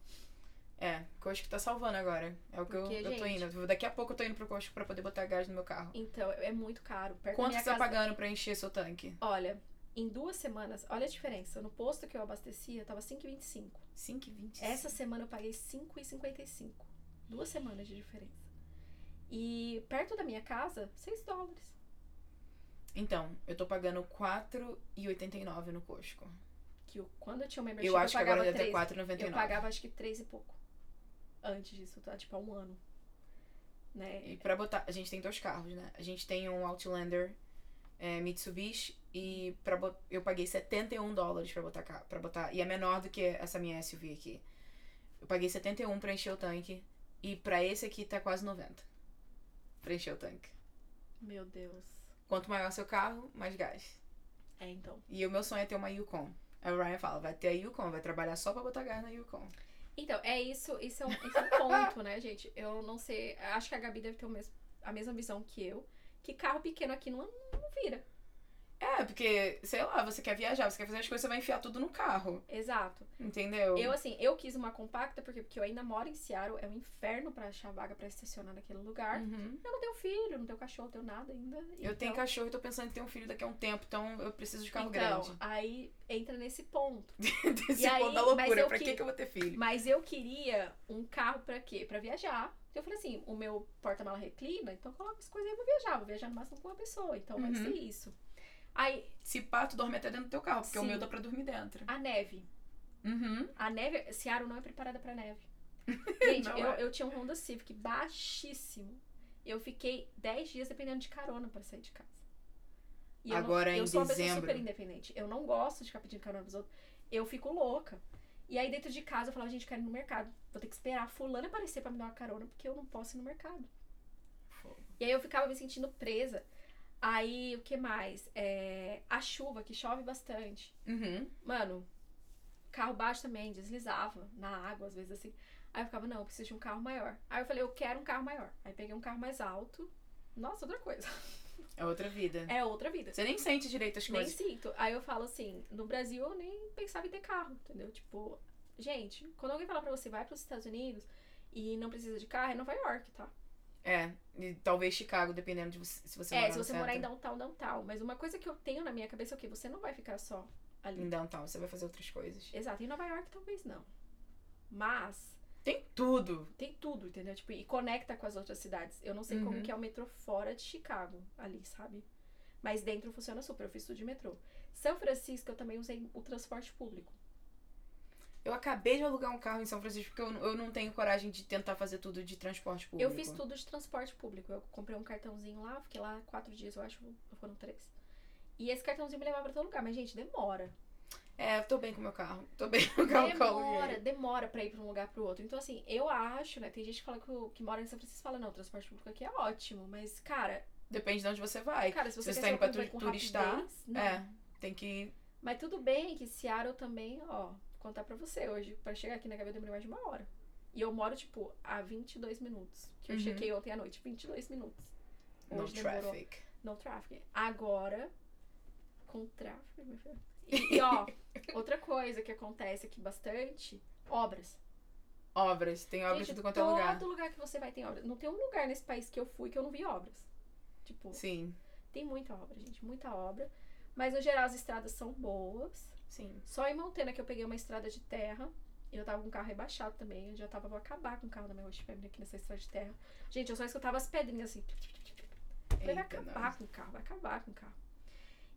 É, Costco tá salvando agora. É o que eu, Porque, eu tô gente- indo. Daqui a pouco eu tô indo pro Costco pra poder botar gás no meu carro. Então, é muito caro. Perto Quanto você tá casa... pagando pra encher seu tanque? Olha, em duas semanas, olha a diferença. No posto que eu abastecia, tava 5,25. 5,20. Essa semana eu paguei 5,55. Duas semanas de diferença. E perto da minha casa, 6 dólares. Então, eu tô pagando 4,89 no Costco. Que eu, quando eu tinha o membership, Eu acho que pagava agora deve ter 3. 4,99. Eu pagava acho que 3 e pouco. Antes disso, tá? Tipo, há um ano. Né? E pra botar. A gente tem dois carros, né? A gente tem um Outlander é, Mitsubishi e pra bot... eu paguei 71 dólares pra botar, ca- pra botar. E é menor do que essa minha SUV aqui. Eu paguei 71 pra encher o tanque. E pra esse aqui tá quase 90. Pra encher o tanque. Meu Deus. Quanto maior seu carro, mais gás. É, então. E o meu sonho é ter uma Yukon. Aí o Ryan fala, vai ter a Yukon, vai trabalhar só pra botar gás na Yukon. Então, é isso. Isso é um, é um ponto, né, gente? Eu não sei. Acho que a Gabi deve ter mesmo, a mesma visão que eu. Que carro pequeno aqui não, não vira. É, porque, sei lá, você quer viajar, você quer fazer as coisas, você vai enfiar tudo no carro. Exato. Entendeu? Eu, assim, eu quis uma compacta porque, porque eu ainda moro em Seattle. É um inferno pra achar vaga pra estacionar naquele lugar. Uhum. Eu não tenho filho, não tenho cachorro, não tenho nada ainda. Eu tenho então- cachorro e tô pensando em ter um filho daqui a um tempo, então eu preciso de carro então, grande. aí entra nesse ponto. Desse E aí, ponto da mas loucura, eu pra que- que, eu vou ter filho? Mas eu queria um carro pra quê? Pra viajar. Eu falei assim, o meu porta-mala reclina, então eu coloco as coisas aí pra viajar. Vou viajar no máximo com uma pessoa, então vai Uhum. ser isso. Aí, Se pá, tu dorme até dentro do teu carro, porque o Sim. meu dá pra dormir dentro. a neve. Uhum. A neve, Seattle não é preparada pra neve. Gente, eu, é. eu tinha um Honda Civic baixíssimo. Eu fiquei 10 dias dependendo de carona pra sair de casa. E eu não- Agora, eu em sou uma pessoa super independente. Eu não gosto de ficar pedindo carona pros outros. Eu fico louca. E aí, dentro de casa, eu falava, gente, eu quero ir no mercado. Vou ter que esperar a fulana aparecer pra me dar uma carona, porque eu não posso ir no mercado. Fogo. E aí eu ficava me sentindo presa. Aí, o que mais? É, a chuva, que chove bastante. Uhum. Mano, carro baixo também, deslizava na água, às vezes assim. Aí eu ficava, não, eu preciso de um carro maior. Aí eu falei, eu quero um carro maior. Aí peguei um carro mais alto. Nossa, outra coisa. É outra vida. É outra vida. Você nem sente direito as Nem coisas. sinto. Aí eu falo assim, no Brasil eu nem pensava em ter carro, entendeu? Tipo, gente, quando alguém fala pra você, vai pros Estados Unidos e não precisa de carro, é Nova York, tá? É, e talvez Chicago, dependendo de você, se você é, morar se no você morar em downtown, downtown. Mas uma coisa que eu tenho na minha cabeça é o quê? Você não vai ficar só ali. Em downtown, você vai fazer outras coisas. Exato. Em Nova York talvez não. Mas Tem tudo. tem tudo, entendeu? Tipo, e conecta com as outras cidades. Eu não sei como Uhum. que é o metrô fora de Chicago, ali, sabe? Mas dentro funciona super. Eu fiz tudo de metrô. São Francisco eu também usei o transporte público. Eu acabei de alugar um carro em São Francisco porque eu, eu não tenho coragem de tentar fazer tudo de transporte público. Eu fiz tudo de transporte público. Eu comprei um cartãozinho lá, fiquei lá quatro dias, eu acho, foram três. E esse cartãozinho me levava pra todo lugar, mas, gente, demora. É, eu tô bem com o meu carro. Tô bem com o carro Demora, demora pra ir pra um lugar pro outro. Então, assim, eu acho, né? Tem gente que fala que, que mora em São Francisco e fala, não, o transporte público aqui é ótimo. Mas, cara, Depende de onde você vai. cara, se você, você tá indo pra tu- turistar, rapidez. É, tem que. Mas tudo bem que Seattle também, ó, contar pra você hoje. Pra chegar aqui na Gabi eu demorei mais de uma hora. E eu moro, tipo, a 22 minutos. Que eu Uhum. chequei ontem à noite, 22 minutos. No Hoje demorou traffic. No traffic. Agora, com tráfego, meu filho. E, e, ó, outra coisa que acontece aqui bastante, obras. Obras. Tem obras Gente, de tudo quanto é todo lugar. lugar que você vai tem obras. Não tem um lugar nesse país que eu fui que eu não vi obras. Tipo, Sim, tem muita obra, gente, muita obra. Mas, no geral, as estradas são boas. Sim. Só em Montana que eu peguei uma estrada de terra. E eu tava com o carro rebaixado também. Eu já tava, vou acabar com o carro da minha Roche Family aqui nessa estrada de terra. Gente, eu só escutava as pedrinhas assim. Vai acabar com o carro, vai acabar com o carro.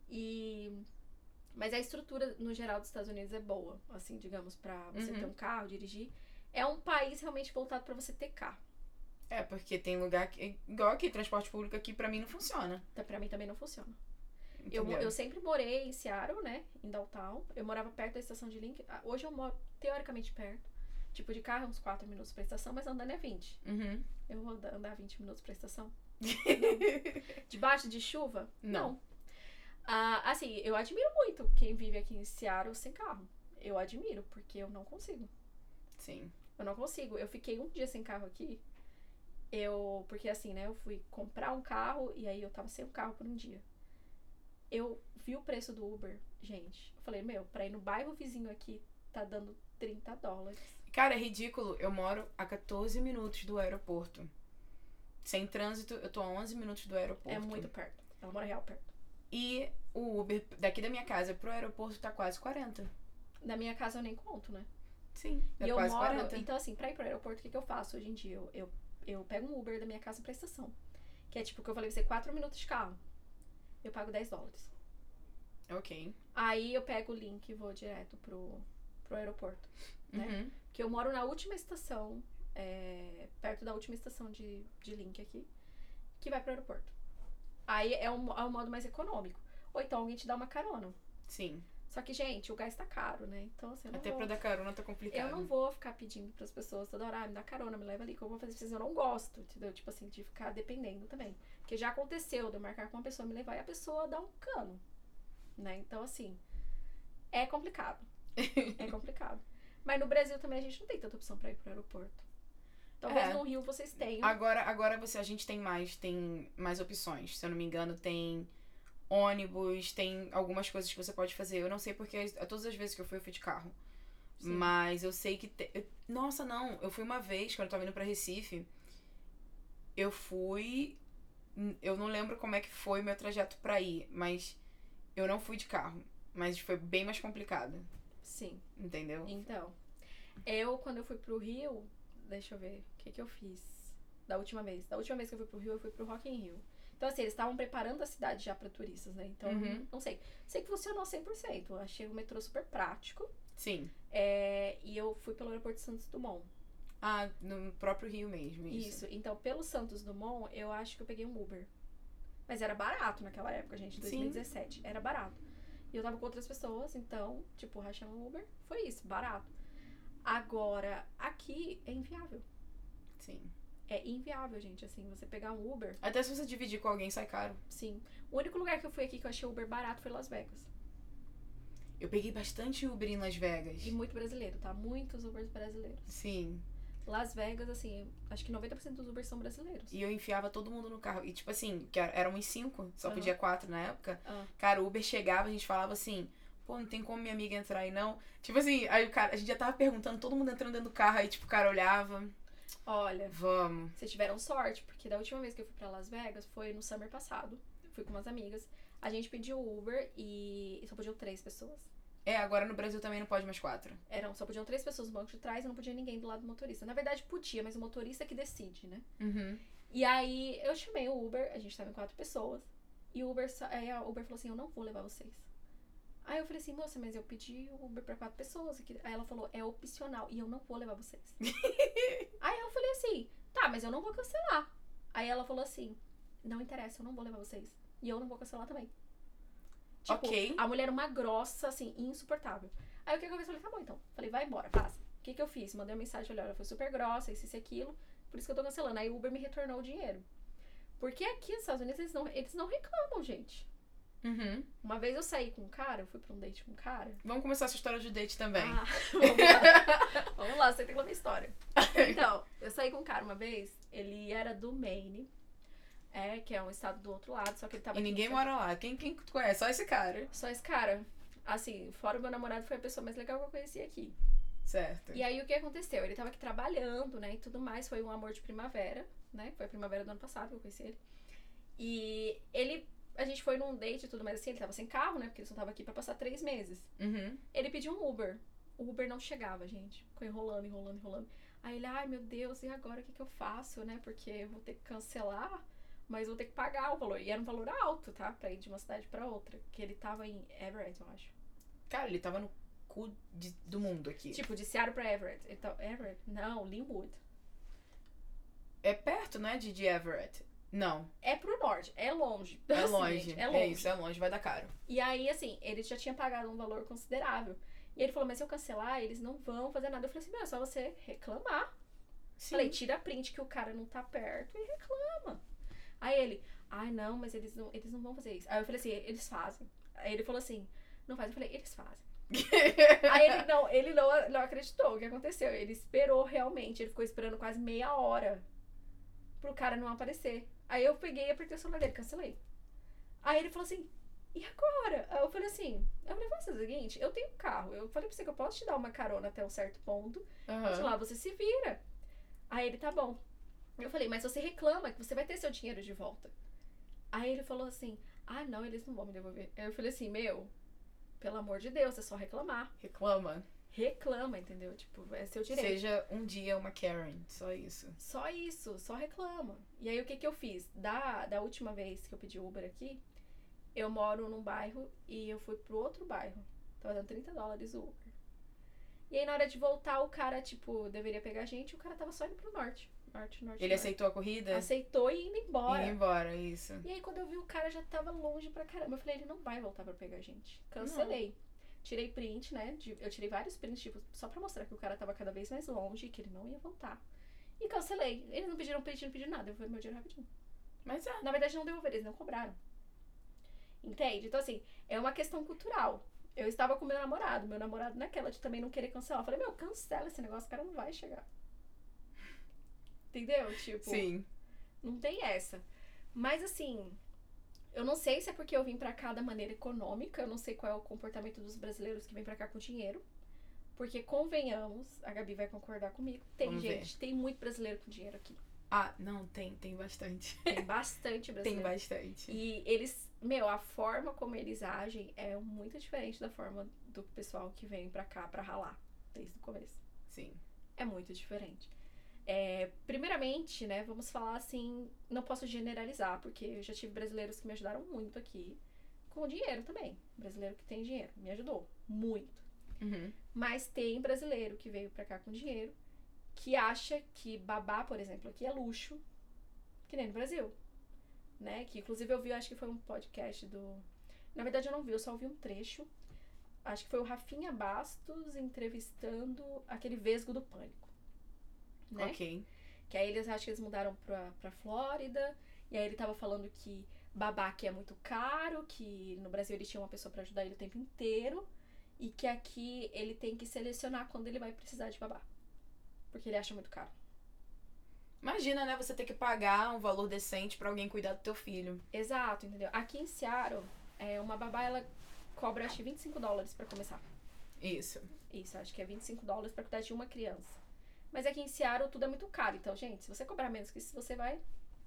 E. Mas a estrutura, no geral, dos Estados Unidos é boa, assim, digamos, pra você Uhum. ter um carro, dirigir. É um país realmente voltado pra você ter carro. É, porque tem lugar que. Igual aqui, transporte público aqui pra mim não funciona. Então, pra mim também não funciona. Eu, eu sempre morei em Seattle, né? Em downtown. Eu morava perto da estação de Link. Ah, Hoje eu moro teoricamente perto. Tipo, de carro é uns 4 minutos pra estação, mas andando é 20. Uhum. Eu vou andar- andar 20 minutos pra estação. Debaixo de chuva? Não. Ah, assim, eu admiro muito quem vive aqui em Seattle sem carro. Eu admiro, porque eu não consigo. Sim. Eu não consigo. Eu fiquei um dia sem carro aqui. Eu. Porque assim, né? Eu fui comprar um carro e aí eu tava sem um carro por um dia. Eu vi o preço do Uber, gente. Eu falei, meu, pra ir no bairro vizinho aqui tá dando 30 dólares. Cara, é ridículo. Eu moro a 14 minutos do aeroporto. Sem trânsito, eu tô a 11 minutos do aeroporto. É muito perto. Ela mora real perto. E o Uber daqui da minha casa pro aeroporto tá quase 40. Na minha casa eu nem conto, né? Sim, é e eu quase moro. 40. Então, assim, pra ir pro aeroporto, o que, que eu faço hoje em dia? Eu, eu, eu pego um Uber da minha casa pra estação. Que é tipo que eu falei você, 4 minutos de carro. Eu pago 10 dólares. Ok. Aí eu pego o link e vou direto pro, pro aeroporto. Né? Uhum. Que eu moro na última estação, é, perto da última estação de, de link aqui, que vai pro aeroporto. Aí é um, é um modo mais econômico. Ou então alguém te dá uma carona. Sim. Só que, gente, o gás tá caro, né? Então, assim, Até vou... pra dar carona tá complicado. Eu não vou ficar pedindo pras pessoas toda hora, ah, me dá carona, me leva ali, que eu vou fazer isso. Eu não gosto, entendeu? Tipo assim, de ficar dependendo também. Porque já aconteceu de eu marcar com uma pessoa, me levar e a pessoa dar um cano. Né? Então, assim, é complicado. É complicado. Mas no Brasil também a gente não tem tanta opção pra ir pro aeroporto. Talvez É. no Rio vocês tenham. Agora, agora você, a gente tem mais, tem mais opções. Se eu não me engano, tem ônibus, tem algumas coisas que você pode fazer. Eu não sei porque todas as vezes que eu fui, eu fui de carro. Sim. Mas eu sei que. te- eu- Nossa, não. Eu fui uma vez, quando eu tava indo pra Recife. Eu fui. Eu não lembro como é que foi o meu trajeto pra ir, mas eu não fui de carro. Mas foi bem mais complicado, Sim. entendeu? Então, eu, quando eu fui pro Rio, deixa eu ver, o que que eu fiz da última vez? Da última vez que eu fui pro Rio, eu fui pro Rock in Rio. Então, assim, eles estavam preparando a cidade já pra turistas, né? Então, Uhum. não sei. Sei que funcionou 100%. Eu achei o metrô super prático. Sim. É, e eu fui pelo aeroporto de Santos Dumont. Ah, no próprio Rio mesmo, isso. Isso. Então, pelo Santos Dumont, eu acho que eu peguei um Uber. Mas era barato naquela época, gente, Sim. 2017. Era barato. E eu tava com outras pessoas, então, tipo, rachando um Uber. Foi isso, barato. Agora, aqui é inviável. Sim. É inviável, gente, assim, você pegar um Uber. Até se você dividir com alguém, sai caro. Sim. O único lugar que eu fui aqui que eu achei Uber barato foi Las Vegas. Eu peguei bastante Uber em Las Vegas. E muito brasileiro, tá? Muitos Ubers brasileiros. Sim. Las Vegas, assim, acho que 90% dos Ubers são brasileiros. E eu enfiava todo mundo no carro. E tipo assim, que era- éramos cinco, só Aham. podia quatro na época. Ah. Cara, o Uber chegava, a gente falava assim, pô, não tem como minha amiga entrar aí não. Tipo assim, aí o cara, a gente já tava perguntando, todo mundo entrando dentro do carro, aí tipo, o cara olhava, Olha, vamos. vocês tiveram sorte, porque da última vez que eu fui pra Las Vegas foi no summer passado. Eu fui com umas amigas. A gente pediu Uber e só podiam três pessoas. É, agora no Brasil também não pode mais quatro. Eram, só podiam três pessoas no banco de trás e não podia ninguém do lado do motorista. Na verdade, podia, mas o motorista que decide, né? Uhum. E aí eu chamei o Uber, a gente tava em quatro pessoas. E o Uber, aí a Uber falou assim: Eu não vou levar vocês. Aí eu falei assim, moça, mas eu pedi Uber pra quatro pessoas. aqui." Aí ela falou, é opcional e eu não vou levar vocês. aí eu falei assim, tá, mas eu não vou cancelar. Aí ela falou assim, não interessa, eu não vou levar vocês. E eu não vou cancelar também. Tipo, Ok. a mulher era uma grossa, assim, insuportável. Aí o que eu fiz? Eu falei, tá bom então. Falei, vai embora, passa. O que que eu fiz? Mandei uma mensagem, falei, olha, ela foi super grossa, isso, isso e aquilo. Por isso que eu tô cancelando. Aí o Uber me retornou o dinheiro. Porque aqui nos Estados Unidos eles não, eles não reclamam, gente. Uhum. Uma vez eu saí com um cara, eu fui pra um date com um cara. Vamos começar essa história de date também. Ah, vamos lá. vamos lá, você tem que contar a história. Então, eu saí com um cara uma vez, ele era do Maine, é, que é um estado do outro lado, só que ele tava e ninguém mora lá. Quem, quem tu conhece? Só esse cara. Só esse cara. Assim, fora o meu namorado, foi a pessoa mais legal que eu conheci aqui. Certo. E aí o que aconteceu? Ele tava aqui trabalhando, né, e tudo mais, foi um amor de primavera, né? Foi a primavera do ano passado que eu conheci ele. E ele, a gente foi num date e tudo mais assim, ele tava sem carro, né? Porque ele só tava aqui pra passar três meses. Uhum. Ele pediu um Uber. O Uber não chegava, gente. Ficou enrolando, enrolando, enrolando. Aí ele, ai meu Deus, e agora o que, que eu faço, né? Porque eu vou ter que cancelar, mas vou ter que pagar o valor. E era um valor alto, tá? Pra ir de uma cidade pra outra. Que ele tava em Everett, eu acho. Cara, ele tava no cu de- do mundo aqui. Tipo, de Seattle pra Everett. Ele tava, Everett? Não, Linwood. É perto, né, de, de Everett? Não, É pro norte, é longe. é Assim, longe. gente, É, é longe. isso, é longe, vai dar caro. E aí, assim, ele já tinha pagado um valor considerável. E ele falou, mas se eu cancelar, eles não vão fazer nada. Eu falei assim, meu, é só você reclamar. Sim. Falei, tira print que o cara não tá perto e reclama. Aí ele, ai não, mas eles não, eles não vão fazer isso. Aí eu falei assim, eles fazem. Aí ele falou assim, não faz. Eu falei, eles fazem. Aí ele não, ele não, não acreditou o que aconteceu. Ele esperou realmente, ele ficou esperando quase meia hora pro cara não aparecer. Aí eu peguei e apertei o celular dele, cancelei. Aí ele falou assim, e agora? Aí eu falei assim, eu falei, faz o seguinte, eu tenho um carro. Eu falei pra você que eu posso te dar uma carona até um certo ponto. Aham. Sei lá, você se vira. Aí ele, tá bom. Eu falei, mas você reclama que você vai ter seu dinheiro de volta. Aí ele falou assim, ah, não, eles não vão me devolver. Aí eu falei assim, meu, pelo amor de Deus, é só reclamar. Reclama. Reclama, entendeu? Tipo, é seu direito. Seja um dia uma Karen, só isso. Só isso, só reclama. E aí o que que eu fiz? Da, da última vez que eu pedi Uber aqui, eu moro num bairro e eu fui pro outro bairro. Tava dando 30 dólares o Uber. E aí na hora de voltar, o cara, tipo, deveria pegar a gente, o cara tava só indo pro norte. Norte, norte. Ele norte. aceitou a corrida? Aceitou e indo embora. Ir embora, isso. E aí quando eu vi o cara já tava longe pra caramba, eu falei, ele não vai voltar pra pegar a gente. Cancelei. Tirei print, né? de- eu tirei vários prints, tipo, só pra mostrar que o cara tava cada vez mais longe e que ele não ia voltar. E cancelei. Eles não pediram print, não pediram nada. Eu fui meu dinheiro rapidinho. Mas é. Na verdade, não devolveram, eles não cobraram. Entende? Então, assim, é uma questão cultural. Eu estava com meu namorado, meu namorado naquela de também não querer cancelar. Eu falei, meu, cancela esse negócio, o cara não vai chegar. Entendeu? Tipo, Sim. não tem essa. Mas assim, eu não sei se é porque eu vim pra cá da maneira econômica, eu não sei qual é o comportamento dos brasileiros que vêm pra cá com dinheiro. Porque convenhamos, a Gabi vai concordar comigo, tem Vamos ver. gente, tem muito brasileiro com dinheiro aqui. Ah, não, tem, tem bastante. Tem bastante Tem brasileiro. bastante. E eles, meu, a forma como eles agem é muito diferente da forma do pessoal que vem pra cá pra ralar desde o começo. Sim. É muito diferente. É, primeiramente, né, vamos falar assim, não posso generalizar, porque eu já tive brasileiros que me ajudaram muito aqui, com dinheiro também. Brasileiro que tem dinheiro, me ajudou muito. Uhum. Mas tem brasileiro que veio pra cá com dinheiro, que acha que babá, por exemplo, aqui é luxo, que nem no Brasil. Né? Que inclusive eu vi, acho que foi um podcast do. Na verdade eu não vi, eu só ouvi um trecho. Acho que foi o Rafinha Bastos entrevistando aquele vesgo do pânico. Né? Ok. Que aí eles acham que eles mudaram pra, pra Flórida. E aí ele tava falando que babá aqui é muito caro, que no Brasil ele tinha uma pessoa pra ajudar ele o tempo inteiro. E que aqui ele tem que selecionar quando ele vai precisar de babá. Porque ele acha muito caro. Imagina, né? Você ter que pagar um valor decente pra alguém cuidar do teu filho. Exato, entendeu? Aqui em Seattle, é, uma babá ela cobra acho que 25 dólares pra começar. Isso. Isso, acho que é 25 dólares pra cuidar de uma criança. Mas aqui em Seattle tudo é muito caro. Então, gente, se você cobrar menos que isso, você vai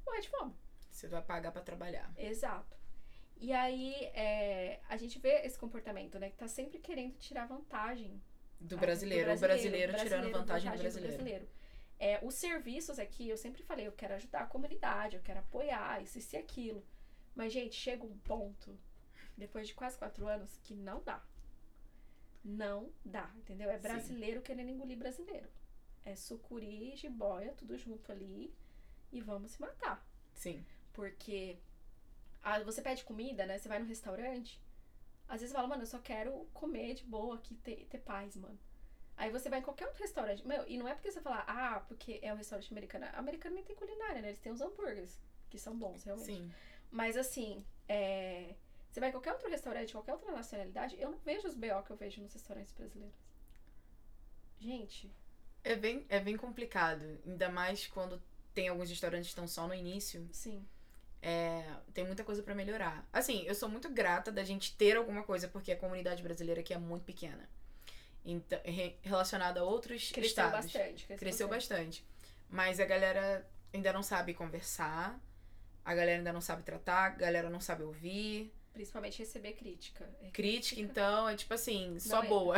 morrer de fome. Você vai pagar pra trabalhar. Exato. E aí, é, a gente vê esse comportamento, né? Que tá sempre querendo tirar vantagem. Do ah, brasileiro. o brasileiro tirando vantagem, do brasileiro. brasileiro. É, os serviços aqui, eu sempre falei, eu quero ajudar a comunidade, eu quero apoiar, isso, e aquilo. Mas, gente, chega um ponto, depois de quase quatro anos, que não dá. Não dá, entendeu? É Sim. brasileiro querendo engolir brasileiro. É sucuri, jiboia, tudo junto ali e vamos se matar. Sim. Porque ah, você pede comida, né? Você vai no restaurante, às vezes você fala, mano, eu só quero comer de boa aqui, ter, ter paz, mano. Aí você vai em qualquer outro restaurante. Meu, e não é porque você fala, ah, porque é um restaurante americano. Americano nem tem culinária, né? Eles têm os hambúrgueres, que são bons, realmente. Sim. Mas assim, é, você vai em qualquer outro restaurante, qualquer outra nacionalidade, eu não vejo os BO que eu vejo nos restaurantes brasileiros. Gente, É bem, é bem complicado. Ainda mais quando tem alguns restaurantes que estão só no início. sim. É, tem muita coisa pra melhorar. Assim, eu sou muito grata da gente ter alguma coisa, porque a comunidade brasileira aqui é muito pequena. Então, re- relacionada a outros Cresceu estados. bastante. Cresceu, Cresceu bastante. bastante. Mas a galera ainda não sabe conversar. A galera ainda não sabe tratar. A galera não sabe ouvir. Principalmente receber crítica. É Crítica, então, é tipo assim, só é- boa.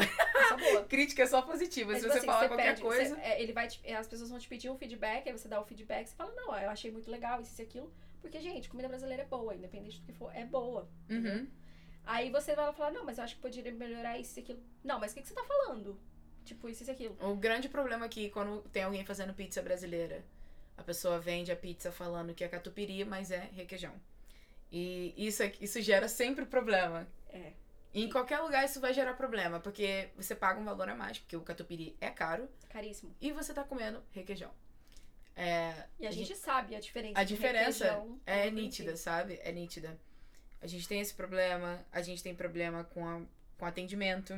Só boa. Crítica é só positiva. É Se tipo você assim, falar qualquer pede- coisa. você- é, ele vai te- as pessoas vão te pedir um feedback, aí você dá o feedback, você fala, não, eu achei muito legal isso e aquilo. Porque, gente, comida brasileira é boa, independente do que for, é boa. Uhum. Aí você vai falar, não, mas eu acho que poderia melhorar isso e aquilo. Não, mas o que, que você tá falando? Tipo, isso e aquilo. O grande problema aqui, quando tem alguém fazendo pizza brasileira, a pessoa vende a pizza falando que é catupiry, mas é requeijão. E isso, é- isso gera sempre problema. É. E em qualquer lugar isso vai gerar problema, porque você paga um valor a mais, porque o catupiry é caro, Caríssimo. e você tá comendo requeijão. É, E a gente sabe a diferença. a diferença é nítida, sabe? É nítida. A gente tem esse problema, a gente tem problema com, a- com atendimento.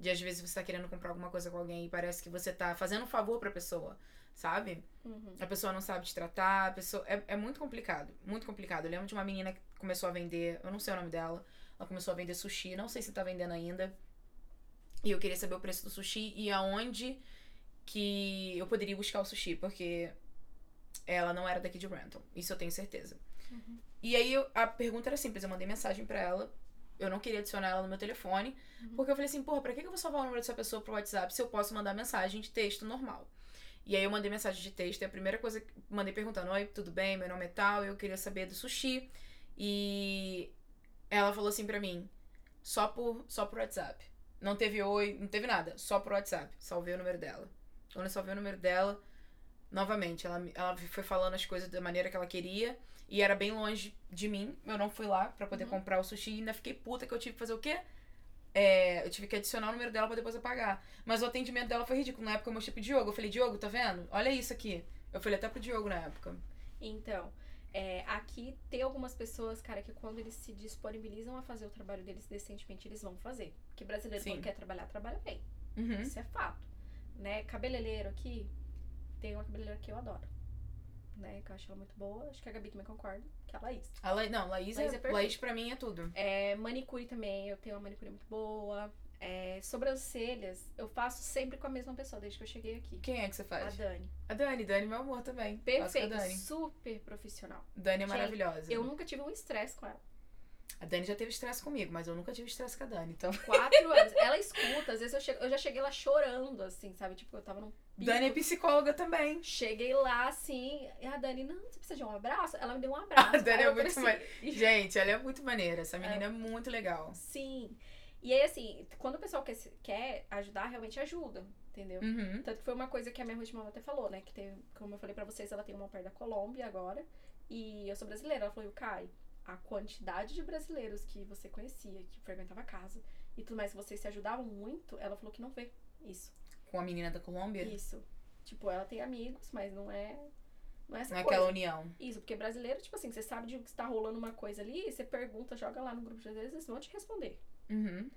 De às vezes você tá querendo comprar alguma coisa com alguém e parece que você tá fazendo um favor pra pessoa, sabe? Uhum. A pessoa não sabe te tratar, a pessoa. É, é muito complicado. Muito complicado. Eu lembro de uma menina que começou a vender, eu não sei o nome dela. Ela começou a vender sushi, não sei se tá vendendo ainda. E eu queria saber o preço do sushi e aonde que eu poderia buscar o sushi, porque ela não era daqui de Renton. Isso eu tenho certeza. Uhum. E aí eu- a pergunta era simples, eu mandei mensagem pra ela. Eu não queria adicionar ela no meu telefone, Uhum. porque eu falei assim, porra, pra que eu vou salvar o número dessa pessoa pro WhatsApp se eu posso mandar mensagem de texto normal? E aí eu mandei mensagem de texto e a primeira coisa que mandei perguntando, oi, tudo bem? Meu nome é tal, eu queria saber do sushi. E ela falou assim pra mim, só por só por WhatsApp. Não teve oi, não teve nada, só por WhatsApp. Salvei o número dela. Quando eu salvei o número dela, novamente, ela, ela foi falando as coisas da maneira que ela queria. E era bem longe de mim. Eu não fui lá pra poder Uhum. comprar o sushi. E ainda fiquei puta que eu tive que fazer o quê? É, eu tive que adicionar o número dela pra depois eu pagar. Mas o atendimento dela foi ridículo. Na época eu mostrei pro Diogo. Eu falei, Diogo, tá vendo? Olha isso aqui. Eu falei até pro Diogo na época. Então, é, aqui tem algumas pessoas, cara, que quando eles se disponibilizam a fazer o trabalho deles decentemente, eles vão fazer. Porque brasileiro, Sim. quando quer trabalhar, trabalha bem. Uhum. Isso é fato. Né? Cabeleireiro aqui, tem uma cabeleireira que eu adoro. Né? Que eu acho ela muito boa. Acho que a Gabi também concorda. Que é a Laís. A La... Não, Laís, Laís é é, perfeita. Laís pra mim é tudo. É, manicure também, eu tenho uma manicure muito boa. É, sobrancelhas, eu faço sempre com a mesma pessoa, desde que eu cheguei aqui. Quem é que você A faz? Dani. A Dani. Dani, meu amor também. A Perfeita, Dani. super profissional. Dani é Gente, maravilhosa. Eu nunca tive um estresse com ela. A Dani já teve estresse comigo, mas eu nunca tive estresse com a Dani. Então, Quatro anos. Ela escuta, às vezes eu, chego, eu já cheguei lá chorando, assim, sabe? Tipo, eu tava num pico. Dani é psicóloga também. Cheguei lá, assim, e a Dani, não, você precisa de um abraço? Ela me deu um abraço. A Dani é muito falei ma- assim, Gente, ela é muito maneira. Essa menina é muito legal. Sim. E aí, assim, quando o pessoal quer, quer ajudar, realmente ajuda, entendeu? Uhum. Tanto que foi uma coisa que a minha última até falou, né? Que tem, como eu falei pra vocês, ela tem uma perto da Colômbia agora. E eu sou brasileira. Ela falou, Kai, a quantidade de brasileiros que você conhecia, que frequentava a casa e tudo mais, que vocês se ajudavam muito, ela falou que não vê isso. Com a menina da Colômbia. Isso. Tipo, ela tem amigos, mas não é. Não é essa Não é coisa. aquela união. Isso, porque brasileiro, tipo assim, você sabe de que está rolando uma coisa ali, você pergunta, joga lá no grupo de vezes, eles vão te responder. Uhum.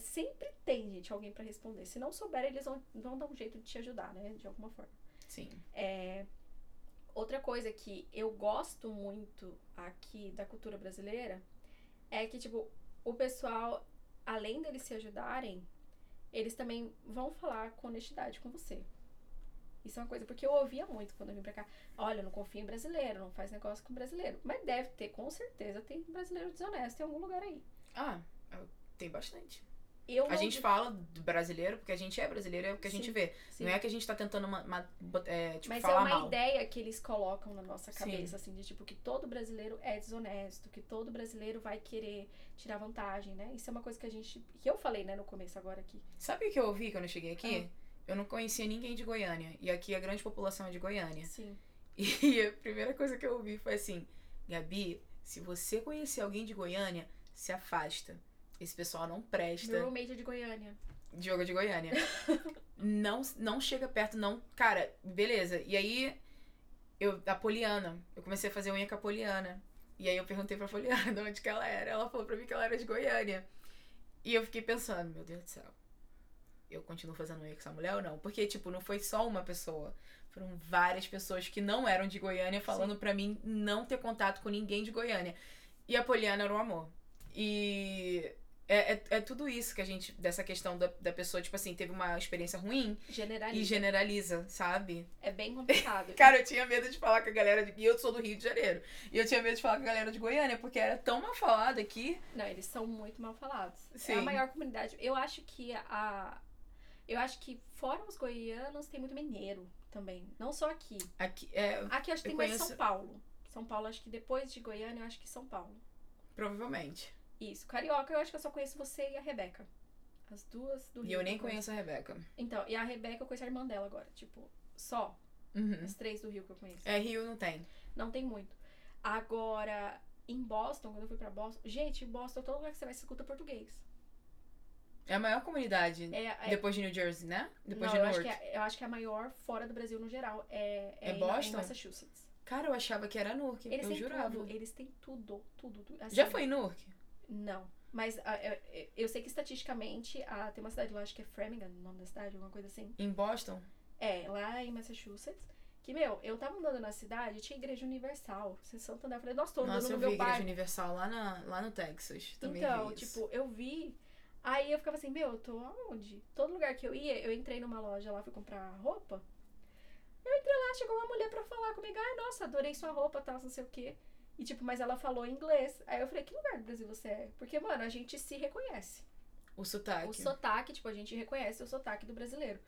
Sempre tem, gente, alguém pra responder. Se não souber, eles vão, vão dar um jeito de te ajudar, né? De alguma forma. Sim. É, Outra coisa que eu gosto muito aqui da cultura brasileira é que, tipo, o pessoal, além deles se ajudarem, eles também vão falar com honestidade com você. Isso é uma coisa, porque eu ouvia muito quando eu vim pra cá. Olha, não confia em brasileiro, não faz negócio com brasileiro. Mas deve ter, com certeza, tem brasileiro desonesto em algum lugar aí. Ah, tem bastante. Eu A gente vi- fala do brasileiro porque a gente é brasileiro, é o que a gente Sim, vê. sim. Não é que a gente tá tentando uma, uma- é, tipo, Mas falar é uma mal. ideia que eles colocam na nossa Sim. cabeça, assim, de tipo, que todo brasileiro é desonesto, que todo brasileiro vai querer tirar vantagem, né? Isso é uma coisa que a gente. que eu falei, né, no começo agora aqui. Sabe o que eu ouvi quando eu cheguei aqui? Ah. Eu não conhecia ninguém de Goiânia. E aqui a grande população é de Goiânia. Sim. E a primeira coisa que eu ouvi foi assim: Gabi, se você conhecer alguém de Goiânia, se afasta. Esse pessoal não presta. Meu roommate é de Goiânia. Diogo de Goiânia. não, não chega perto, não. Cara, beleza. E aí, eu, a Poliana, eu comecei a fazer unha com a Poliana. E aí eu perguntei pra Poliana de onde que ela era. Ela falou pra mim que ela era de Goiânia. E eu fiquei pensando, meu Deus do céu. Eu continuo fazendo unha com essa mulher ou não? Porque, tipo, não foi só uma pessoa. Foram várias pessoas que não eram de Goiânia falando pra mim não ter contato com ninguém de Goiânia. E a Poliana era um amor. E é, é, é tudo isso que a gente, dessa questão da, da pessoa, tipo assim, teve uma experiência ruim Generalista. e generaliza, sabe? É bem complicado. Cara, eu tinha medo de falar com a galera de. E eu sou do Rio de Janeiro. E eu tinha medo de falar com a galera de Goiânia, porque era tão mal falada aqui. Não, eles são muito mal falados. É Sim. a maior comunidade. Eu acho que a. Eu acho que fora os goianos tem muito mineiro também. Não só aqui. Aqui, é, Aqui acho que tem mais conheço- São Paulo. São Paulo, acho que depois de Goiânia, eu acho que São Paulo. provavelmente. Isso. Carioca, eu acho que eu só conheço você e a Rebeca. As duas do Rio. E eu nem conheço. conheço a Rebeca. Então, e a Rebeca eu conheço a irmã dela agora. Tipo, só. Uhum. As três do Rio que eu conheço. É, Rio não tem. Não tem muito. Agora, em Boston, quando eu fui pra Boston. Gente, Boston, todo lugar que você vai, você escuta português. É a maior comunidade. É, é- Depois de New Jersey, né? Depois não, de acho, que é, eu acho que é a maior fora do Brasil no geral. É, É em- Boston? Em Massachusetts. Cara, eu achava que era Newark. Eles eu têm jurava. tudo. Eles têm tudo, tudo. tudo. Assim, Já foi em Newark? Não. Mas ah, eu, eu- eu sei que estatisticamente ah, tem uma cidade lá, acho que é Framingham, o nome da cidade, alguma coisa assim. Em Boston? É, lá em Massachusetts. Que, meu, eu tava andando na cidade, tinha igreja universal. Você Santo André. Eu falei, nossa, tô andando Nossa, eu no vi meu a Igreja bairro. Universal lá, na, lá no Texas. Também Então, vi tipo, eu vi. Aí eu ficava assim, meu, eu tô aonde? Todo lugar que eu ia, eu entrei numa loja lá, fui comprar roupa. Eu entrei lá, chegou uma mulher pra falar comigo, ai, nossa, adorei sua roupa, tal, não sei o quê. E, tipo, mas ela falou inglês. Aí eu falei, que lugar do Brasil você é? Porque, mano, a gente se reconhece. O sotaque. O sotaque, tipo, a gente reconhece o sotaque do brasileiro.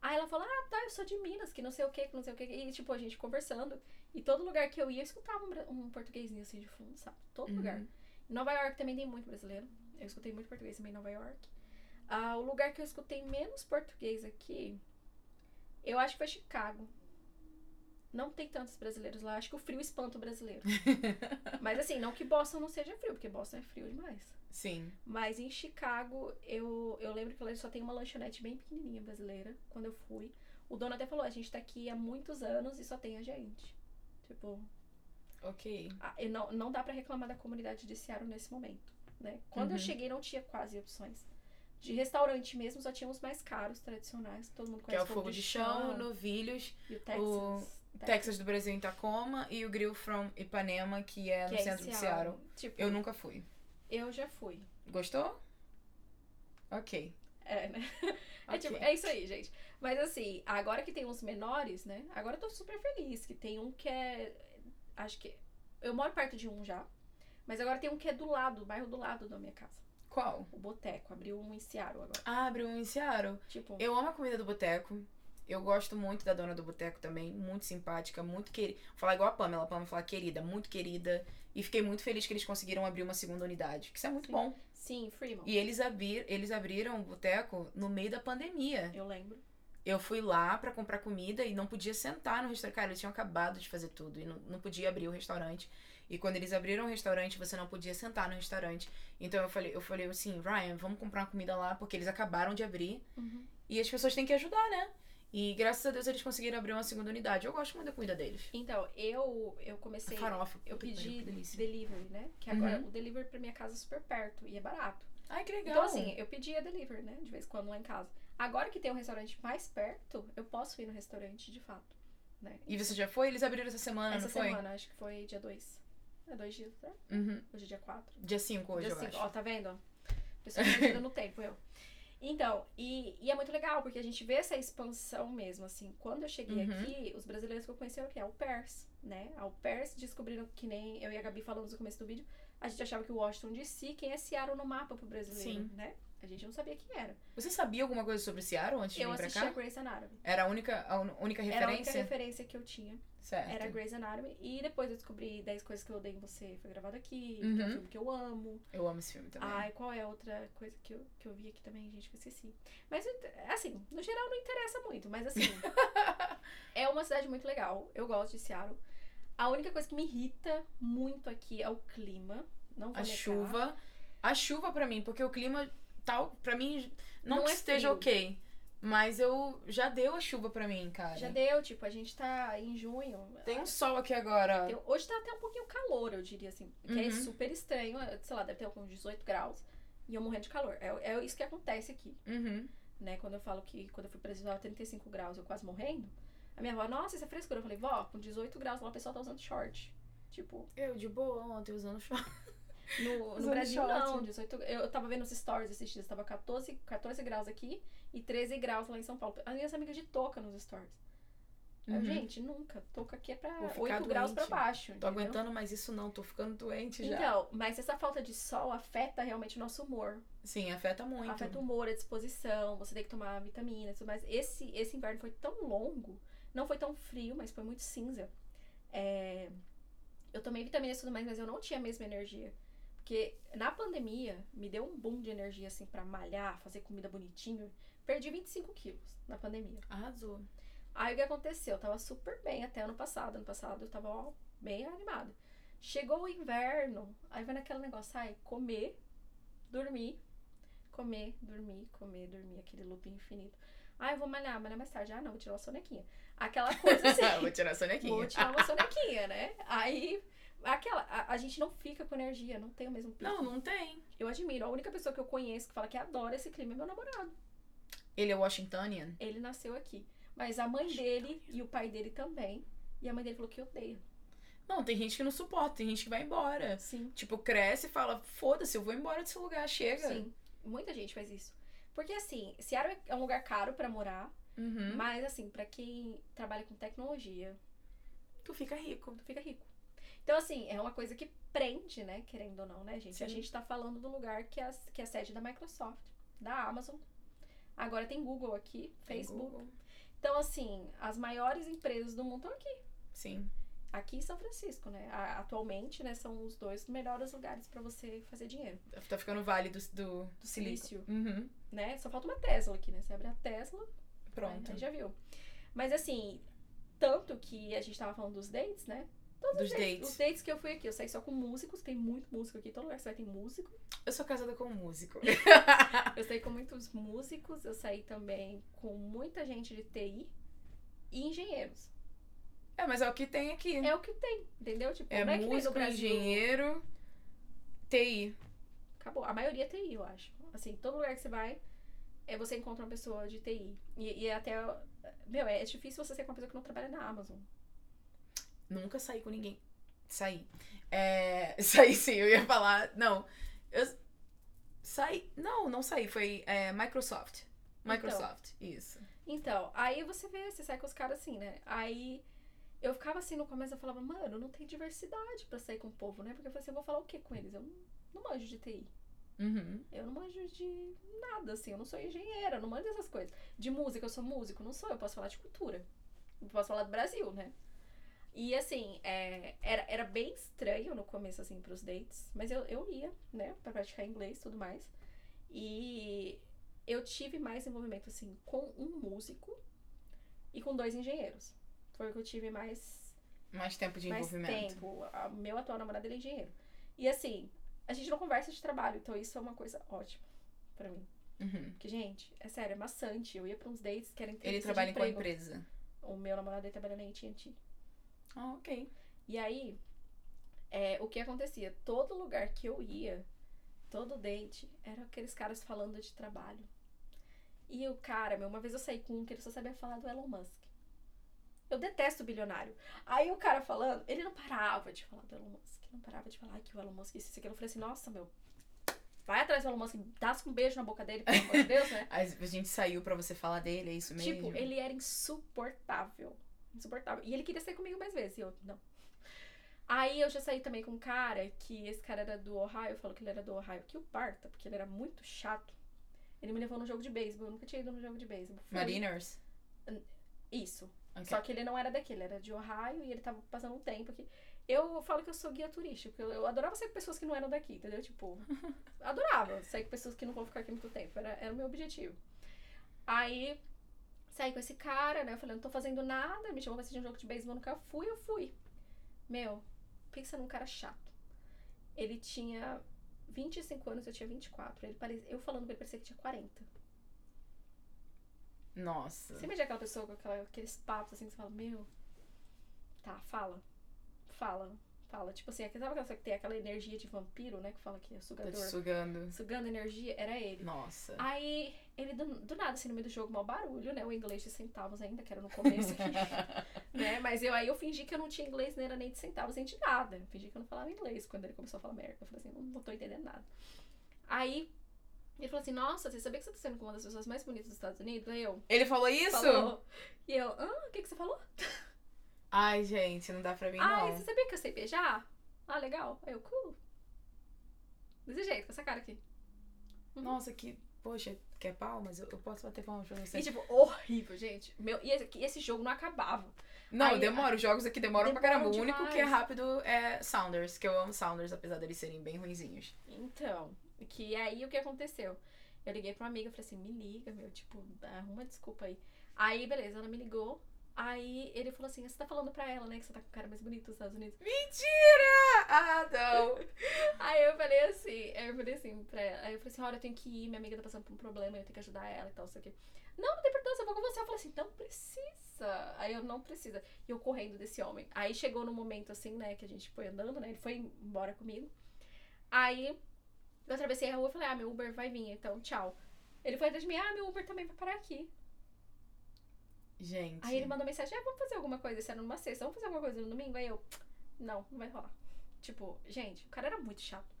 Aí ela falou, ah, tá, eu sou de Minas, que não sei o que, que não sei o que. E, tipo, a gente conversando. E todo lugar que eu ia, eu escutava um, um portuguesinho assim de fundo, sabe? Todo Uhum. lugar. Em Nova York também tem muito brasileiro. Eu escutei muito português também em Nova York. Ah, o lugar que eu escutei menos português aqui, eu acho que foi Chicago. Não tem tantos brasileiros lá. Acho que o frio espanta o brasileiro. Mas assim, não que Boston não seja frio, porque Boston é frio demais. Sim. Mas em Chicago, eu, eu lembro que lá só tem uma lanchonete bem pequenininha brasileira, quando eu fui. O dono até falou, a gente tá aqui há muitos anos e só tem a gente. Tipo, Ok. a- e não, não dá pra reclamar da comunidade de Seattle nesse momento, né? Quando eu Uhum. cheguei não tinha quase opções. De restaurante mesmo, só tinha os mais caros, tradicionais, que todo mundo Que conhece. é o Fogo de Chão, Novilhos, e o Texas. o Texas do Brasil em Tacoma e o Grill from Ipanema, que é que no é centro de Seattle. Tipo, Eu nunca fui. eu já fui. Gostou? Ok. É, né? É, Ok. tipo, é isso aí, gente. Mas assim, agora que tem uns menores, né? Agora eu tô super feliz. Que tem um que é. Acho que. Eu moro perto de um já. Mas agora tem um que é do lado, bairro do lado da minha casa. Qual? O Boteco. Abriu um em Seattle agora. Ah, abriu um em Seattle. Tipo, Eu amo a comida do boteco. Eu gosto muito da dona do boteco também. Muito simpática, muito querida. Falar igual a Pamela. A Pamela fala querida, muito querida. E fiquei muito feliz que eles conseguiram abrir uma segunda unidade. Que isso é muito Sim. bom. sim, Fremont. E eles, abrir, eles abriram o boteco no meio da pandemia. Eu lembro. Eu fui lá pra comprar comida e não podia sentar no restaurante. Cara, eles tinham acabado de fazer tudo e não, não podia abrir o restaurante. E quando eles abriram o restaurante, você não podia sentar no restaurante. Então eu falei, eu falei assim, Ryan, vamos comprar uma comida lá, porque eles acabaram de abrir. Uhum. E as pessoas têm que ajudar, né? E graças a Deus eles conseguiram abrir uma segunda unidade. Eu gosto muito da comida deles. Então, eu, eu comecei. A farofa. Eu pedi delivery, né? Que agora Uhum. o delivery pra minha casa é super perto e é barato. Ai, que legal. Então, assim, eu pedia delivery, né? De vez em quando lá em casa. Agora que tem um restaurante mais perto, eu posso ir no restaurante de fato. Né? E você já foi? Eles abriram essa semana, Essa não foi? semana, acho que foi dia 2. É dois dias, né? Uhum. Hoje é dia 4. Dia 5 hoje, Dia eu cinco. acho. Ó, tá vendo? Pessoa perdida no tempo, eu. Então, e, e é muito legal, porque a gente vê essa expansão mesmo, assim. Quando eu cheguei Uhum. aqui, os brasileiros que eu conheci eram o quê? Au pairs, né? Au pairs descobriram que nem eu e a Gabi falamos no começo do vídeo, a gente achava que o Washington DC, quem é Seattle no mapa pro brasileiro, Sim. né? A gente não sabia quem era. Você sabia alguma coisa sobre Seattle antes de eu vir pra assistia cá? Grey's Anatomy. Era a única, a única Era a única referência? referência que eu tinha. Certo. Era Grey's Anatomy. E depois eu descobri 10 coisas que eu odeio em você. Foi gravado aqui, que é Uhum. um filme que eu amo. Eu amo esse filme também. Ai, qual é a outra coisa que eu, que eu vi aqui também, gente, que eu esqueci. Mas, assim, no geral não interessa muito, mas assim. é uma cidade muito legal. Eu gosto de Seattle. A única coisa que me irrita muito aqui é o clima. Não vou a negar. chuva. A chuva pra mim, porque o clima tal, pra mim, não, Não que é esteja frio. ok. Mas eu já deu a chuva pra mim, cara. Já deu, tipo, a gente tá em junho. Tem um sol aqui agora. Tem- hoje tá até um pouquinho calor, eu diria assim. Que é Uhum. super estranho. Sei lá, deve ter uns 18 graus. E eu morrendo de calor. É, é isso que acontece aqui. Uhum. né? Quando eu falo que quando eu fui pra tava 35 graus, eu quase morrendo. A minha avó, nossa, isso é frescura. Eu falei, vó, com 18 graus lá o pessoal tá usando short. Tipo, Eu de boa ontem usando short. no, no Brasil short. não, 18 Eu tava vendo os stories esses dias, tava 14, 14 graus aqui e 13 graus lá em São Paulo. As minhas amigas de touca nos stories. Aí eu, Uhum. gente, nunca. Touca aqui é pra Vou 8 ficar graus pra doente. baixo. Tô entendeu? aguentando mais isso não, tô ficando doente já. Então, mas essa falta de sol afeta realmente o nosso humor. Sim, afeta muito. Afeta o humor, a disposição, você tem que tomar vitamina e tudo mais. Esse, esse inverno foi tão longo, não foi tão frio, mas foi muito cinza. É, Eu tomei vitamina e tudo mais, mas eu não tinha a mesma energia. Porque na pandemia, me deu um boom de energia, assim, pra malhar, fazer comida bonitinho. Perdi 25 quilos na pandemia. Arrasou. Aí o que aconteceu? Eu tava super bem até ano passado. Ano passado eu tava, ó, bem animada. Chegou o inverno, aí vai naquele negócio, ai, comer, dormir, comer, dormir, comer, dormir, aquele loop infinito. Ah, eu vou malhar, malhar mais tarde. Ah, não, vou tirar uma sonequinha. Aquela coisa assim. Vou tirar a sonequinha. vou tirar uma sonequinha, né? Aí, aquela, a, a gente não fica com energia, não tem o mesmo pico. Não, não tem. Eu admiro. A única pessoa que eu conheço que fala que adora esse clima é meu namorado. Ele é Washingtonian? Ele nasceu aqui. Mas a mãe dele e o pai dele também. E a mãe dele falou que odeia. Não, tem gente que não suporta, tem gente que vai embora. Sim. Tipo, cresce e fala, foda-se, eu vou embora desse lugar, chega. Sim. Muita gente faz isso. Porque assim, Seattle é um lugar caro pra morar, Uhum. mas assim, pra quem trabalha com tecnologia, Tu fica rico. tu fica rico. Então, assim, é uma coisa que prende, né? Querendo ou não, né, gente? A Sim. gente tá falando do lugar que é, a- que é a sede da Microsoft, da Amazon. Agora tem Google aqui, Tem Facebook. Google. Então, assim, as maiores empresas do mundo estão aqui. Sim. Aqui em São Francisco, né? A- Atualmente, né, são os dois melhores lugares pra você fazer dinheiro. Tá ficando vale do, do, Do silício, Uhum. né? Só falta uma Tesla aqui, né? Você abre a Tesla, Pronto. Aí já viu. Mas assim, tanto que a gente tava falando dos dates, né? Todos Dos os dates. dates. Os dates que eu fui aqui, eu saí só com músicos, tem muito músico aqui, todo lugar que você vai tem músico. Eu sou casada com um músico. Eu saí com muitos músicos, eu saí também com muita gente de TI e engenheiros. é, mas é o que tem aqui. É o que tem, entendeu? Tipo, É não é músico, engenheiro, TI. Acabou. A maioria é TI, eu acho. Assim, todo lugar que você vai, é, você encontra uma pessoa de TI. E, e até. Meu, é difícil você ser com uma pessoa que não trabalha na Amazon. Nunca saí com ninguém. Saí. É, saí sim, eu ia falar. Não. Eu saí. Não, não saí. Foi é, Microsoft. Microsoft, isso. Então, aí você vê, você sai com os caras assim, né? Aí eu ficava assim no começo, eu falava, mano, não tem diversidade pra sair com o povo, né? Porque eu falei assim, eu vou falar o que com eles? Eu não, não manjo de TI. Uhum. Eu não manjo de nada, assim. Eu não sou engenheira, não manjo dessas coisas. De música, eu sou músico, não sou. Eu posso falar de cultura. Eu posso falar do Brasil, né? E assim, é, era, era bem estranho no começo, assim, pros dates. Mas eu, eu ia, né? Pra praticar inglês e tudo mais. E eu tive mais envolvimento, assim, com um músico e com dois engenheiros. Foi o que eu tive mais Mais tempo de mais envolvimento. tempo. A- meu atual namorado ele é engenheiro. E assim, a gente não conversa de trabalho, então isso é uma coisa ótima pra mim. Uhum. Porque, gente, é sério, é maçante. Eu ia pra uns dates que era Ele trabalha em qual empresa? O meu namorado ele trabalha na AT&T. Ah, ok. E aí, é, o que acontecia? Todo lugar que eu ia, todo date, eram aqueles caras falando de trabalho. E o cara, meu, uma vez eu saí com um que ele só sabia falar do Elon Musk. Eu detesto bilionário. Aí o cara falando, ele não parava de falar do Elon Musk. Não parava de falar "Ai, que o Elon Musk isso, isso, aquilo. Eu falei assim, nossa, meu, vai atrás do Elon Musk, dá um beijo na boca dele, pelo amor de Deus, né? A gente saiu pra você falar dele, é isso mesmo? Tipo, ele era insuportável. Insuportável. E ele queria sair comigo mais vezes. E eu, não. Aí eu já saí também com um cara que esse cara era do Ohio, falou que ele era do Ohio, que o parta, porque ele era muito chato. Ele me levou no jogo de beisebol. Eu nunca tinha ido no jogo de beisebol. Mariners? Isso. Ok. Só que ele não era daqui, ele era de Ohio e ele tava passando um tempo aqui. Eu falo que eu sou guia turística, porque eu, eu adorava sair com pessoas que não eram daqui, entendeu? Tipo, adorava sair com pessoas que não vão ficar aqui muito tempo. Era, era o meu objetivo. Aí, saí com esse cara, né? Eu falei, não tô fazendo nada, me chamou pra assistir um jogo de beisebol, eu nunca fui, eu fui. Meu, pensa num cara chato. Ele tinha 25 anos, eu tinha 24. Ele pare... Eu falando com ele, parecia que tinha 40. Nossa. Você imagina aquela pessoa com aquela- aqueles papos assim que você fala, meu. Tá, fala. Fala, fala. Tipo assim, sabe aquela pessoa que tem aquela energia de vampiro, né? Que fala que é Tá sugador. te sugando. Sugando energia, era ele. Nossa. Aí, ele do, do nada, assim, no meio do jogo, mau barulho, né? O inglês de centavos ainda, que era no começo aqui. né? Mas eu aí eu fingi que eu não tinha inglês, nem era nem de centavos, nem de nada. Eu fingi que eu não falava inglês quando ele começou a falar merda. Eu falei assim, não, não tô entendendo nada. Aí, ele falou assim, nossa, você sabia que você tá sendo uma das pessoas mais bonitas dos Estados Unidos? Aí eu, Ele falou isso? falou. E eu, ah, o que que você falou? Ai, gente, não dá pra mim, Ai, não. você sabia que eu sei beijar? Ah, legal. Aí eu, cool. Desse jeito, com essa cara aqui. Uhum. Nossa, que. Poxa, quer palmas? Eu, eu posso bater palmas pra você. E tipo, horrível, gente. Meu, e esse, esse jogo não acabava. Não, aí- demora. Os jogos aqui demoram pra Demoram caramba. O único que é demais. rápido é Sounders, que eu amo Sounders, apesar deles serem bem ruinzinhos. Então, que aí o que aconteceu? Eu liguei pra uma amiga e falei assim, me liga, meu, tipo, arruma desculpa aí. Aí, beleza, ela me ligou. Aí ele falou assim, você tá falando pra ela, né, que você tá com o cara mais bonito dos Estados Unidos. Mentira! Ah, não. Aí eu falei assim, aí eu falei assim pra ela. Aí eu falei assim, olha, eu tenho que ir, minha amiga tá passando por um problema, eu tenho que ajudar ela e tal, isso aqui. Não, não tem importância, eu vou com você. Eu falei assim, não precisa. Aí eu, não precisa. E eu correndo desse homem. Aí chegou no momento assim, né, que a gente foi andando, né, ele foi embora comigo. Aí eu atravessei a rua e falei, ah, meu Uber vai vir, então tchau. Ele foi atrás de mim, ah, meu Uber também vai parar aqui. Gente. Aí ele mandou mensagem, ah, vamos fazer alguma coisa, isso era numa sexta, vamos fazer alguma coisa no domingo? Aí eu, não, não vai rolar. Tipo, gente, o cara era muito chato.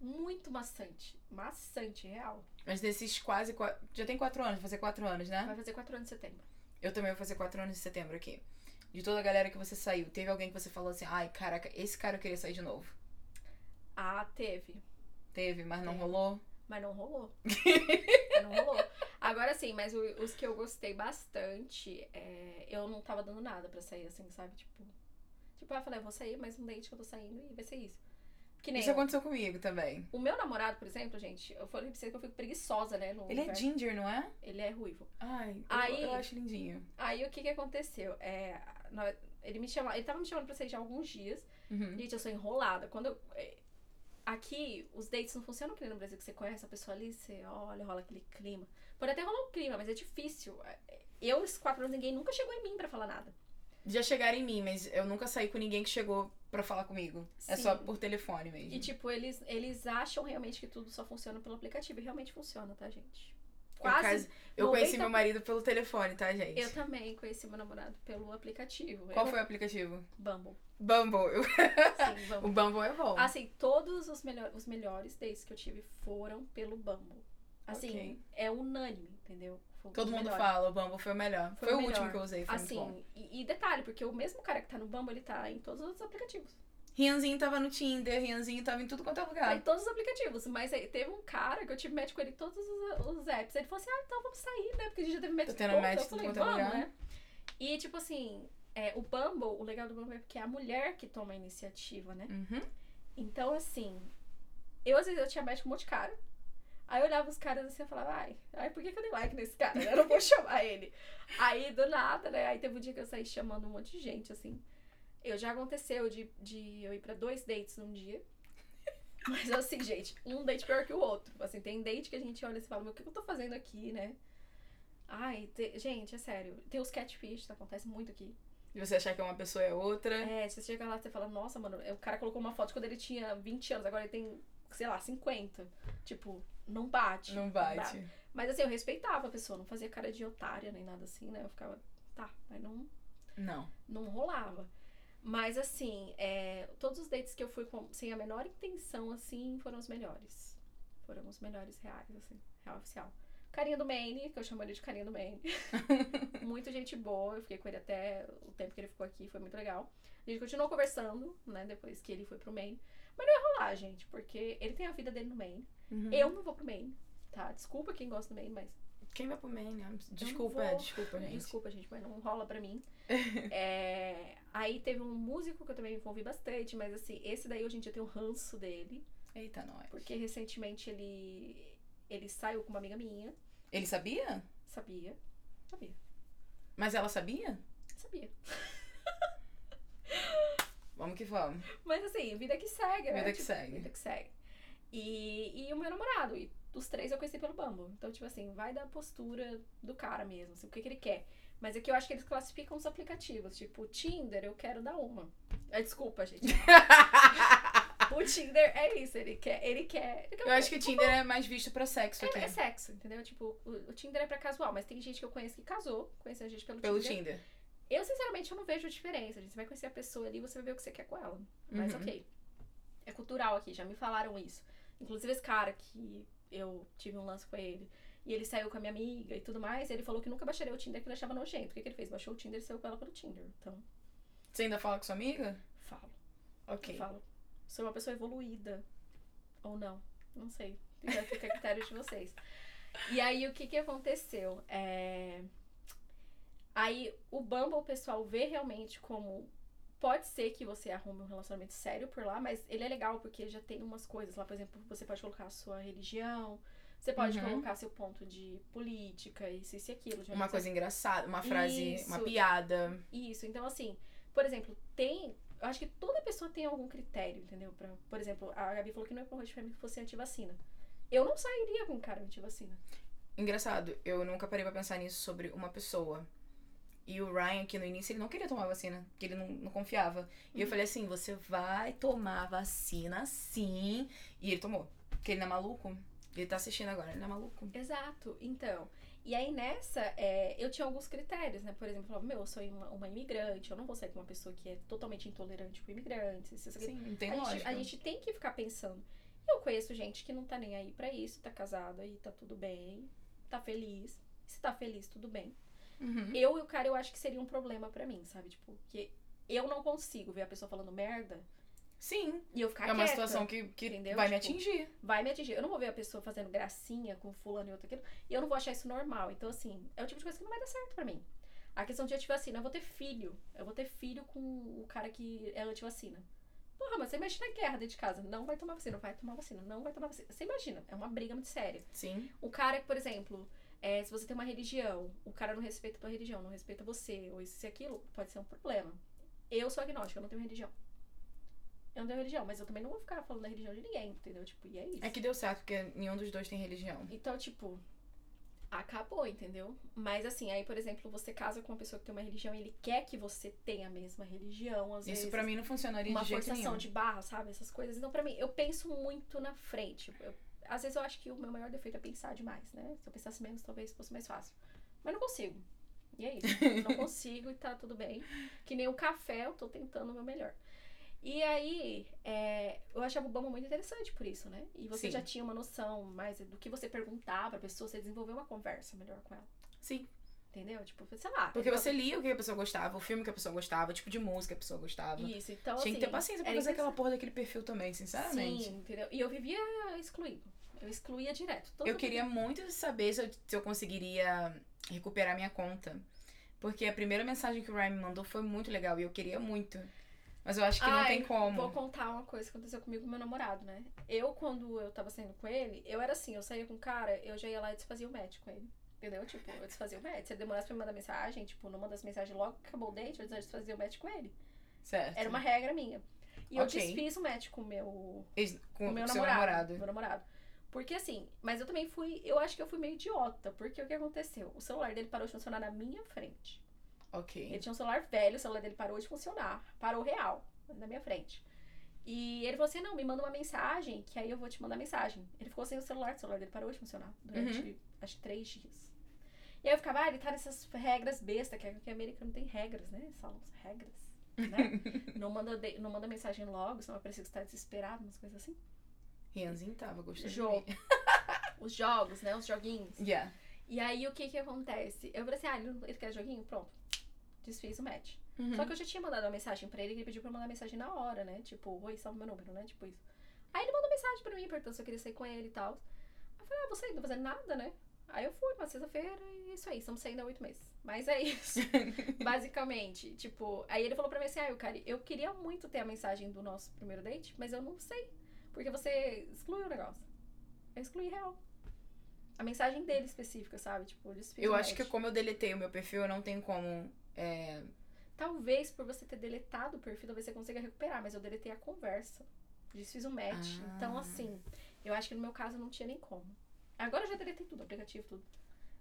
Muito maçante. Maçante, real. Mas desses quase. qua- Já tem quatro anos, vai fazer quatro anos, né? Vai fazer quatro anos em setembro. Eu também vou fazer quatro anos em setembro aqui. De toda a galera que você saiu, teve alguém que você falou assim: ai, caraca, esse cara eu queria sair de novo. Ah, teve. Teve, mas não Teve. rolou. Mas não rolou. não rolou. Agora sim, mas o- os que eu gostei bastante, é, eu não tava dando nada pra sair, assim, sabe? Tipo, tipo, eu falei, eu vou sair, mas um date que eu tô saindo e vai ser isso. Que nem Isso eu. aconteceu comigo também. O meu namorado, por exemplo, gente, eu falei pra você que eu fico preguiçosa, né? No Ele é ginger, não é? Ele é ruivo. Ai, eu- Aí- eu, acho lindinho. Aí o que que aconteceu? É, ele me chama, ele tava me chamando pra sair já há alguns dias. Uhum. Gente, eu sou enrolada. Quando eu, é, aqui, os dates não funcionam que nem no Brasil, que você conhece a pessoa ali, você olha, rola aquele clima. Pode até rolar um clima, mas é difícil. É, Eu, esses quatro anos, ninguém nunca chegou em mim pra falar nada. Já chegaram em mim, mas eu nunca saí com ninguém que chegou pra falar comigo. É Sim. só por telefone mesmo. E, tipo, eles, eles acham realmente que tudo só funciona pelo aplicativo. E realmente funciona, tá, gente? Eu Quase. Eu conheci 90 meu marido pelo telefone, tá, gente? Eu também conheci meu namorado pelo aplicativo. Qual Eu- foi o aplicativo? Bumble. Bumble. Eu- Sim, O Bumble. Bumble é bom. Assim, todos os, melhor, os melhores dates que eu tive foram pelo Bumble. Assim, Ok. é unânime, entendeu? Todo mundo fala, o Bumble foi o melhor. Foi, Foi o o último melhor. que eu usei, foi muito bom. Assim, e, e detalhe, porque o mesmo cara que tá no Bumble, ele tá em todos os outros aplicativos. Rianzinho tava no Tinder, Rianzinho tava em tudo quanto é lugar. em todos os aplicativos. Mas aí teve um cara que eu tive match com ele em todos os, os apps. Ele falou assim, ah, então vamos sair, né? Porque a gente já teve match Tô em tendo todos. match Eu em falei, tudo quanto é vamos, lugar. né? E, tipo assim, é, o Bumble, o legal do Bumble é porque é a mulher que toma a iniciativa, né? Uhum. Então, assim, eu às vezes eu tinha match com um monte de cara. Aí eu olhava os caras assim e falava, ai, ai, por que, que eu dei like nesse cara? né? Eu não vou chamar ele. Aí, do nada, né? Aí teve um dia que eu saí chamando um monte de gente, assim. Eu já aconteceu de, de eu ir pra dois dates num dia. Mas assim, gente, um date pior que o outro. Assim, tem date que a gente olha e fala, meu, o que eu tô fazendo aqui, né? Ai, te- gente, é sério. Tem os catfish, acontece muito aqui. E você achar que uma pessoa é outra. É, você chega lá e você fala, nossa, mano, o cara colocou uma foto quando ele tinha 20 anos, agora ele tem, sei lá, 50. Tipo, não bate. Não bate. Mas assim, eu respeitava a pessoa, não fazia cara de otária nem nada assim, né? Eu ficava, tá, mas não, Não. não rolava. Mas assim, é, todos os dates que eu fui com- sem a menor intenção, assim, foram os melhores. Foram os melhores reais, assim, real oficial. Carinha do Maine, que eu chamo ele de carinha do Maine. muito gente boa, eu fiquei com ele até o tempo que ele ficou aqui, foi muito legal. A gente continuou conversando, né, depois que ele foi pro Maine. Mas não ia rolar, gente, porque ele tem a vida dele no Maine. Uhum. Eu não vou pro Maine, tá? Desculpa quem gosta do Maine, mas Quem vai pro Maine? Desculpa, desculpa, gente. Desculpa, gente, mas não rola pra mim. É, aí teve um músico que eu também me envolvi bastante, mas assim, esse daí hoje em dia tem o ranço dele, Eita, nós. porque recentemente ele ele saiu com uma amiga minha, Ele sabia? sabia? Sabia. Mas ela sabia? Sabia. Vamos que vamos. Mas assim, vida que segue, né? Vida que Tipo, segue. Vida que segue. E, e o meu namorado, e os três eu conheci pelo Bumble. Então, tipo assim, vai da postura do cara mesmo, assim, o que, que ele quer. Mas é que eu acho que eles classificam os aplicativos. Tipo, o Tinder, eu quero dar uma. É, desculpa, gente. o Tinder é isso, ele quer. Ele quer. ele quer Eu acho que o Tinder é mais visto pra sexo aqui. é, é sexo, entendeu? Tipo, o, o Tinder é pra casual, mas tem gente que eu conheço que casou, conheceu a gente pelo, Pelo Tinder. Tinder. Eu, sinceramente, eu não vejo diferença. gente. Você vai conhecer a pessoa ali, você vai ver o que você quer com ela. Mas Uhum. ok. É cultural aqui, já me falaram isso. Inclusive esse cara que eu tive um lance com ele. E ele saiu com a minha amiga e tudo mais. Ele falou que nunca baixaria o Tinder, que ele achava nojento. O que, que ele fez? Baixou o Tinder e saiu com ela pelo Tinder. Então, Você ainda fala com sua amiga? falo. Ok. Eu falo. Sou uma pessoa evoluída. Ou não. Não sei. Fica, fica a critério de vocês. E aí, o que que aconteceu? É... Aí, o Bumble, o pessoal vê realmente como... Pode ser que você arrume um relacionamento sério por lá, mas ele é legal porque já tem umas coisas lá. Por exemplo, você pode colocar a sua religião, você pode Uhum. colocar seu ponto de política, isso, isso e aquilo. Uma coisa engraçada, uma frase, Isso. uma piada. isso, então assim, por exemplo, tem. Eu acho que toda pessoa tem algum critério, entendeu? Pra, por exemplo, a Gabi falou que não é pra pra mim que fosse antivacina. Eu não sairia com um cara antivacina. Engraçado, eu nunca parei pra pensar nisso sobre uma pessoa. E o Ryan, aqui no início, ele não queria tomar vacina, porque ele não, não confiava. E eu Uhum. falei assim: você vai tomar vacina sim. E ele tomou. Porque ele não é maluco. Ele tá assistindo agora, ele não é maluco. Exato, então. E aí nessa, é, eu tinha alguns critérios, né? Por exemplo, eu falava, meu, eu sou uma, uma imigrante, eu não vou sair com uma pessoa que é totalmente intolerante com imigrantes. Isso. Sim, não tem a, lógica. gente, a gente tem que ficar pensando. Eu conheço gente que não tá nem aí pra isso, tá casada e tá tudo bem, tá feliz. Se tá feliz, tudo bem. Uhum. Eu e o cara, eu acho que seria um problema pra mim, sabe? Tipo, que eu não consigo ver a pessoa falando merda Sim, e eu ficar é uma quieta. situação que, que entendeu? vai me Tipo, atingir. Vai me atingir. Eu não vou ver a pessoa fazendo gracinha com fulano e outro aquilo. E eu não vou achar isso normal. Então, assim, é o tipo de coisa que não vai dar certo pra mim. A questão de antivacina, eu vou ter filho. Eu vou ter filho com o cara que é antivacina. Porra, mas você imagina a guerra dentro de casa. Não vai tomar vacina, vai tomar vacina, não vai tomar vacina. Você imagina, é uma briga muito séria. Sim. O cara, por exemplo, é, se você tem uma religião, o cara não respeita a tua religião, não respeita você, ou isso e aquilo, pode ser um problema. Eu sou agnóstica, eu não tenho religião. Eu não tenho religião, mas eu também não vou ficar falando da religião de ninguém, entendeu? Tipo, e é isso. É que deu certo, porque nenhum dos dois tem religião. Então, tipo, acabou, entendeu? Mas assim, aí, por exemplo, você casa com uma pessoa que tem uma religião e ele quer que você tenha a mesma religião, às vezes. Isso pra mim não funcionaria uma de jeito forçação nenhum. de barra, sabe? Essas coisas. Então, pra mim, eu penso muito na frente. Eu- às vezes eu acho que o meu maior defeito é pensar demais, né? Se eu pensasse menos, talvez fosse mais fácil. Mas não consigo. E é isso. não consigo e tá tudo bem. Que nem o café, eu tô tentando o meu melhor. E aí, é, eu achava o Bumble muito interessante por isso, né? E você Sim. já tinha uma noção mais do que você perguntar pra pessoa, você desenvolveu uma conversa melhor com ela. Sim. Entendeu? Tipo, sei lá. Porque você lia o que a pessoa gostava, o filme que a pessoa gostava, o tipo de música que a pessoa gostava. Isso, então Tinha que ter assim, paciência pra fazer aquela porra daquele perfil também, sinceramente. Sim, entendeu? E eu vivia excluído. Eu excluía direto. Eu mundo. queria muito saber se eu, se eu conseguiria recuperar minha conta. Porque a primeira mensagem que o Ryan me mandou foi muito legal e eu queria muito. Mas eu acho que não Ai, tem como. Vou contar uma coisa que aconteceu comigo com meu namorado, né? Eu, quando eu tava saindo com ele, eu era assim, eu saía com o cara, eu já ia lá e desfazia o match com ele. Entendeu? Tipo, eu desfazia o match. Se ele demorasse pra me mandar mensagem, tipo, não manda as mensagens logo que acabou o date, eu desfazia o match com ele. Certo. Era uma regra minha. E eu Ok. desfiz o match com o meu, Ex- Com o meu namorado, namorado. Meu namorado. Porque assim, mas eu também fui, eu acho que eu fui meio idiota, porque o que aconteceu? O celular dele parou de funcionar na minha frente. Ele Ok. tinha um celular velho, o celular dele parou de funcionar. Parou real, na minha frente. E ele falou assim: não, me manda uma mensagem, que aí eu vou te mandar mensagem. Ele ficou sem o celular, o celular dele parou de funcionar durante, Uhum. acho que três dias. E aí eu ficava, ah, ele tá nessas regras besta, que, que americano tem regras, né? Eles falam regras, né? não, manda de- não manda mensagem logo, senão vai parecer que você tá desesperado, umas coisas assim. Rianzinho tava gostando Jogo. Os jogos, né? Os joguinhos. Yeah. E aí o que que acontece? Eu falei assim, ah, ele, ele quer joguinho? Pronto. Desfiz o match. Uhum. Só que eu já tinha mandado uma mensagem pra ele e ele pediu pra eu mandar mensagem na hora, né? Tipo, oi, salve meu número, né? Tipo isso. Aí ele mandou mensagem pra mim, perguntando se eu queria sair com ele e tal. Aí eu falei, ah, você não tá fazendo nada, né? Aí eu fui, uma sexta-feira, e é isso aí, estamos saindo há oito meses. Mas é isso. Basicamente, tipo, aí ele falou pra mim assim, ah, cara, eu queria muito ter a mensagem do nosso primeiro date, mas eu não sei. Porque você excluiu o negócio. Eu excluí real. A mensagem dele específica, sabe? Tipo, eu desfiz Eu acho match. que como eu deletei o meu perfil, eu não tenho como. É, Talvez por você ter deletado o perfil, talvez você consiga recuperar, mas eu deletei a conversa. Desfiz um match. Ah. Então, assim, eu acho que no meu caso não tinha nem como. Agora eu já deletei tudo, aplicativo, tudo.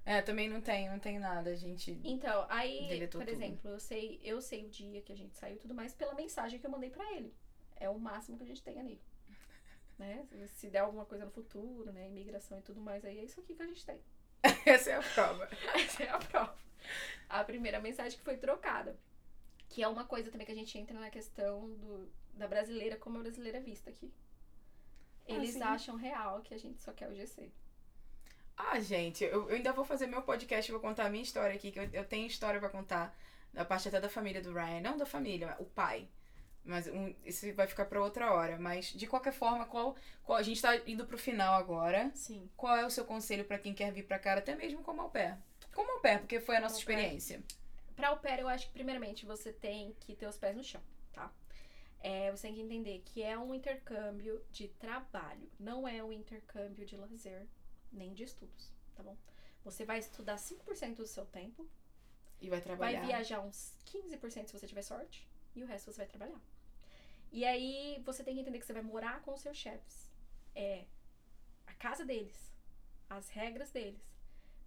É, também não tenho, não tenho nada, gente. Então, aí, Deletou por tudo. exemplo, eu sei, eu sei o dia que a gente saiu e tudo mais pela mensagem que eu mandei pra ele. É o máximo que a gente tem ali. Né? Se der alguma coisa no futuro, né? Imigração e tudo mais, aí é isso aqui que a gente tem. Essa é a prova. Essa é a prova. A primeira mensagem que foi trocada. Que é uma coisa também que a gente entra na questão do, da brasileira, como a brasileira é vista aqui. Ah, Eles sim. acham real que a gente só quer o GC. Ah, gente, eu, eu ainda vou fazer meu podcast, vou contar a minha história aqui, que eu, eu tenho história pra contar, da parte até da família do Ryan. Não da família, o pai. Mas um, isso vai ficar pra outra hora. Mas, de qualquer forma, qual, qual a gente tá indo pro final agora. Sim. Qual é o seu conselho pra quem quer vir pra cá, até mesmo como au pair? Como au pair, porque foi a nossa pair. experiência. Pra au pair, eu acho que primeiramente você tem que ter os pés no chão, tá? É, você tem que entender que é um intercâmbio de trabalho, não é um intercâmbio de lazer, nem de estudos, tá bom? Você vai estudar 5% do seu tempo, E vai trabalhar. Vai viajar uns 15% se você tiver sorte. E o resto você vai trabalhar. E aí você tem que entender que você vai morar com os seus chefes. É a casa deles. As regras deles.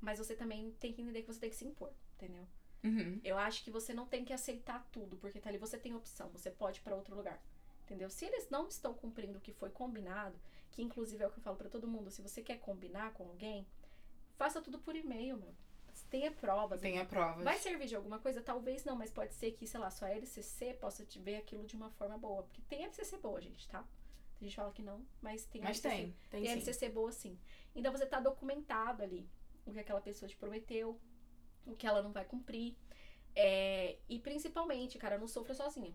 Mas você também tem que entender que você tem que se impor, entendeu? Uhum. Eu acho que você não tem que aceitar tudo, porque tá ali você tem opção, você pode ir pra outro lugar. Entendeu? Se eles não estão cumprindo o que foi combinado, que inclusive é o que eu falo pra todo mundo, se você quer combinar com alguém, faça tudo por e-mail, meu. Tenha provas. Tem a prova. Vai servir de alguma coisa? Talvez não, mas pode ser que, sei lá, sua LCC possa te ver aquilo de uma forma boa. Porque tem LCC boa, gente, tá? A gente fala que não, mas tem Mas LCC. tem, tem, Tem. LCC boa sim. Então você tá documentado ali o que aquela pessoa te prometeu, o que ela não vai cumprir. É, e principalmente, cara, não sofra sozinha.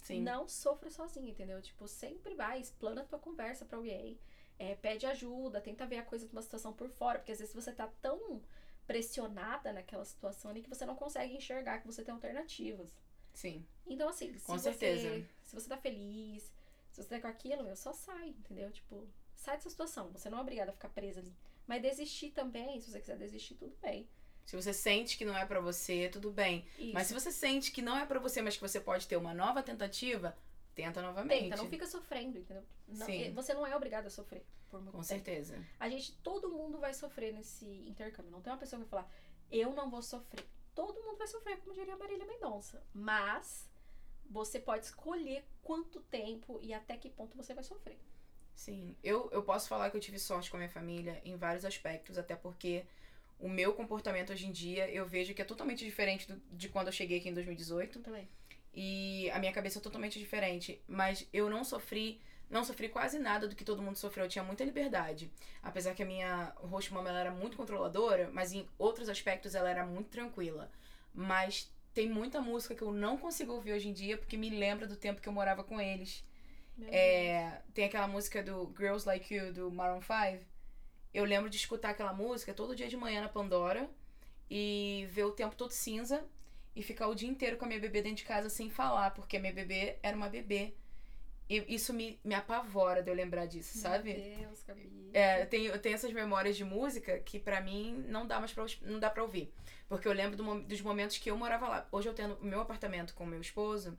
Sim. Não sofra sozinha, entendeu? Tipo, sempre vai, explana a tua conversa pra alguém. é, pede ajuda, tenta ver a coisa de uma situação por fora, porque às vezes você tá tão pressionada naquela situação ali que você não consegue enxergar que você tem alternativas. Sim. Então, assim, se Com você, certeza. se você tá feliz, se você tá com aquilo, meu, só sai, entendeu? Tipo, sai dessa situação. Você não é obrigada a ficar presa ali. Mas desistir também, se você quiser desistir, tudo bem. Se você sente que não é pra você, tudo bem. Isso. Mas se você sente que não é pra você, mas que você pode ter uma nova tentativa, tenta novamente. Tenta, não fica sofrendo, entendeu? Não- Sim. Você não é obrigada a sofrer por muito Com tempo. certeza. A gente, todo mundo vai sofrer nesse intercâmbio. Não tem uma pessoa que vai falar, eu não vou sofrer. Todo mundo vai sofrer, como diria Marília Mendonça. Mas você pode escolher quanto tempo e até que ponto você vai sofrer. Sim. Eu, eu posso falar que eu tive sorte com a minha família em vários aspectos, até porque o meu comportamento hoje em dia eu vejo que é totalmente diferente do- de quando eu cheguei aqui em 2018. Também. E a minha cabeça é totalmente diferente. Mas eu não sofri, não sofri quase nada do que todo mundo sofreu. Eu tinha muita liberdade. Apesar que a minha host mom ela era muito controladora, mas em outros aspectos ela era muito tranquila. Mas tem muita música que eu não consigo ouvir hoje em dia porque me lembra do tempo que eu morava com eles. É, tem aquela música do Girls Like You, do Maroon 5. Eu lembro de escutar aquela música todo dia de manhã na Pandora e ver o tempo todo cinza e ficar o dia inteiro com a minha bebê dentro de casa sem falar, porque a minha bebê era uma bebê. E isso me, me apavora de eu lembrar disso, sabe? Meu Deus, Gabi. É, eu tenho, eu tenho essas memórias de música que pra mim não dá mais pra, não dá pra ouvir. Porque eu lembro do dos momentos que eu morava lá. Hoje eu tenho meu apartamento com o meu esposo.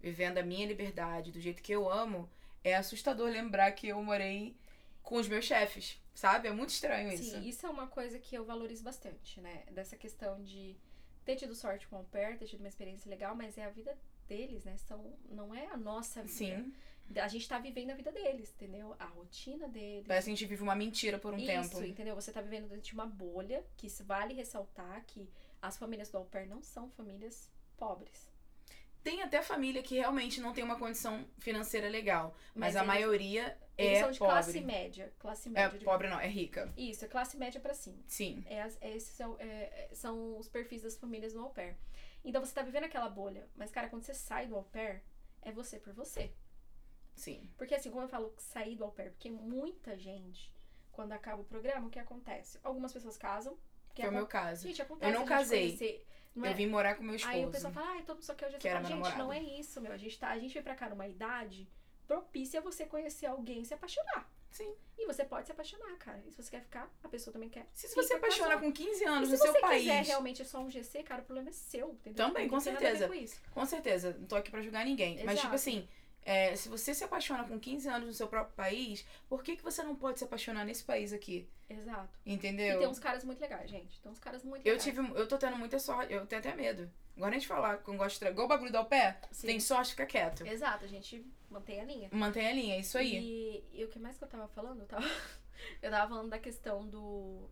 Vivendo a minha liberdade do jeito que eu amo, é assustador lembrar que eu morei com os meus chefes, sabe? É muito estranho isso. Sim, isso é uma coisa que eu valorizo bastante, né? Dessa questão de ter tido sorte com o pair, ter tido uma experiência legal, mas é a vida deles, né? São, não é a nossa vida. Sim. A gente tá vivendo a vida deles, entendeu? A rotina deles. Parece que a gente vive uma mentira por um Isso, tempo. entendeu? Você tá vivendo dentro de uma bolha, que vale ressaltar que as famílias do au pair não são famílias pobres. Tem até família que realmente não tem uma condição financeira legal, mas, Mas a eles- maioria Eles é são de pobre. classe média. Classe É média. de- pobre não, é rica. Isso, é classe média pra cima. Sim. É, é, esses são, é, é, são os perfis das famílias no au pair. Então você tá vivendo aquela bolha. Mas, cara, quando você sai do au pair, é você por você. Sim. Porque assim, como eu falo sair do au pair, porque muita gente, quando acaba o programa, o que acontece? Algumas pessoas casam. que Foi o meu caso. Gente, acontece. Eu não casei. conhecer- Eu é- vim morar com meu esposo. Aí o pessoal fala, ai, todo mundo só Que fala, meu Gente, não é isso, meu. A gente, tá, a gente veio pra cá numa idade propícia a você conhecer alguém e se apaixonar. Sim. E você pode se apaixonar, cara. E se você quer ficar, a pessoa também quer. Se você pra apaixona com 15 E anos se no você seu país. quiser realmente só um GC, cara, o problema é seu, entendeu? Também, com certeza. com isso. Com certeza, não tô aqui pra julgar ninguém. Mas, tipo Exato. assim, é, se você se apaixona com 15 anos no seu próprio país, por que, que você não pode se apaixonar nesse país aqui? Exato. Entendeu? E tem uns caras muito legais, gente. Tem uns caras muito Eu legais. tive. Eu tô tendo muita sorte. Eu tenho até medo. Agora a gente falar eu gosto de. Igual o bagulho do pé. Sim. Tem sorte, fica quieto. Exato, a gente mantém a linha. Mantém a linha, é isso aí. E, e o que mais que eu tava falando? Eu tava, eu tava falando da questão do. O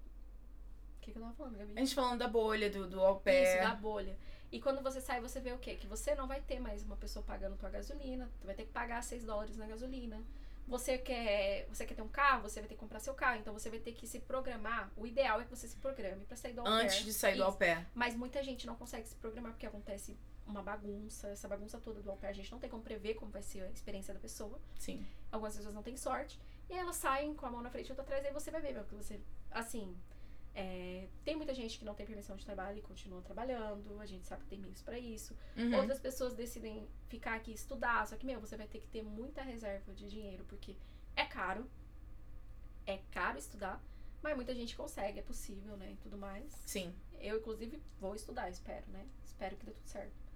que, que eu tava falando, Gabi? A gente falando da bolha, do, do au pair. Isso, da bolha. E quando você sai, você vê o quê? Que você não vai ter mais uma pessoa pagando tua gasolina. Tu vai ter que pagar 6 dólares na gasolina. Você quer, você quer ter um carro, você vai ter que comprar seu carro. Então você vai ter que se programar. O ideal é que você se programe pra sair do au. Antes de sair do au pair. Mas muita gente não consegue se programar porque acontece uma bagunça. Essa bagunça toda do au pair, a gente não tem como prever como vai ser a experiência da pessoa. Sim. Algumas pessoas não têm sorte. E aí elas saem com a mão na frente e outra atrás, aí você vai ver, meu, que você. Assim. É, tem muita gente que não tem permissão de trabalho e continua trabalhando. A gente sabe que tem meios pra isso. Uhum. Outras pessoas decidem ficar aqui estudar. Só que, meu, você vai ter que ter muita reserva de dinheiro, porque é caro. É caro estudar. Mas muita gente consegue, é possível, né? E tudo mais. Sim. Eu, inclusive, vou estudar, espero, né? Espero que dê tudo certo.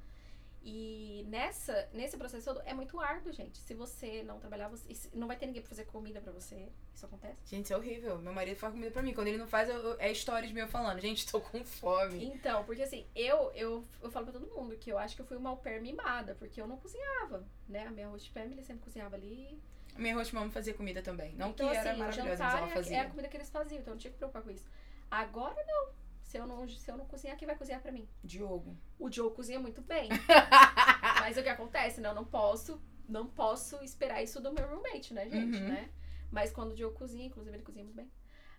E nessa, nesse processo todo é muito árduo, gente. Se você não trabalhar, você, não vai ter ninguém pra fazer comida pra você. Isso acontece. Gente, isso é horrível. Meu marido faz comida pra mim. Quando ele não faz, eu, eu- é stories meu falando. Gente, tô com fome. Então, porque assim, eu, eu, eu falo pra todo mundo que eu acho que eu fui uma au pair mimada, porque eu não cozinhava, né? A minha host family sempre cozinhava ali. A minha host mama fazia comida também. Não então, que era assim, o maravilhosa, mas ela é- é, fazia. a comida que eles faziam, então eu não tinha que preocupar com isso. Agora não. Se eu não, se eu não cozinhar, quem vai cozinhar pra mim? Diogo. O Joe cozinha muito bem. Mas o que acontece, né? Eu não posso, não posso esperar isso do meu roommate, né, gente, Uhum. né? Mas quando o Joe cozinha, inclusive ele cozinha muito bem,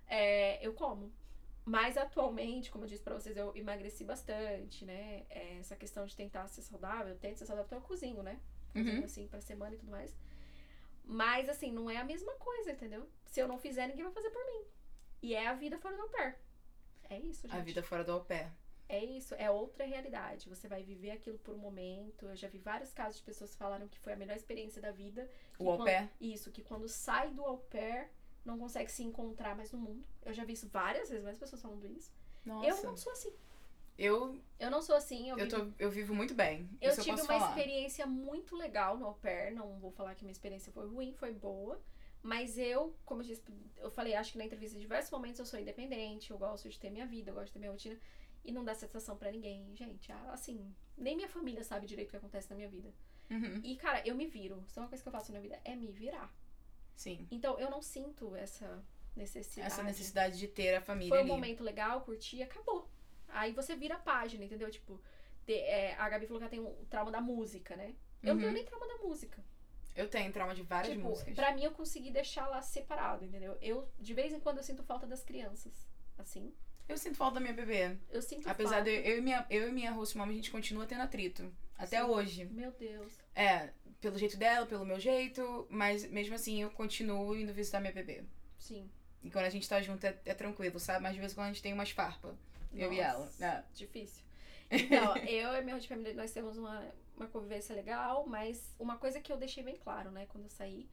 é, eu como. Mas atualmente, como eu disse pra vocês, eu emagreci bastante, né? É, essa questão de tentar ser saudável, eu tento ser saudável, então eu cozinho, né? Cozinho Uhum. assim pra semana e tudo mais. Mas assim, não é a mesma coisa, entendeu? Se eu não fizer, ninguém vai fazer por mim. E é a vida fora do pair. É isso, gente. A vida fora do au pair. É isso, é outra realidade. Você vai viver aquilo por um momento. Eu já vi vários casos de pessoas que falaram que foi a melhor experiência da vida. O au quando- pair. Isso, que quando sai do au pair, não consegue se encontrar mais no mundo. Eu já vi isso várias vezes, várias pessoas falando isso. Nossa. Eu não sou assim. Eu, Eu não sou assim. Eu, eu, vivo- tô, eu vivo muito bem. eu tive eu uma falar. experiência muito legal no au pair. Não vou falar que minha experiência foi ruim, foi boa. Mas eu, como eu disse, eu falei, acho que na entrevista, em diversos momentos eu sou independente, eu gosto de ter minha vida, eu gosto de ter minha rotina. E não dá satisfação pra ninguém, gente. Assim, nem minha família sabe direito o que acontece na minha vida. Uhum. E, cara, eu me viro. Se é uma coisa que eu faço na vida é me virar. Sim. Então, eu não sinto essa necessidade. Essa necessidade de ter a família Foi um ali. momento legal, curti acabou. Aí você vira a página, entendeu? Tipo, te- é, a Gabi falou que ela tem o trauma da música, né? Eu não tenho Uhum. nem trauma da música. Eu tenho trauma de várias tipo, músicas. pra mim eu consegui deixar lá separado, entendeu? Eu, de vez em quando, eu sinto falta das crianças. Assim. Eu sinto falta da minha bebê. Eu sinto Apesar falta. de eu, eu e minha, eu e minha host mama, a gente continua tendo atrito. Até Sim. hoje. Meu Deus. É, pelo jeito dela, pelo meu jeito, mas mesmo assim eu continuo indo visitar minha bebê. Sim. E quando a gente tá junto é, é tranquilo, sabe? Mas de vez em quando a gente tem umas farpas. Eu e ela. É. Difícil. Então, eu e minha de família, nós temos uma, uma convivência legal, mas uma coisa que eu deixei bem claro, né, quando eu saí,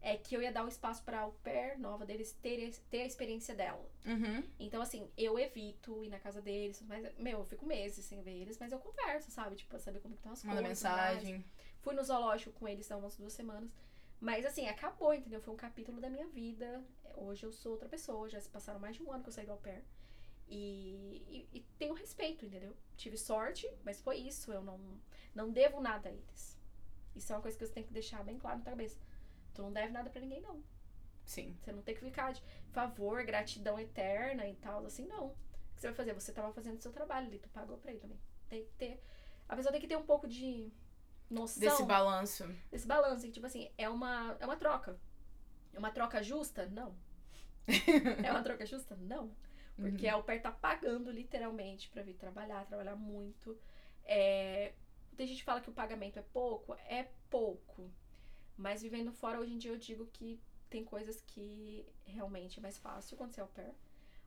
é que eu ia dar o espaço pra au pair nova deles ter, ter a experiência dela. Uhum. Então, assim, eu evito ir na casa deles, mas, meu, eu fico meses sem ver eles, mas eu converso, sabe? Tipo, pra saber como estão as Manda coisas. mais. mensagem. Fui no zoológico com eles há umas duas semanas. Mas assim, acabou, entendeu? Foi um capítulo da minha vida. Hoje eu sou outra pessoa. Já se passaram mais de um ano que eu saí do au pair. E, e, e tenho respeito, entendeu? Tive sorte, mas foi isso. Eu não, não devo nada a eles. Isso é uma coisa que você tem que deixar bem claro na tua cabeça. Tu não deve nada pra ninguém, não. Sim. Você não tem que ficar de favor, gratidão eterna e tal, assim, não. O que você vai fazer? Você tava fazendo o seu trabalho ali, tu pagou pra ele também. Tem que ter. A pessoa tem que ter um pouco de noção Desse balanço. desse balanço. Que, tipo assim, é uma, é uma troca. É uma troca justa? Não. é uma troca justa? Não. Porque Uhum. a au pair tá pagando literalmente pra vir trabalhar, trabalhar muito. É, Tem gente que fala que o pagamento é pouco, é pouco. Mas vivendo fora, hoje em dia eu digo que tem coisas que realmente é mais fácil quando você é au pair.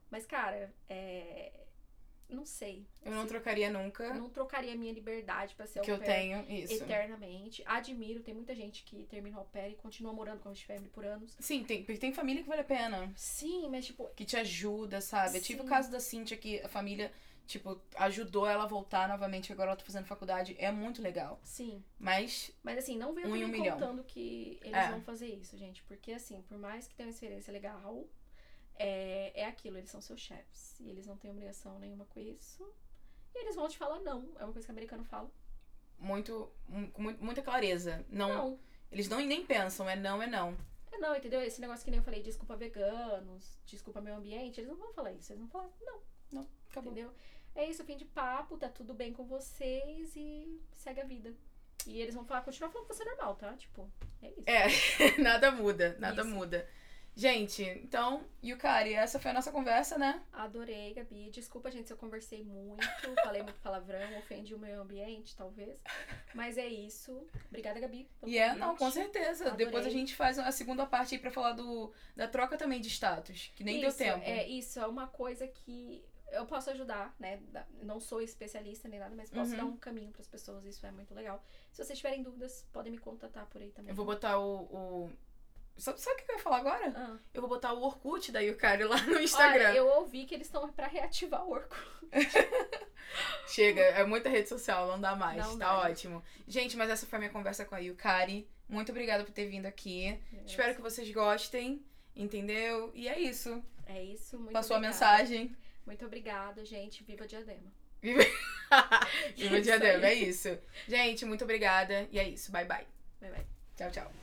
Mas, cara, é. Não sei. Eu não Assim, trocaria nunca eu não trocaria minha liberdade pra ser au que eu pair tenho isso. eternamente. Admiro, tem muita gente que termina o au pair e continua morando com a host family por anos. Sim, tem, porque tem família que vale a pena. Sim, mas tipo, Que te ajuda, sabe? Eu tive o Sim. caso da Cintia que a família, tipo, ajudou ela a voltar novamente, agora ela tá fazendo faculdade. É muito legal. sim. Mas, Mas assim, não venham Um me milhão. contando que eles É. vão fazer isso, gente. Porque assim, por mais que tenha uma experiência legal, é, é aquilo, eles são seus chefes. E eles não têm obrigação nenhuma com isso. E eles vão te falar não. É uma coisa que o americano fala. muito, mu- com mu- muita clareza. Não, Não. Eles não nem pensam, é não, é não. É não, entendeu? Esse negócio que nem eu falei, desculpa veganos, desculpa meio ambiente, eles não vão falar isso. Eles vão falar não, Acabou. entendeu? É isso, fim de papo, tá tudo bem com vocês e segue a vida. E eles vão falar, continuar falando com você normal, tá? Tipo, é isso. É, nada muda, nada Isso. muda. Gente, então, Yukari, essa foi a nossa conversa, né? Adorei, Gabi. Desculpa, gente, se eu conversei muito, falei muito palavrão, ofendi o meio ambiente, talvez. Mas é isso. Obrigada, Gabi. E é, não, com certeza. Adorei. Depois a gente faz a segunda parte aí pra falar do, da troca também de status, que nem isso, deu tempo. É, isso é uma coisa que eu posso ajudar, né? Não sou especialista nem nada, mas posso Uhum. dar um caminho pras pessoas. Isso é muito legal. Se vocês tiverem dúvidas, podem me contatar por aí também. Eu vou botar o. o... Sabe, sabe o que eu ia falar agora? Ah. Eu vou botar o Orkut da Yukari lá no Instagram. Olha, eu ouvi que eles estão pra reativar o Orkut. Chega, é muita rede social, não dá mais. Não tá dá, gente. ótimo. Gente, mas essa foi a minha conversa com a Yukari. Muito obrigada por ter vindo aqui. Espero que vocês gostem, entendeu? E é isso. É isso. Muito Passou a obrigada. mensagem. Muito obrigada, gente. Viva Diadema. Viva Isso o diadema, é isso. Gente, muito obrigada. E é isso. Bye, bye. Bye, bye. Tchau, tchau.